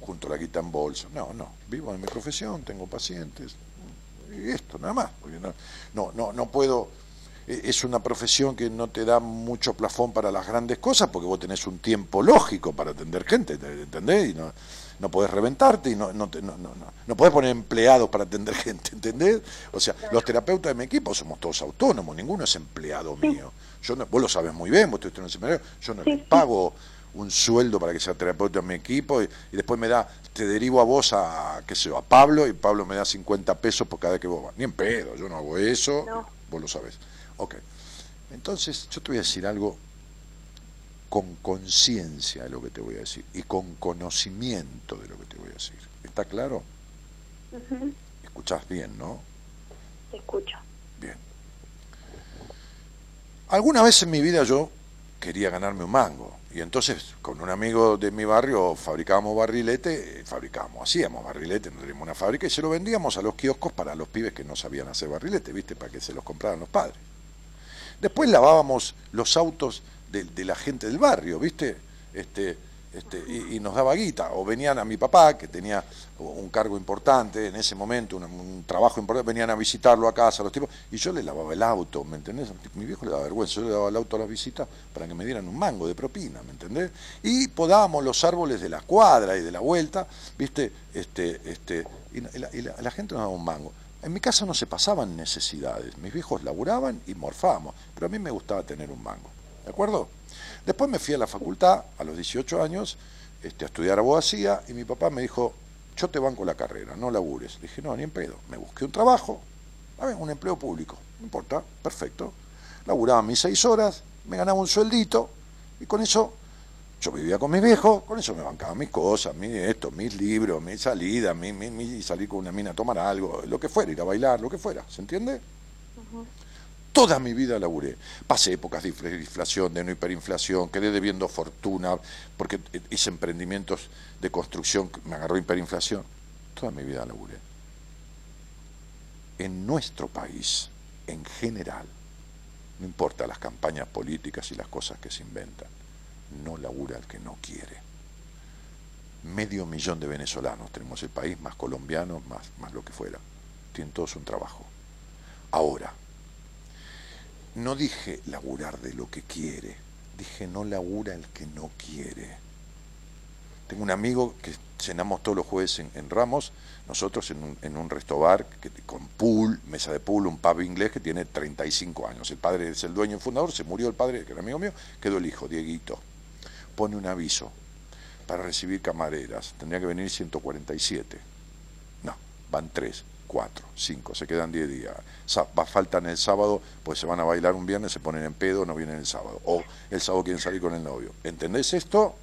junto la guita en bolsa. No, no, vivo de mi profesión, tengo pacientes, y esto nada más, porque no, no, no, no puedo es una profesión que no te da mucho plafón para las grandes cosas porque vos tenés un tiempo lógico para atender gente, ¿te- ¿entendés? Y no, no podés reventarte y no, no, te- no, no, no, podés poner empleados para atender gente, ¿entendés? O sea, los terapeutas de mi equipo somos todos autónomos, ninguno es empleado mío. Yo no- vos lo sabes muy bien, vos estuviste en el seminario, yo no Sí, les pago un sueldo para que sea terapeuta en mi equipo y, y después me da, te derivo a vos a, qué sé yo, a Pablo y Pablo me da 50 pesos por cada vez que vos vas. Ni en pedo, yo no hago eso, No. vos lo sabés. Ok. Entonces, yo te voy a decir algo con conciencia de lo que te voy a decir y con conocimiento de lo que te voy a decir. ¿Está claro? Escuchás bien, ¿no? Te escucho. Bien. Alguna vez en mi vida yo quería ganarme un mango. Y entonces, con un amigo de mi barrio, fabricábamos barrilete, eh, fabricábamos, hacíamos barrilete, no teníamos una fábrica, y se lo vendíamos a los kioscos para los pibes que no sabían hacer barrilete, ¿viste? Para que se los compraran los padres. Después lavábamos los autos de, la gente del barrio, ¿viste? Este, este, y, nos daba guita. O venían a mi papá, que tenía un cargo importante en ese momento, un, un trabajo importante, venían a visitarlo a casa los tipos, y yo le lavaba el auto, ¿me entendés? Mi viejo le daba vergüenza, yo le daba el auto a las visitas para que me dieran un mango de propina, ¿me entendés? Y podábamos los árboles de la cuadra y de la vuelta, ¿viste? Este, este, y, la gente nos daba un mango. En mi casa no se pasaban necesidades, mis viejos laburaban y morfábamos, pero a mí me gustaba tener un mango, ¿de acuerdo? Después me fui a la facultad a los 18 años este, a estudiar abogacía y mi papá me dijo, yo te banco la carrera, no labures. Le dije, no, ni en pedo. Me busqué un trabajo, ver, un empleo público, no importa, perfecto. Laburaba mis seis horas, me ganaba un sueldito y con eso yo vivía con mis viejos, con eso me bancaba mis cosas, mi esto, mis libros, mi salida, mi, mi, mi salir con una mina a tomar algo, lo que fuera, ir a bailar, lo que fuera, ¿se entiende? Toda mi vida laburé. Pasé épocas de infla- inflación, de no hiperinflación, quedé debiendo fortuna, porque hice emprendimientos de construcción, me agarró hiperinflación. Toda mi vida laburé. En nuestro país, en general, no importa las campañas políticas y las cosas que se inventan, no labura el que no quiere. Medio millón de venezolanos tenemos el país, más colombianos, más, más lo que fuera. Tienen todos un trabajo. Ahora, no dije laburar de lo que quiere, dije no labura el que no quiere. Tengo un amigo que cenamos todos los jueves en, en Ramos, nosotros en un, en un restobar que, con pool, mesa de pool, un pub inglés que tiene 35 años. El padre es el dueño y fundador, se murió el padre, que era amigo mío, quedó el hijo, Dieguito. Pone un aviso para recibir camareras, tendría que venir 147. No, van 3, 4, 5, se quedan 10 días. Faltan el sábado, pues se van a bailar un viernes, se ponen en pedo, no vienen el sábado. O el sábado quieren salir con el novio. ¿Entendés esto?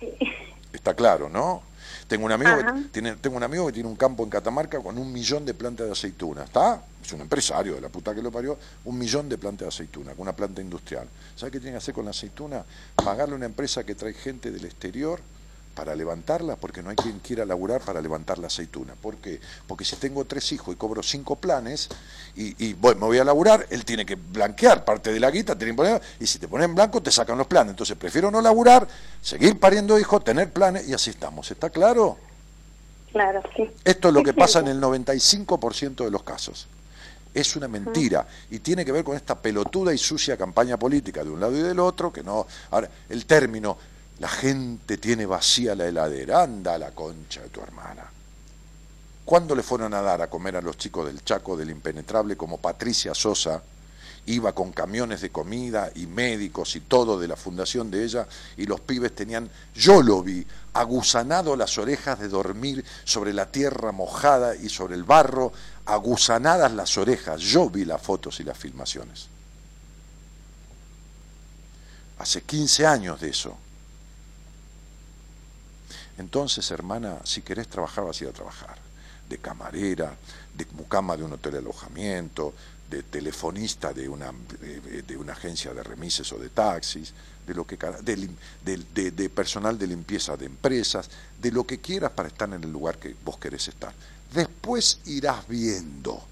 Sí. Está claro, ¿no? Tengo un amigo Ajá. que tiene, tengo un amigo que tiene un campo en Catamarca con un millón de plantas de aceituna, ¿está? Es un empresario de la puta que lo parió, un millón de plantas de aceituna, con una planta industrial. ¿Sabe qué tiene que hacer con la aceituna? Pagarle a una empresa que trae gente del exterior para levantarla, porque no hay quien quiera laburar para levantar la aceituna. ¿Por qué? Porque si tengo tres hijos y cobro cinco planes y, y voy- me voy a laburar, él tiene que blanquear parte de la guita, tiene que poner- y si te ponen en blanco te sacan los planes. Entonces prefiero no laburar, seguir pariendo hijos, tener planes y así estamos. ¿Está claro? Claro, sí. Esto es lo que pasa en el 95% de los casos. Es una mentira y tiene que ver con esta pelotuda y sucia campaña política de un lado y del otro, que no... Ahora, el término, la gente tiene vacía la heladera, anda a la concha de tu hermana. ¿Cuándo le fueron a dar a comer a los chicos del Chaco del Impenetrable como Patricia Sosa? Iba con camiones de comida y médicos y todo de la fundación de ella y los pibes tenían, yo lo vi, agusanado las orejas de dormir sobre la tierra mojada y sobre el barro, agusanadas las orejas. Yo vi las fotos y las filmaciones. Hace 15 años de eso. Entonces, hermana, si querés trabajar, vas a ir a trabajar. De camarera, de mucama de un hotel de alojamiento, de telefonista de una, de, una agencia de remises o de taxis, de, lo que, de- de personal de limpieza de empresas, de lo que quieras para estar en el lugar que vos querés estar. Después irás viendo.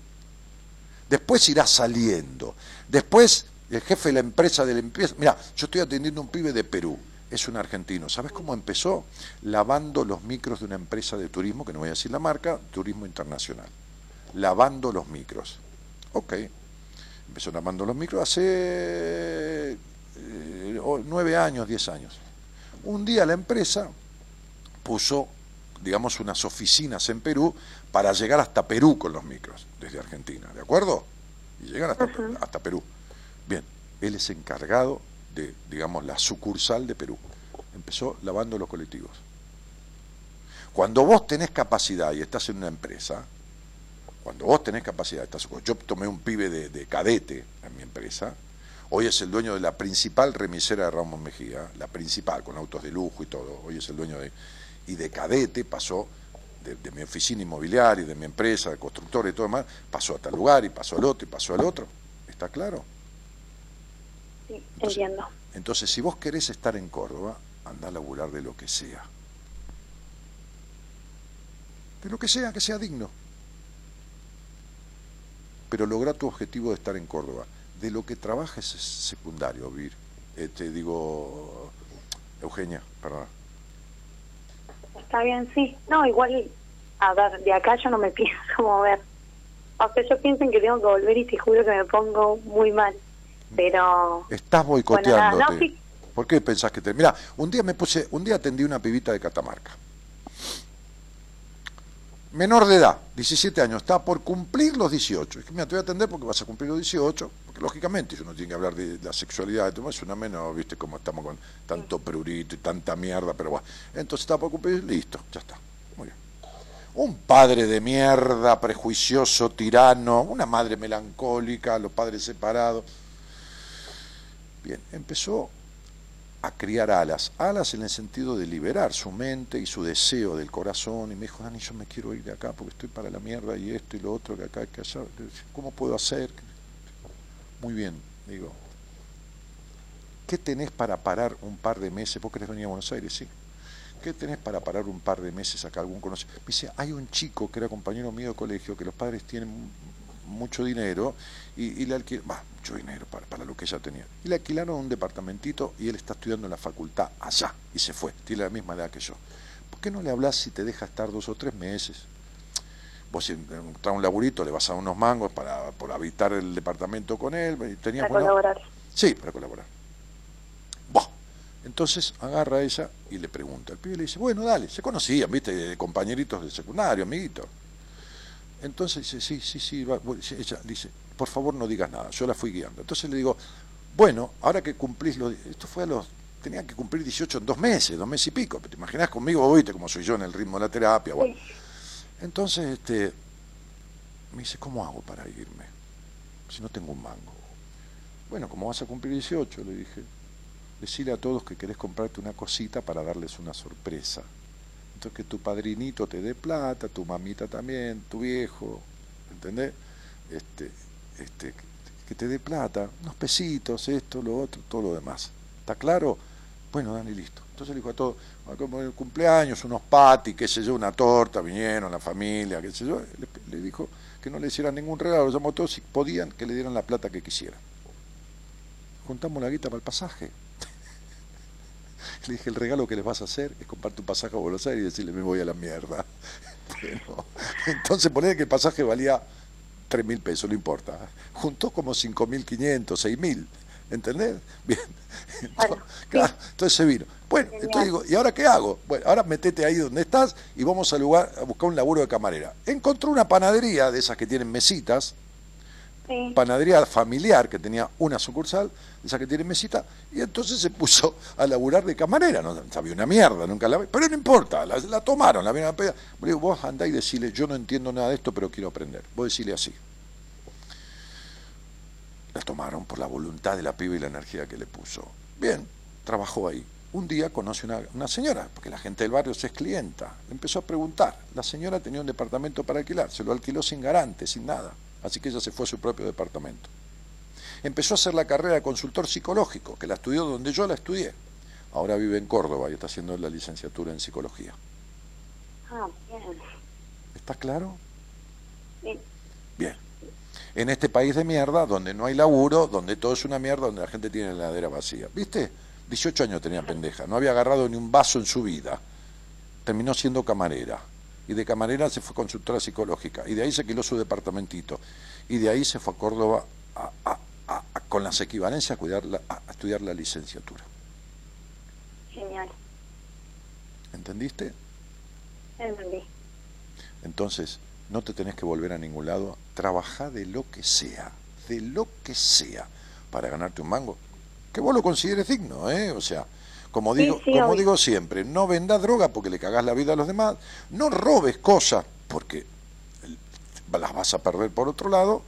Después irás saliendo. Después, el jefe de la empresa de limpieza. Mira, yo estoy atendiendo a un pibe de Perú. Es un argentino. ¿Sabes cómo empezó? Lavando los micros de una empresa de turismo, que no voy a decir la marca, Turismo Internacional. Lavando los micros. Ok. Empezó lavando los micros hace eh, nueve años, diez años. Un día la empresa puso, digamos, unas oficinas en Perú para llegar hasta Perú con los micros, desde Argentina, ¿de acuerdo? Y llegan hasta, hasta Perú. Bien, él es encargado de, digamos, la sucursal de Perú. Empezó lavando los colectivos. Cuando vos tenés capacidad y estás en una empresa, cuando vos tenés capacidad, estás, yo tomé un pibe de, de cadete en mi empresa, hoy es el dueño de la principal remisera de Ramos Mejía, la principal, con autos de lujo y todo, hoy es el dueño de... Y de cadete pasó de, de mi oficina inmobiliaria, y de mi empresa, de constructora y todo demás, pasó a tal lugar y pasó al otro y pasó al otro. ¿Está claro? Sí, Entonces- entiendo. Entonces, si vos querés estar en Córdoba, anda a laburar de lo que sea. De lo que sea, que sea digno. Pero logra tu objetivo de estar en Córdoba. De lo que trabajes es secundario, Vir. Eh, te digo, Eugenia, perdón. Está bien, sí. No, igual, a ver, de acá yo no me pienso mover. O sea, yo pienso en que tengo que volver y te juro que me pongo muy mal. Pero, Estás bueno, no, sí, ¿Por qué pensás que te.? Mira, un día me puse. Un día atendí una pibita de Catamarca. Menor de edad, 17 años, está por cumplir los 18. Es que mira, te voy a atender porque vas a cumplir los 18, porque lógicamente uno tiene que hablar de la sexualidad, es una menor, viste cómo estamos con tanto prurito y tanta mierda, pero bueno. Entonces está por cumplir, listo, ya está. Muy bien. Un padre de mierda, prejuicioso, tirano, una madre melancólica, los padres separados. Bien, empezó a criar alas, alas en el sentido de liberar su mente y su deseo del corazón, y me dijo, Dani, yo me quiero ir de acá porque estoy para la mierda y esto y lo otro, que acá, que allá, ¿cómo puedo hacer? Muy bien, digo, ¿qué tenés para parar un par de meses? ¿Vos querés venir a Buenos Aires? Sí. ¿Qué tenés para parar un par de meses acá? ¿Algún conoce? Me dice, hay un chico que era compañero mío de colegio, que los padres tienen mucho dinero y, y le alquilaron, mucho dinero para, para lo que ella tenía. Y le alquilaron un departamentito y él está estudiando en la facultad allá y se fue, tiene la misma edad que yo. ¿Por qué no le hablas si te deja estar dos o tres meses? Vos si encontrás un laburito, le vas a dar unos mangos para por habitar el departamento con él. Tenías para buena- colaborar. Sí, para colaborar. Buah. Entonces agarra a ella y le pregunta. El pibe le dice, bueno, dale, se conocían, viste, de compañeritos de secundario, amiguitos. Entonces dice, sí, sí, sí, va. Ella dice, por favor no digas nada, yo la fui guiando. Entonces le digo, bueno, ahora que cumplís los... Esto fue a los... Tenía que cumplir 18 en dos meses, dos meses y pico. ¿Te imaginas conmigo, vos viste cómo soy yo en el ritmo de la terapia? Bueno. Entonces, este, me dice, ¿cómo hago para irme? Si no tengo un mango. Bueno, como vas a cumplir 18, le dije, decile a todos que querés comprarte una cosita para darles una sorpresa. Entonces que tu padrinito te dé plata, tu mamita también, tu viejo, ¿entendés? Este, este, que- te dé plata, unos pesitos, esto, lo otro, todo lo demás. ¿Está claro? Bueno, Dani, listo. Entonces le dijo a todos, "Ah, como el cumpleaños, unos patis, qué sé yo, una torta, vinieron la familia, qué sé yo. Le, dijo que no le hicieran ningún regalo, los llamó a todos si podían que le dieran la plata que quisieran. Juntamos la guita para el pasaje. Le dije, el regalo que les vas a hacer es comprarte un pasaje a Buenos Aires y decirle, me voy a la mierda. Entonces ponele que el pasaje valía 3 mil pesos, no importa. Juntó como 5.500, 6.000, ¿entendés? Bien. Entonces, claro, entonces se vino. Bueno, entonces digo, ¿y ahora qué hago? Bueno, ahora metete ahí donde estás y vamos a, lugar, a buscar un laburo de camarera. Encontró una panadería de esas que tienen mesitas, Sí. panadería familiar que tenía una sucursal, esa que tiene mesita, y entonces se puso a laburar de camarera, no sabía una mierda, nunca la pero no importa, la, la tomaron, la vieron a pedir. Le digo, vos andá y decile, yo no entiendo nada de esto, pero quiero aprender. Vos decile así. La tomaron por la voluntad de la piba y la energía que le puso. Bien, trabajó ahí. Un día conoce una, una señora, porque la gente del barrio se es clienta. Le empezó a preguntar. La señora tenía un departamento para alquilar, se lo alquiló sin garante, sin nada. Así que ella se fue a su propio departamento. Empezó a hacer la carrera de consultor psicológico, que la estudió donde yo la estudié. Ahora vive en Córdoba y está haciendo la licenciatura en psicología. Ah, bien. ¿Está claro? Bien. En este país de mierda, donde no hay laburo, donde todo es una mierda, donde la gente tiene la heladera vacía. ¿Viste? 18 años tenía pendeja, no había agarrado ni un vaso en su vida. Terminó siendo camarera. Y de camarera se fue consultora psicológica. Y de ahí se quiló su departamentito. Y de ahí se fue a Córdoba a- a- a- a- con las equivalencias a, cuidar la- a estudiar la licenciatura. Genial. ¿Entendiste? Entendí. Entonces, no te tenés que volver a ningún lado. Trabajá de lo que sea, de lo que sea, para ganarte un mango. Que vos lo consideres digno, ¿eh? O sea, Como digo, sí, como obvio. digo siempre, no vendas droga porque le cagás la vida a los demás, no robes cosas porque las vas a perder por otro lado,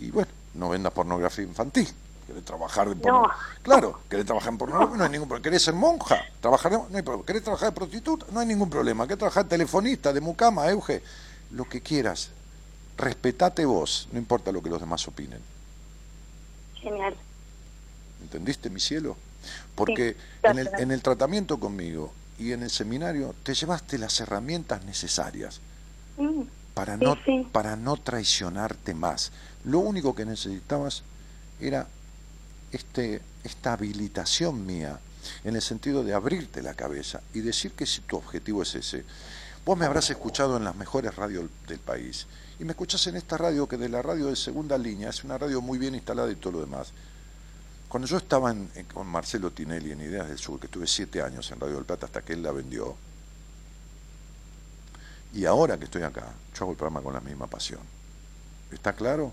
y bueno, no vendas pornografía infantil. ¿Querés trabajar de porno- No. Claro, querés trabajar en pornografía, no hay ningún problema. ¿Querés ser monja? Trabajar de- no hay problema. ¿Querés trabajar de prostituta? No hay ningún problema. ¿Querés trabajar de telefonista, de mucama, Euge? Lo que quieras. Respetate vos, no importa lo que los demás opinen. Genial. ¿Entendiste, mi cielo? Porque Sí, en, el, en el tratamiento conmigo y en el seminario te llevaste las herramientas necesarias Mm, para Sí, no, sí. para no traicionarte más. Lo único que necesitabas era este, esta habilitación mía en el sentido de abrirte la cabeza y decir que si tu objetivo es ese, vos me habrás escuchado en las mejores radios del país y me escuchás en esta radio que de la radio de segunda línea es una radio muy bien instalada y todo lo demás. Cuando yo estaba en- en- con Marcelo Tinelli en Ideas del Sur, que estuve siete años en Radio del Plata hasta que él la vendió, y ahora que estoy acá, yo hago el programa con la misma pasión. ¿Está claro?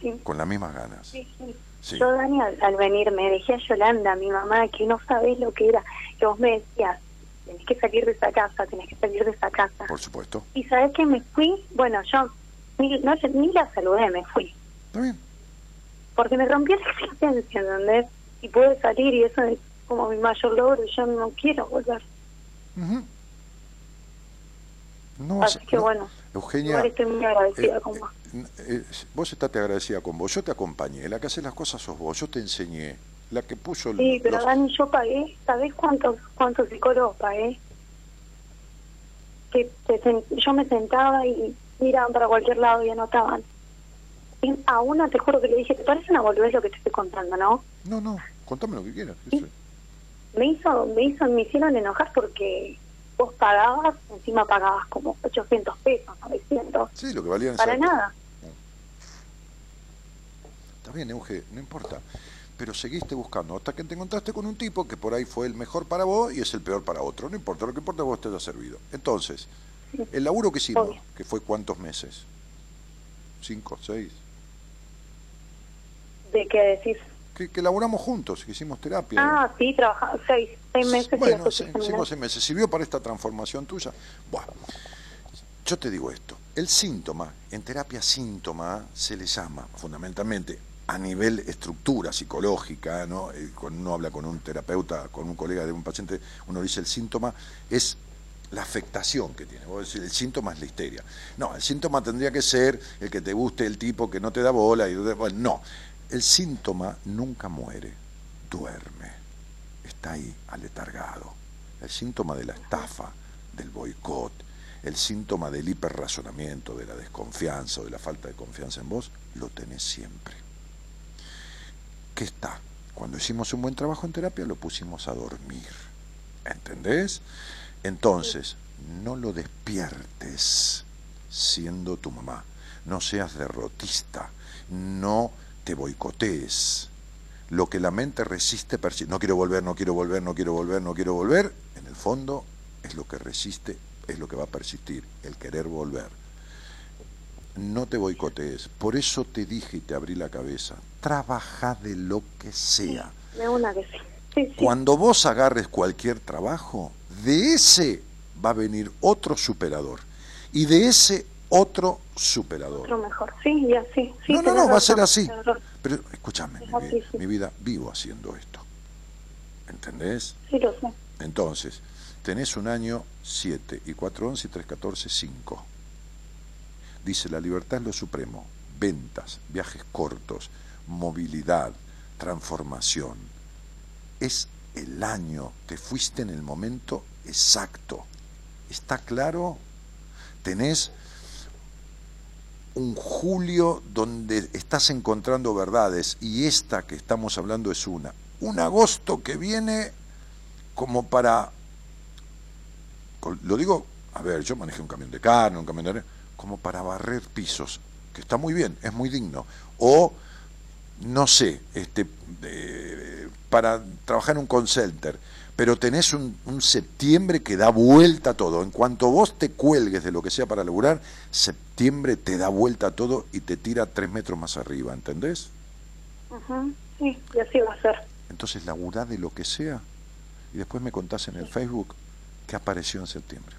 Sí. Con las mismas ganas. Sí, sí. Sí. Yo, Dani, al, al venir me dejé a Yolanda, mi mamá, que no sabés lo que era, que vos me decías, tenés que salir de esa casa, tenés que salir de esa casa. Por supuesto. Y sabés que me fui, bueno, yo ni, no, ni la saludé, me fui. Está bien. Porque me rompió la existencia, ¿entendés? Y pude salir y eso es como mi mayor logro y yo no quiero volver. Ujú. No Así que no, bueno, Eugenia, estoy muy agradecida eh, con vos. eh, eh, vos estate agradecida con vos. Yo te acompañé. La que hace las cosas sos vos. Yo te enseñé. La que puso el- Sí, pero los- Dani, yo pagué, ¿sabés cuántos cuántos psicólogos pagué? Que yo me sentaba y miraban para cualquier lado y anotaban. Y a una te juro que le dije, ¿te parece una boludez lo que te estoy contando, no? No, no. Contame lo que quieras. Sí. Me hizo, me hizo, me hicieron enojar porque vos pagabas, encima pagabas como 800 pesos, 900, Sí, lo que valía en esa para nada. Está bien, Euge, no importa. Pero seguiste buscando hasta que te encontraste con un tipo que por ahí fue el mejor para vos y es el peor para otro. No importa, lo que importa vos te haya servido. Entonces, el laburo que hicimos, Obvio. que fue cuántos meses? ¿Cinco, seis? ¿De qué decís? Que, que laburamos juntos, que hicimos terapia. Ah, sí, trabajaba seis, seis meses bueno, terminé. hicimos seis meses. ¿Sirvió para esta transformación tuya? Bueno, yo te digo esto. El síntoma, en terapia síntoma, se le llama fundamentalmente a nivel estructura psicológica, ¿no? Eh, Cuando uno habla con un terapeuta, con un colega de un paciente, uno dice el síntoma es la afectación que tiene. Vos decís, el síntoma es la histeria. No, el síntoma tendría que ser el que te guste el tipo que no te da bola. Y, bueno, no, el síntoma nunca muere, duerme, está ahí, aletargado. El síntoma de la estafa, del boicot, el síntoma del hiperrazonamiento, de la desconfianza o de la falta de confianza en vos, lo tenés siempre. ¿Qué está? Cuando hicimos un buen trabajo en terapia lo pusimos a dormir. ¿Entendés? Entonces, no lo despiertes siendo tu mamá. No seas derrotista. No te boicotees. Lo que la mente resiste, persi- no quiero volver, no quiero volver, no quiero volver, no quiero volver, en el fondo es lo que resiste, es lo que va a persistir, el querer volver. No te boicotees. Por eso te dije y te abrí la cabeza. Trabaja de lo que sea. De una que sí. Sí, sí. Cuando vos agarres cualquier trabajo, de ese va a venir otro superador. Y de ese otro superador. Otro mejor. Sí, y así. Sí, no, no, no, va a ser así. Pero escúchame, Es así, sí. mi vida, vivo haciendo esto. ¿Entendés? Sí, lo sé. Entonces, tenés un año 7 y 4, 11 y 3, 14, 5. Dice, la libertad es lo supremo. Ventas, viajes cortos, movilidad, transformación. Es el año, te fuiste en el momento exacto. ¿Está claro? Tenés un julio donde estás encontrando verdades y esta que estamos hablando es una. Un agosto que viene como para, lo digo, a ver, yo manejé un camión de carne, un camión de como para barrer pisos, que está muy bien, es muy digno. O, no sé, este, eh, para trabajar en un call center, pero tenés un, un septiembre que da vuelta todo. En cuanto vos te cuelgues de lo que sea para laburar, septiembre te da vuelta todo y te tira tres metros más arriba, ¿entendés? Ujú, Sí, y así va a ser. Entonces laburá de lo que sea y después me contás en el Facebook qué apareció en septiembre.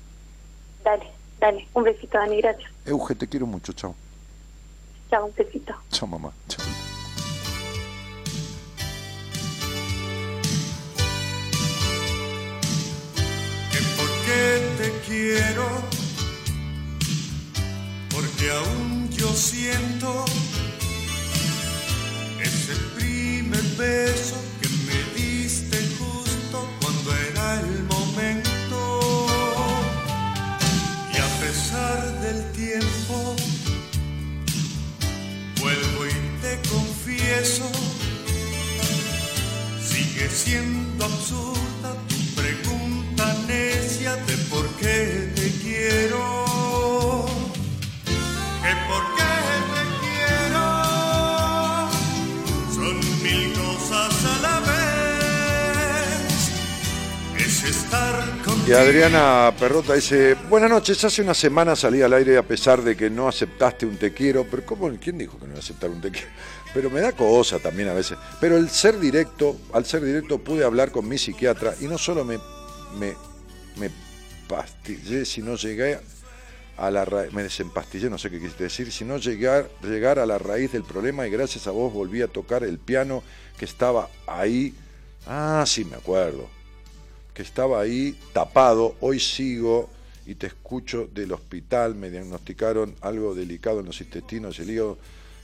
Dale, dale. Un besito, Dani, gracias. Euge, te quiero mucho, chao. Chao, un besito. Chao, mamá. Chao. que por qué te quiero, porque aún yo siento ese primer beso confieso. Sigue siendo absurda tu pregunta necia de por qué te quiero. Que por qué te quiero son mil cosas a la vez. Es estar contigo. Y Adriana Perrota dice, buenas noches, hace una semana salí al aire a pesar de que no aceptaste un te quiero, pero ¿cómo? ¿quién dijo que no iba a aceptar un te quiero? Pero me da cosa también a veces. Pero el ser directo, al ser directo pude hablar con mi psiquiatra y no solo me, me, me pastillé, sino llegué a la raíz, me desempastillé, no sé qué quisiste decir, sino llegar, llegar a la raíz del problema y gracias a vos volví a tocar el piano que estaba ahí. Ah, sí, me acuerdo que estaba ahí tapado, hoy sigo y te escucho del hospital, me diagnosticaron algo delicado en los intestinos, el hígado,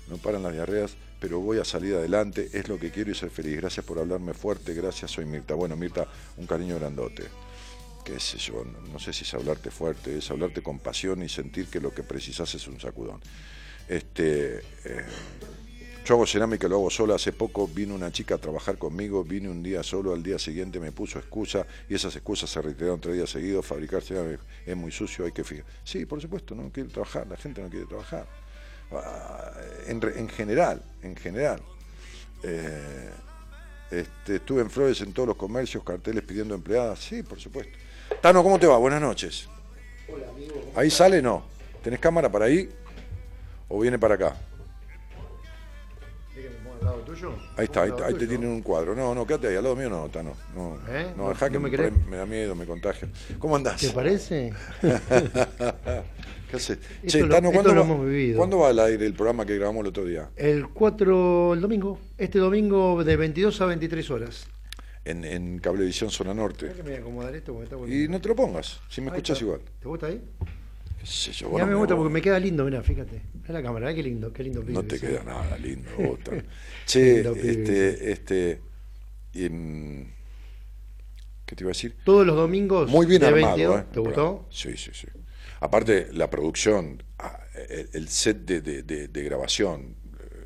no paran las diarreas, pero voy a salir adelante, es lo que quiero y ser feliz. Gracias por hablarme fuerte, gracias, soy Mirta. Bueno, Mirta, un cariño grandote. Qué sé yo, no, sé si es hablarte fuerte, es hablarte con pasión y sentir que lo que precisas es un sacudón. Este, eh, yo hago cerámica, lo hago sola. Hace poco vino una chica a trabajar conmigo, vine un día solo, al día siguiente me puso excusa y esas excusas se reiteraron tres días seguidos. Fabricar cerámica es muy sucio, hay que fijar. Sí, por supuesto, no quiere trabajar, la gente no quiere trabajar. En, en general, en general. Eh, este, estuve en Flores en todos los comercios, carteles pidiendo empleadas. Sí, por supuesto. Tano, ¿cómo te va? Buenas noches. ¿Ahí sale? No. ¿Tenés cámara para ahí? ¿O viene para acá? Ahí está, ahí, te tienen un cuadro. No, no, quédate ahí, al lado mío no, Tano. No, ¿Eh? no, ¿No- dejá que no me me, querés? me da miedo, me contagia. ¿Cómo andás? ¿Te parece? ¿Qué haces? Che, lo- Tano, ¿cuándo, lo va. ¿cuándo va al aire el programa que grabamos el otro día? El 4, el domingo. Este domingo de 22 a 23 horas. En, en Cablevisión Zona Norte. Que me voy a acomodar esto está. Y no te lo pongas, si me Ahí escuchas está. igual. ¿Te gusta ahí? ¿Qué sé yo? Ya no me gusta porque me queda lindo, mirá, fíjate. Mirá la cámara, mirá qué lindo, qué lindo. No pibe te ese. queda nada lindo, vos. Che, Lindo este, este, mm, ¿qué te iba a decir? Todos los domingos Muy bien de armado, 22. ¿eh? ¿Te gustó? Sí, sí, sí. Aparte, la producción, ah, el, el set de, de- de- de grabación, eh,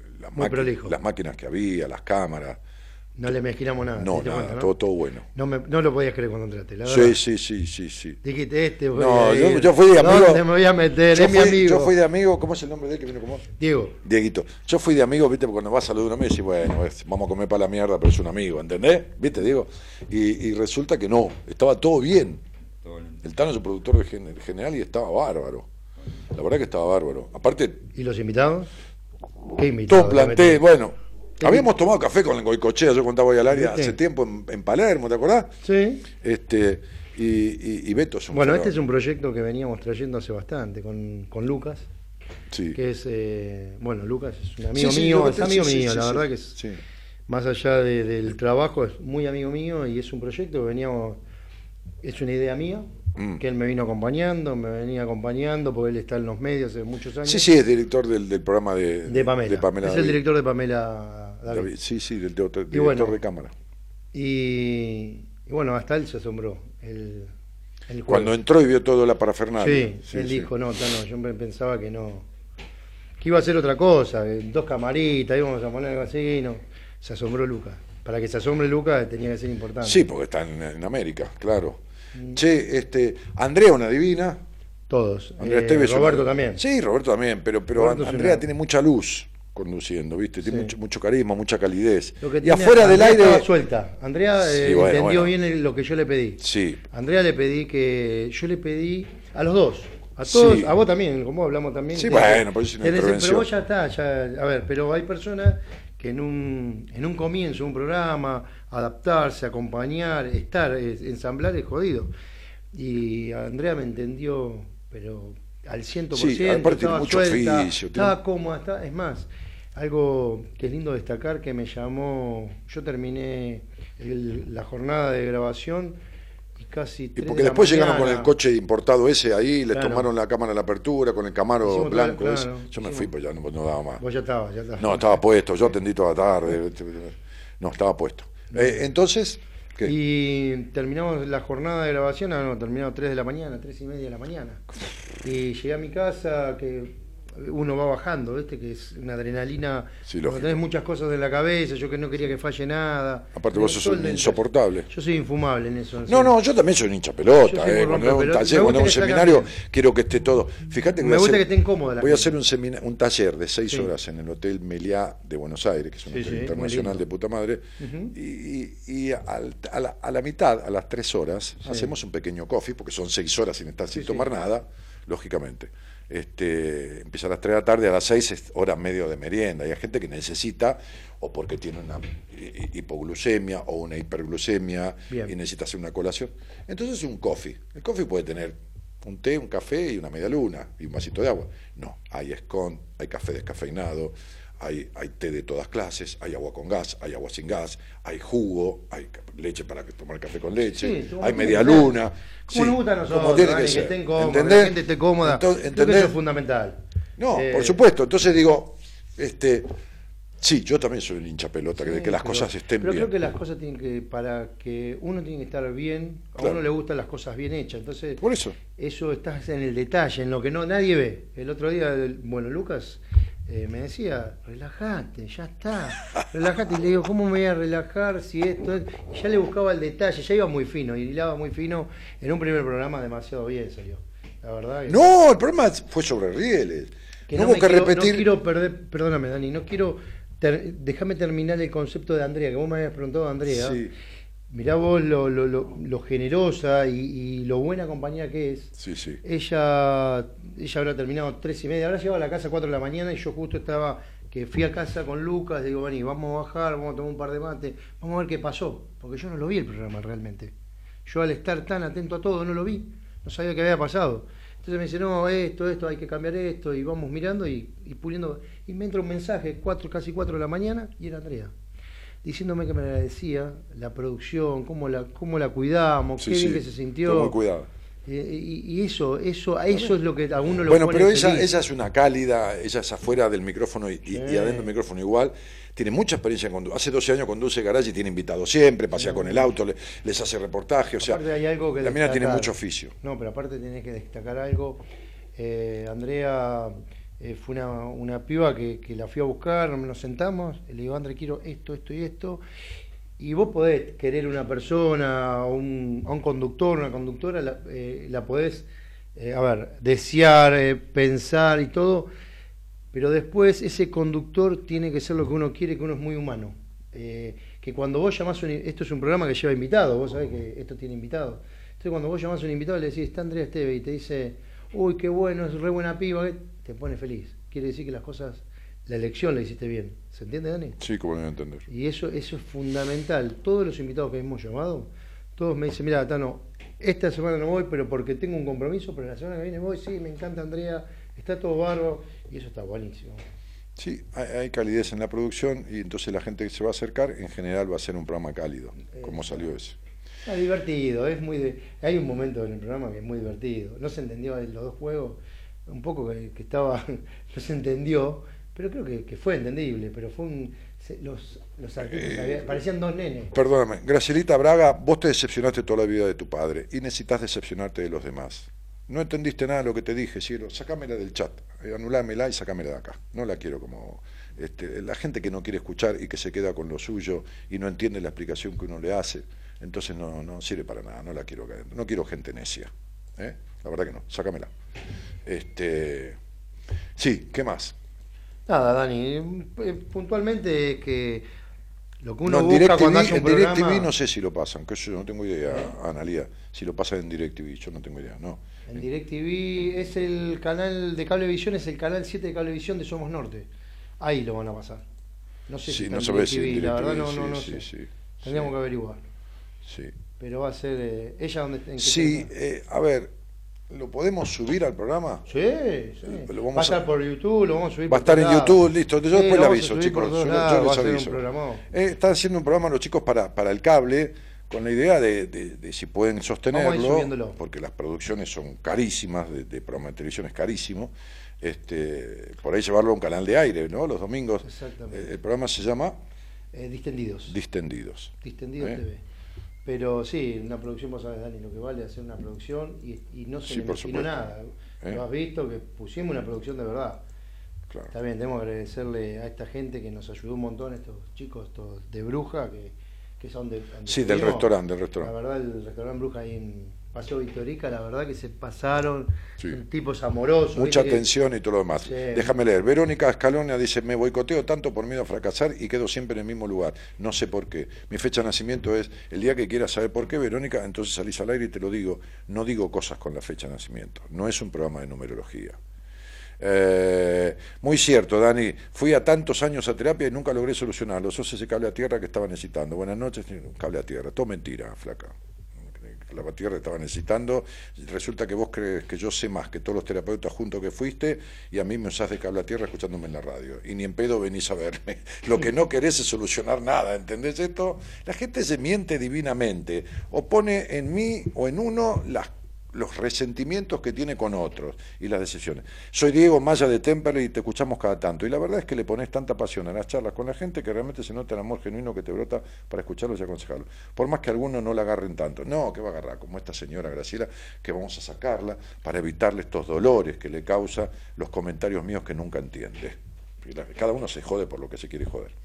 las máquinas que había, las cámaras, No le mezquinamos nada. ¿te no, nada, cuenta, no? todo, todo bueno. No, me- no lo podías creer cuando entraste, la verdad. Sí, sí, sí, sí, sí. Dijiste, este voy No, a yo, ir. yo fui de amigo. ¿Dónde me voy a meter? Yo es mi fui- amigo. Yo fui de amigo, ¿cómo es el nombre de él que vino con vos? Diego. Dieguito. Yo fui de amigo, viste, porque cuando vas a saludar a uno me decís, bueno, es- vamos a comer para la mierda, pero es un amigo, ¿entendés? ¿Viste, Diego? Y, y resulta que no, estaba todo bien. El Tano es un productor de gen- general y estaba bárbaro. La verdad que estaba bárbaro. Aparte, ¿Y los invitados? ¿Qué invitados? todo planté, bueno. ¿Qué Habíamos tomado café con el Goicochea, yo contaba hoy al área hace tiempo en, en Palermo, ¿te acordás? Sí. Este, y, y, y Beto es un Bueno, este es un proyecto que veníamos trayendo hace bastante con, con Lucas, Sí. que es, eh, bueno, Lucas es un amigo Sí, mío, es amigo mío, la verdad que es, más allá de- del trabajo, es muy amigo mío y es un proyecto que veníamos, es una idea mía, Mm. que él me vino acompañando, me venía acompañando, porque él está en los medios hace muchos años. Sí, sí, es director del, del programa de, De Pamela. de Pamela es el director de Pamela David. David, Sí, sí, del bueno, de cámara. Y, y bueno, hasta él se asombró. El, el Cuando entró y vio toda la parafernalia. Sí, él dijo, no, Tano, yo pensaba que no, que iba a ser otra cosa, eh, dos camaritas, íbamos a poner algo así, no. Se asombró Lucas. Para que se asombre Lucas tenía que ser importante. Sí, porque está en, en América, claro. Mm. Che, este, Andrea una divina. Todos. Andrea Eh, una- Roberto también. Sí, Roberto también, pero, pero Roberto Andrea una- tiene mucha luz conduciendo, ¿viste? Tiene Sí. mucho, mucho carisma, mucha calidez. Lo que Y afuera del aire. suelta. Andrea Sí, eh, bueno, entendió bueno. bien lo que yo le pedí. Sí, Andrea le pedí que. Yo le pedí a los dos. A todos, Sí. a vos también, como hablamos también. Sí, de- bueno, es una de- intervención. Pero vos ya está, ya. A ver, pero hay personas que en un, en un comienzo, un programa, adaptarse, acompañar, estar, es- ensamblar es jodido. Y Andrea me entendió, pero al 100%, Sí, aparte tiene mucho suelta, oficio, tiene- estaba cómoda, está- es más, algo que es lindo destacar que me llamó, yo terminé el- la jornada de grabación y casi Y porque de la después llegaron con el coche importado ese ahí, les Claro. tomaron la cámara a la apertura con el camaro Hicimos blanco. claro, ese. Yo me fui, pues ya no, no daba más. Vos ya estabas, ya estabas. No, estaba puesto, yo atendí toda la tarde. No, estaba puesto. Eh, entonces, ¿qué? Y terminamos la jornada de grabación, ah, no, terminamos 3 de la mañana, 3 y media de la mañana. Y llegué a mi casa, que uno va bajando, ¿viste? Que es una adrenalina. Sí, cuando tenés muchas cosas en la cabeza, yo que no quería que falle nada. Aparte vos sos un insoportable. Yo soy infumable en eso. No, no, yo también soy un hincha pelota. Eh, Cuando es un taller, cuando es un seminario, quiero que esté todo. Fíjate que Me gusta hacer, que esté incómoda la voy a hacer un, un taller de seis Sí. horas en el Hotel Meliá de Buenos Aires, que es un hotel internacional de puta madre. Y, y- y al- a, la, a la mitad, a las tres horas, hacemos un pequeño coffee, porque son seis horas sin estar sin tomar nada, lógicamente. Este, empieza a las 3 de la tarde, a las 6 es hora medio de merienda. Y hay gente que necesita, o porque tiene una hi- hi- hipoglucemia o una hiperglucemia Bien. y necesita hacer una colación. Entonces un coffee. El coffee puede tener un té, un café y una media luna y un vasito de agua. No, hay escon, hay café descafeinado, hay, hay té de todas clases, hay agua con gas, hay agua sin gas, hay jugo, hay leche para tomar café con leche, Sí, hay media luna. Como Sí, nos gusta a nosotros, como tiene que que, ser. estén cómodos, que la gente esté cómoda. Entonces, Creo que ¿entendés? eso es fundamental. No, Eh, por supuesto. Entonces digo, este, sí, yo también soy un hincha pelota, que de Sí, que las pero- cosas estén pero bien. creo que las cosas tienen que, para que uno tiene que estar bien, a Claro. uno le gustan las cosas bien hechas. Entonces, Por eso. eso estás en el detalle, en lo que no nadie ve. El otro día, bueno, Lucas eh, me decía, relajate, ya está, relajate. Y le digo, ¿cómo me voy a relajar si esto es? Y ya le buscaba el detalle, ya iba muy fino, y hilaba muy fino. En un primer programa demasiado bien salió. La verdad. que- No, el problema fue sobre rieles. que no, no, hubo que quiero, repetir. no quiero perder, perdóname Dani, no quiero, ter- déjame terminar el concepto de Andrea, que vos me habías preguntado Andrea. Sí, Mirá vos lo, lo, lo, lo generosa y, y lo buena compañía que es. sí, sí. Ella, ella habrá terminado tres y media, habrá llegado a la casa a cuatro de la mañana y yo justo estaba, que fui a casa con Lucas, digo, vení, vamos a bajar, vamos a tomar un par de mates, vamos a ver qué pasó, porque yo no lo vi el programa realmente. Yo al estar tan atento a todo no lo vi, no sabía qué había pasado. Entonces me dice, no, esto, esto, hay que cambiar esto, y vamos mirando y, y puliendo. Y me entra un mensaje, cuatro, casi cuatro de la mañana, y era Andrea, diciéndome que me agradecía la producción, cómo la, cómo la cuidamos, Sí, qué bien sí, que se sintió. muy cuidado. Eh, y, y eso, eso, a eso es lo que a uno lo Bueno, pone pero ella, ella es una cálida, ella es afuera del micrófono y, y- y Sí. adentro del micrófono igual. Tiene mucha experiencia en conducir. Hace 12 años conduce garage y tiene invitados siempre, pasea con el auto, le- les hace reportaje. O sea, hay algo que la mina tiene mucho oficio. No, pero aparte tenés que destacar algo. Eh, Andrea eh, fue una, una piba que, la fui a buscar, nos sentamos, le digo, Andrea, quiero esto, esto y esto. Y vos podés querer una persona, a un, a un conductor, una conductora, la, eh, podés, eh, a ver, desear, pensar y todo, pero después ese conductor tiene que ser lo que uno quiere, que uno es muy humano. Que cuando vos llamás, un, esto es un programa que lleva invitados, vos sabés que esto tiene invitados. Entonces cuando vos llamás a un invitado le decís, está Andrea Esteve y te dice, uy, qué bueno, es re buena piba. Te pone feliz. Quiere decir que las cosas, la elección la hiciste bien. ¿Se entiende, Dani? Sí, como deben entender. Y eso, eso es fundamental. Todos los invitados que hemos llamado, todos me dicen, mira, Tano, esta semana no voy, pero porque tengo un compromiso, pero la semana que viene voy, sí, me encanta Andrea, está todo bárbaro, y eso está buenísimo. Sí, hay, hay calidez en la producción y entonces la gente que se va a acercar en general va a ser un programa cálido, como salió ese. Es divertido, es muy de- hay un momento en el programa que es muy divertido. No se entendió en los dos juegos, un poco que, que estaba, no se entendió, pero creo que, que fue entendible, pero fue un, se- los, los artistas Eh, parecían dos nenes. Perdóname, Gracielita Braga, vos te decepcionaste toda la vida de tu padre y necesitas decepcionarte de los demás. No entendiste nada de lo que te dije, cielo. Sacámela del chat, eh, anulámela y sacámela de acá. No la quiero como este, la gente que no quiere escuchar y que se queda con lo suyo y no entiende la explicación que uno le hace. Entonces no, no sirve para nada, no la quiero. No quiero gente necia. ¿eh? La verdad que no, sácamela. Este, sí, ¿qué más? Nada, Dani, eh, puntualmente es que lo que uno No, en busca cuando hace un en programa... DirecTV no sé si lo pasan, que yo no tengo idea, Analía, si lo pasan en DirecTV, yo no tengo idea, no. En DirecTV es el canal de Cablevisión, es el canal 7 de Cablevisión de Somos Norte. Ahí lo van a pasar. No sé Sí, si no está en sabés si DirecTV, en la verdad no, no, no sí, sé. sí, sí, Tendríamos que averiguar. Sí. Pero va a ser. eh, ¿Ella dónde en qué Sí, eh, a ver, ¿lo podemos subir al programa? Sí, sí. Lo vamos va a estar por YouTube, lo vamos a subir Va a estar en. YouTube, listo. Yo Sí, después le aviso, chicos. Yo, lados, yo va les aviso. Eh, están haciendo un programa los chicos para, para el cable, con la idea de, de- de si pueden sostenerlo, porque las producciones son carísimas, de, de programa de televisión es carísimo. Este, por ahí llevarlo a un canal de aire, ¿no? Los domingos. Exactamente. Eh, el programa se llama Eh, distendidos. Distendidos. Distendidos ¿Eh? TV. Pero sí, una producción, vos sabés, Dani, lo que vale hacer una producción y, y no se Sí, por nada. ¿Eh? Lo has visto, que pusimos una producción de verdad. Claro. Está bien, tenemos que agradecerle a esta gente que nos ayudó un montón, estos chicos estos de Bruja, que, que son de... Sí, del restaurante, del restaurante. La verdad, el restaurante Bruja ahí en Paseo Victorica, la verdad que se pasaron, Sí. tipos amorosos. Mucha ¿viste que- atención y todo lo demás. Sí. Déjame leer. Verónica Escalona dice, me boicoteo tanto por miedo a fracasar y quedo siempre en el mismo lugar. No sé por qué. Mi fecha de nacimiento es el día que quieras saber por qué, Verónica, entonces salís al aire y te lo digo. No digo cosas con la fecha de nacimiento. No es un programa de numerología. Eh, muy cierto, Dani. Fui a tantos años a terapia y nunca logré solucionarlo. Sos ese cable a tierra que estaba necesitando. Buenas noches, cable a tierra. Todo mentira, flaca. La tierra estaba necesitando. Resulta que vos crees que yo sé más que todos los terapeutas juntos que fuiste y a mí me usás de cable a tierra escuchándome en la radio. Y ni en pedo venís a verme. Lo que no querés es solucionar nada, ¿entendés esto? La gente se miente divinamente. O pone en mí o en uno las los resentimientos que tiene con otros y las decisiones. Soy Diego Maya de Temperley y te escuchamos cada tanto. Y la verdad es que le pones tanta pasión a las charlas con la gente que realmente se nota el amor genuino que te brota para escucharlos y aconsejarlos. Por más que algunos no la agarren tanto. No, que va a agarrar, como esta señora Graciela, que vamos a sacarla para evitarle estos dolores que le causa los comentarios míos que nunca entiende. Cada uno se jode por lo que se quiere joder.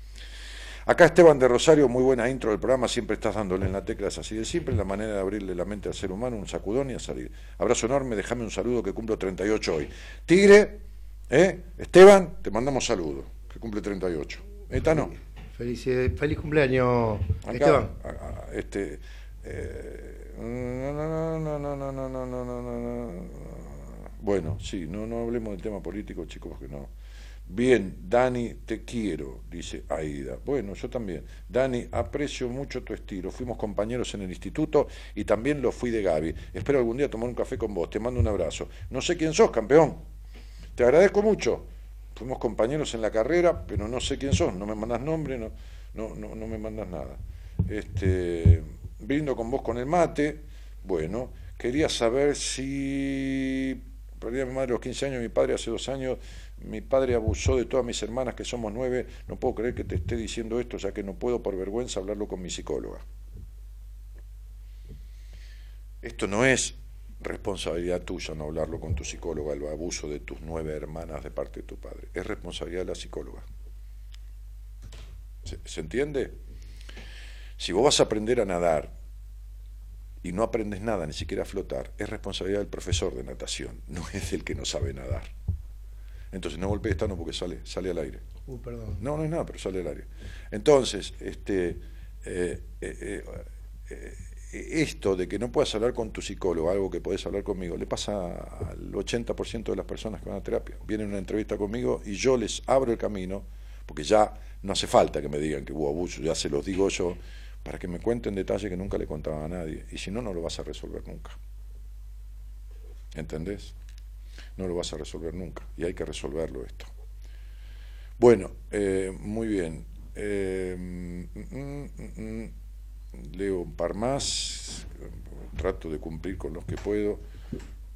Acá Esteban de Rosario, muy buena intro del programa, siempre estás dándole en la tecla, es así de simple, la manera de abrirle la mente al ser humano, un sacudón y a salir. Abrazo enorme, déjame un saludo que cumplo 38 hoy. Tigre, ¿eh? Esteban, te mandamos saludo, que cumple 38. ¿Esta no? Feliz, eh, feliz cumpleaños, Acá, Esteban. a- a- este, eh, no, no, no, no, no, no, no, no, no, no, no. Bueno, sí, no, no hablemos del tema político, chicos, que no. Bien, Dani, te quiero, dice Aida. Bueno, yo también. Dani, aprecio mucho tu estilo. Fuimos compañeros en el instituto y también lo fui de Gaby. Espero algún día tomar un café con vos. Te mando un abrazo. No sé quién sos, campeón. Te agradezco mucho. Fuimos compañeros en la carrera, pero no sé quién sos. No me mandas nombre, no, no, no, no me mandas nada. Este, brindo con vos con el mate. Bueno, quería saber si perdí a mi madre los 15 años, mi padre hace dos años, mi padre abusó de todas mis hermanas, que somos nueve, no puedo creer que te esté diciendo esto, ya que no puedo por vergüenza hablarlo con mi psicóloga. Esto no es responsabilidad tuya no hablarlo con tu psicóloga, el abuso de tus nueve hermanas de parte de tu padre, es responsabilidad de la psicóloga. ¿Se, entiende? Si vos vas a aprender a nadar y no aprendes nada, ni siquiera a flotar, es responsabilidad del profesor de natación, no es del que no sabe nadar. Entonces no golpees tanto porque sale, sale al aire. Uh, perdón. No, no es nada, pero sale al aire. Entonces, este, eh, eh, eh, esto de que no puedas hablar con tu psicólogo, algo que podés hablar conmigo, le pasa al 80% de las personas que van a terapia. Vienen a una entrevista conmigo y yo les abro el camino, porque ya no hace falta que me digan que hubo abuso, ya se los digo yo, para que me cuenten detalles que nunca le contaba a nadie. Y si no, no lo vas a resolver nunca. ¿Entendés? No lo vas a resolver nunca. Y hay que resolverlo esto. Bueno, eh, muy bien. Eh, mm, mm, mm, leo un par más, trato de cumplir con los que puedo.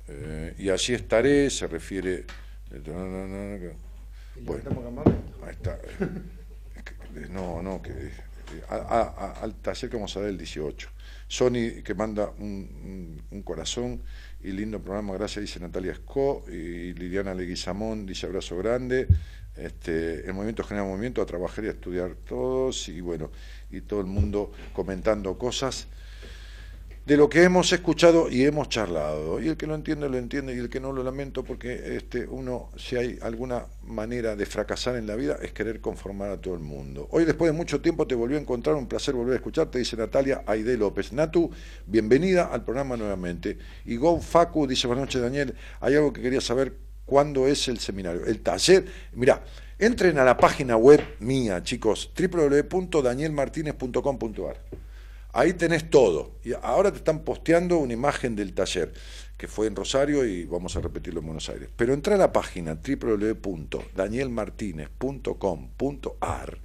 Eh, y allí estaré, se refiere. Bueno, ahí está. No, no, que a- a- a- al taller que vamos a dar el 18. Sony que manda un, un- un corazón y lindo programa, gracias, dice Natalia Esco, y Liliana Leguizamón dice abrazo grande. Este, el movimiento genera movimiento, a trabajar y a estudiar todos, y bueno, y todo el mundo comentando cosas de lo que hemos escuchado y hemos charlado. Y el que lo entiende, lo entiende, y el que no lo lamento, porque este, uno, si hay alguna manera de fracasar en la vida, es querer conformar a todo el mundo. Hoy, después de mucho tiempo, te volví a encontrar, un placer volver a escucharte, dice Natalia Aide López. Natu, bienvenida al programa nuevamente. Y Go Facu dice, buenas noches Daniel, hay algo que quería saber, ¿cuándo es el seminario? El taller, mirá, Entren a la página web mía, chicos, www.danielmartinez.com.ar. Ahí tenés todo. Y ahora te están posteando una imagen del taller, que fue en Rosario y vamos a repetirlo en Buenos Aires. Pero entra a la página www.danielmartinez.com.ar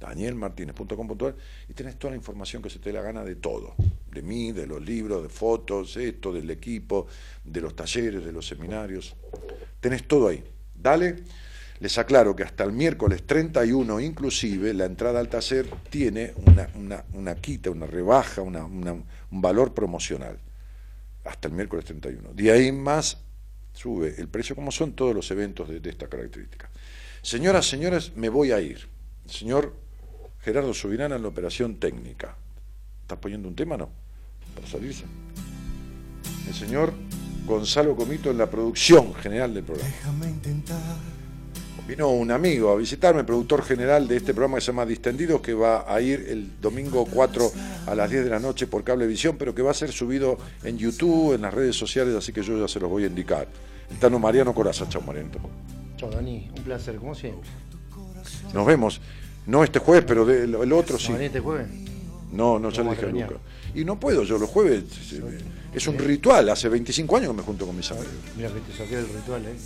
danielmartinez.com.ar y tenés toda la información que se te dé la gana de todo, de mí, de los libros, de fotos, esto, del equipo, de los talleres, de los seminarios. Tenés todo ahí. Dale. Les aclaro que hasta el miércoles 31 inclusive la entrada al taller tiene una, quita, una rebaja, un valor promocional. Hasta el miércoles 31. De ahí más sube el precio como son todos los eventos de, esta característica. Señoras, señores, me voy a ir. Señor Gerardo Subirana en la operación técnica. ¿Estás poniendo un tema, no? Para salirse. El señor Gonzalo Comito en la producción general del programa. Vino un amigo a visitarme, productor general de este programa que se llama Distendidos, que va a ir el domingo 4 a las 10 de la noche por Cablevisión, pero que va a ser subido en YouTube, en las redes sociales, así que yo ya se los voy a indicar. Tano Mariano Coraza, chao Mariano. Chao Dani, un placer, como siempre. Nos vemos. No este jueves, pero el otro sí. este jueves? No, no, ya le dije nunca. Y no puedo, yo los jueves es un ritual, hace 25 años que me junto con mis amigos. Mira que te saqué del ritual, ¿eh?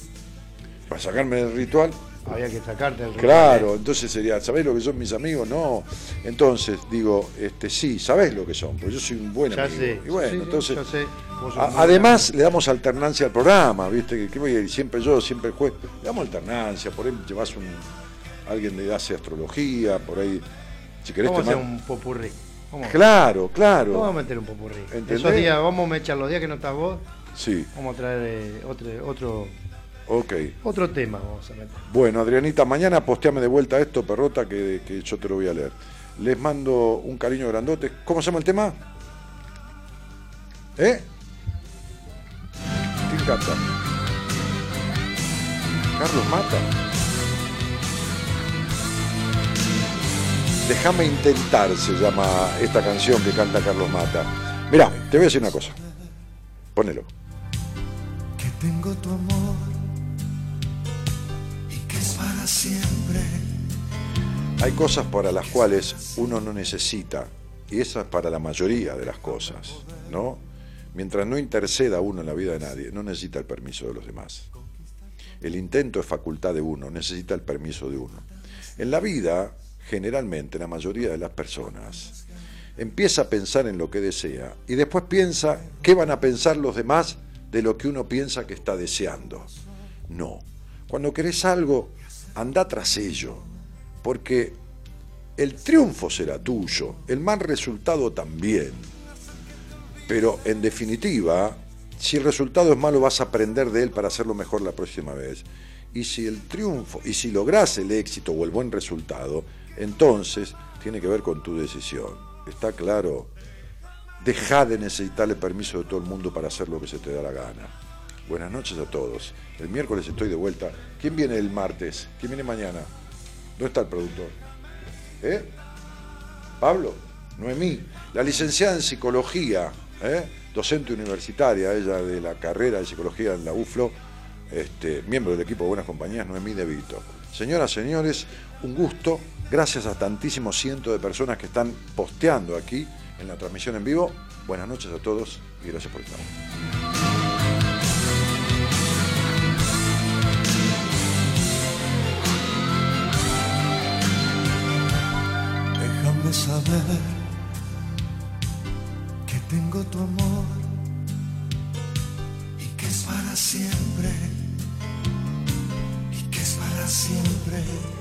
Para sacarme del ritual. Había que sacarte ritual. Claro, entonces sería, ¿sabés lo que son mis amigos? No. Entonces, digo, este sí, sabés lo que son, porque yo soy un buen ya amigo. Sé, y bueno, entonces. sé. además, le damos alternancia al programa, ¿viste? Que, voy a ir siempre yo, siempre el juez. Le damos alternancia, por ahí llevas un alguien le hace astrología, por ahí. Si querés vamos a hacer un popurrí. Claro, claro. Vamos a meter un popurrí. Esos días, vamos a echar los días que no estás vos. Sí. Vamos a traer eh, otro, otro, okay. otro tema. Vamos a meter. Bueno, Adrianita, mañana posteame de vuelta esto, perrota, que, que yo te lo voy a leer. Les mando un cariño grandote. ¿Cómo se llama el tema? ¿Eh? ¿Quién canta? Carlos Mata. Déjame intentar, se llama esta canción que canta Carlos Mata. Mirá, te voy a decir una cosa. Ponelo. Que tengo tu amor siempre. Hay cosas para las cuales uno no necesita, y esa es para la mayoría de las cosas, ¿no? Mientras no interceda uno en la vida de nadie, no necesita el permiso de los demás. El intento es facultad de uno, necesita el permiso de uno. En la vida generalmente la mayoría de las personas, empieza a pensar en lo que desea y después piensa qué van a pensar los demás de lo que uno piensa que está deseando. No, cuando querés algo, anda tras ello, porque el triunfo será tuyo, el mal resultado también. Pero en definitiva, si el resultado es malo, vas a aprender de él para hacerlo mejor la próxima vez. Y si el triunfo, y si logras el éxito o el buen resultado, entonces tiene que ver con tu decisión. ¿Está claro? Deja de necesitar el permiso de todo el mundo para hacer lo que se te da la gana. Buenas noches a todos. El miércoles estoy de vuelta. ¿Quién viene el martes? ¿Quién viene mañana? ¿Dónde está el productor? ¿Eh? ¿Pablo? Noemí. La licenciada en psicología, ¿eh? docente universitaria, ella de la carrera de psicología en la UFLO, este, miembro del equipo de Buenas Compañías, Noemí De Vito. Señoras, señores, un gusto. Gracias a tantísimos cientos de personas que están posteando aquí en la transmisión en vivo. Buenas noches a todos y gracias por estar. Saber que tengo tu amor y que es para siempre y que es para siempre.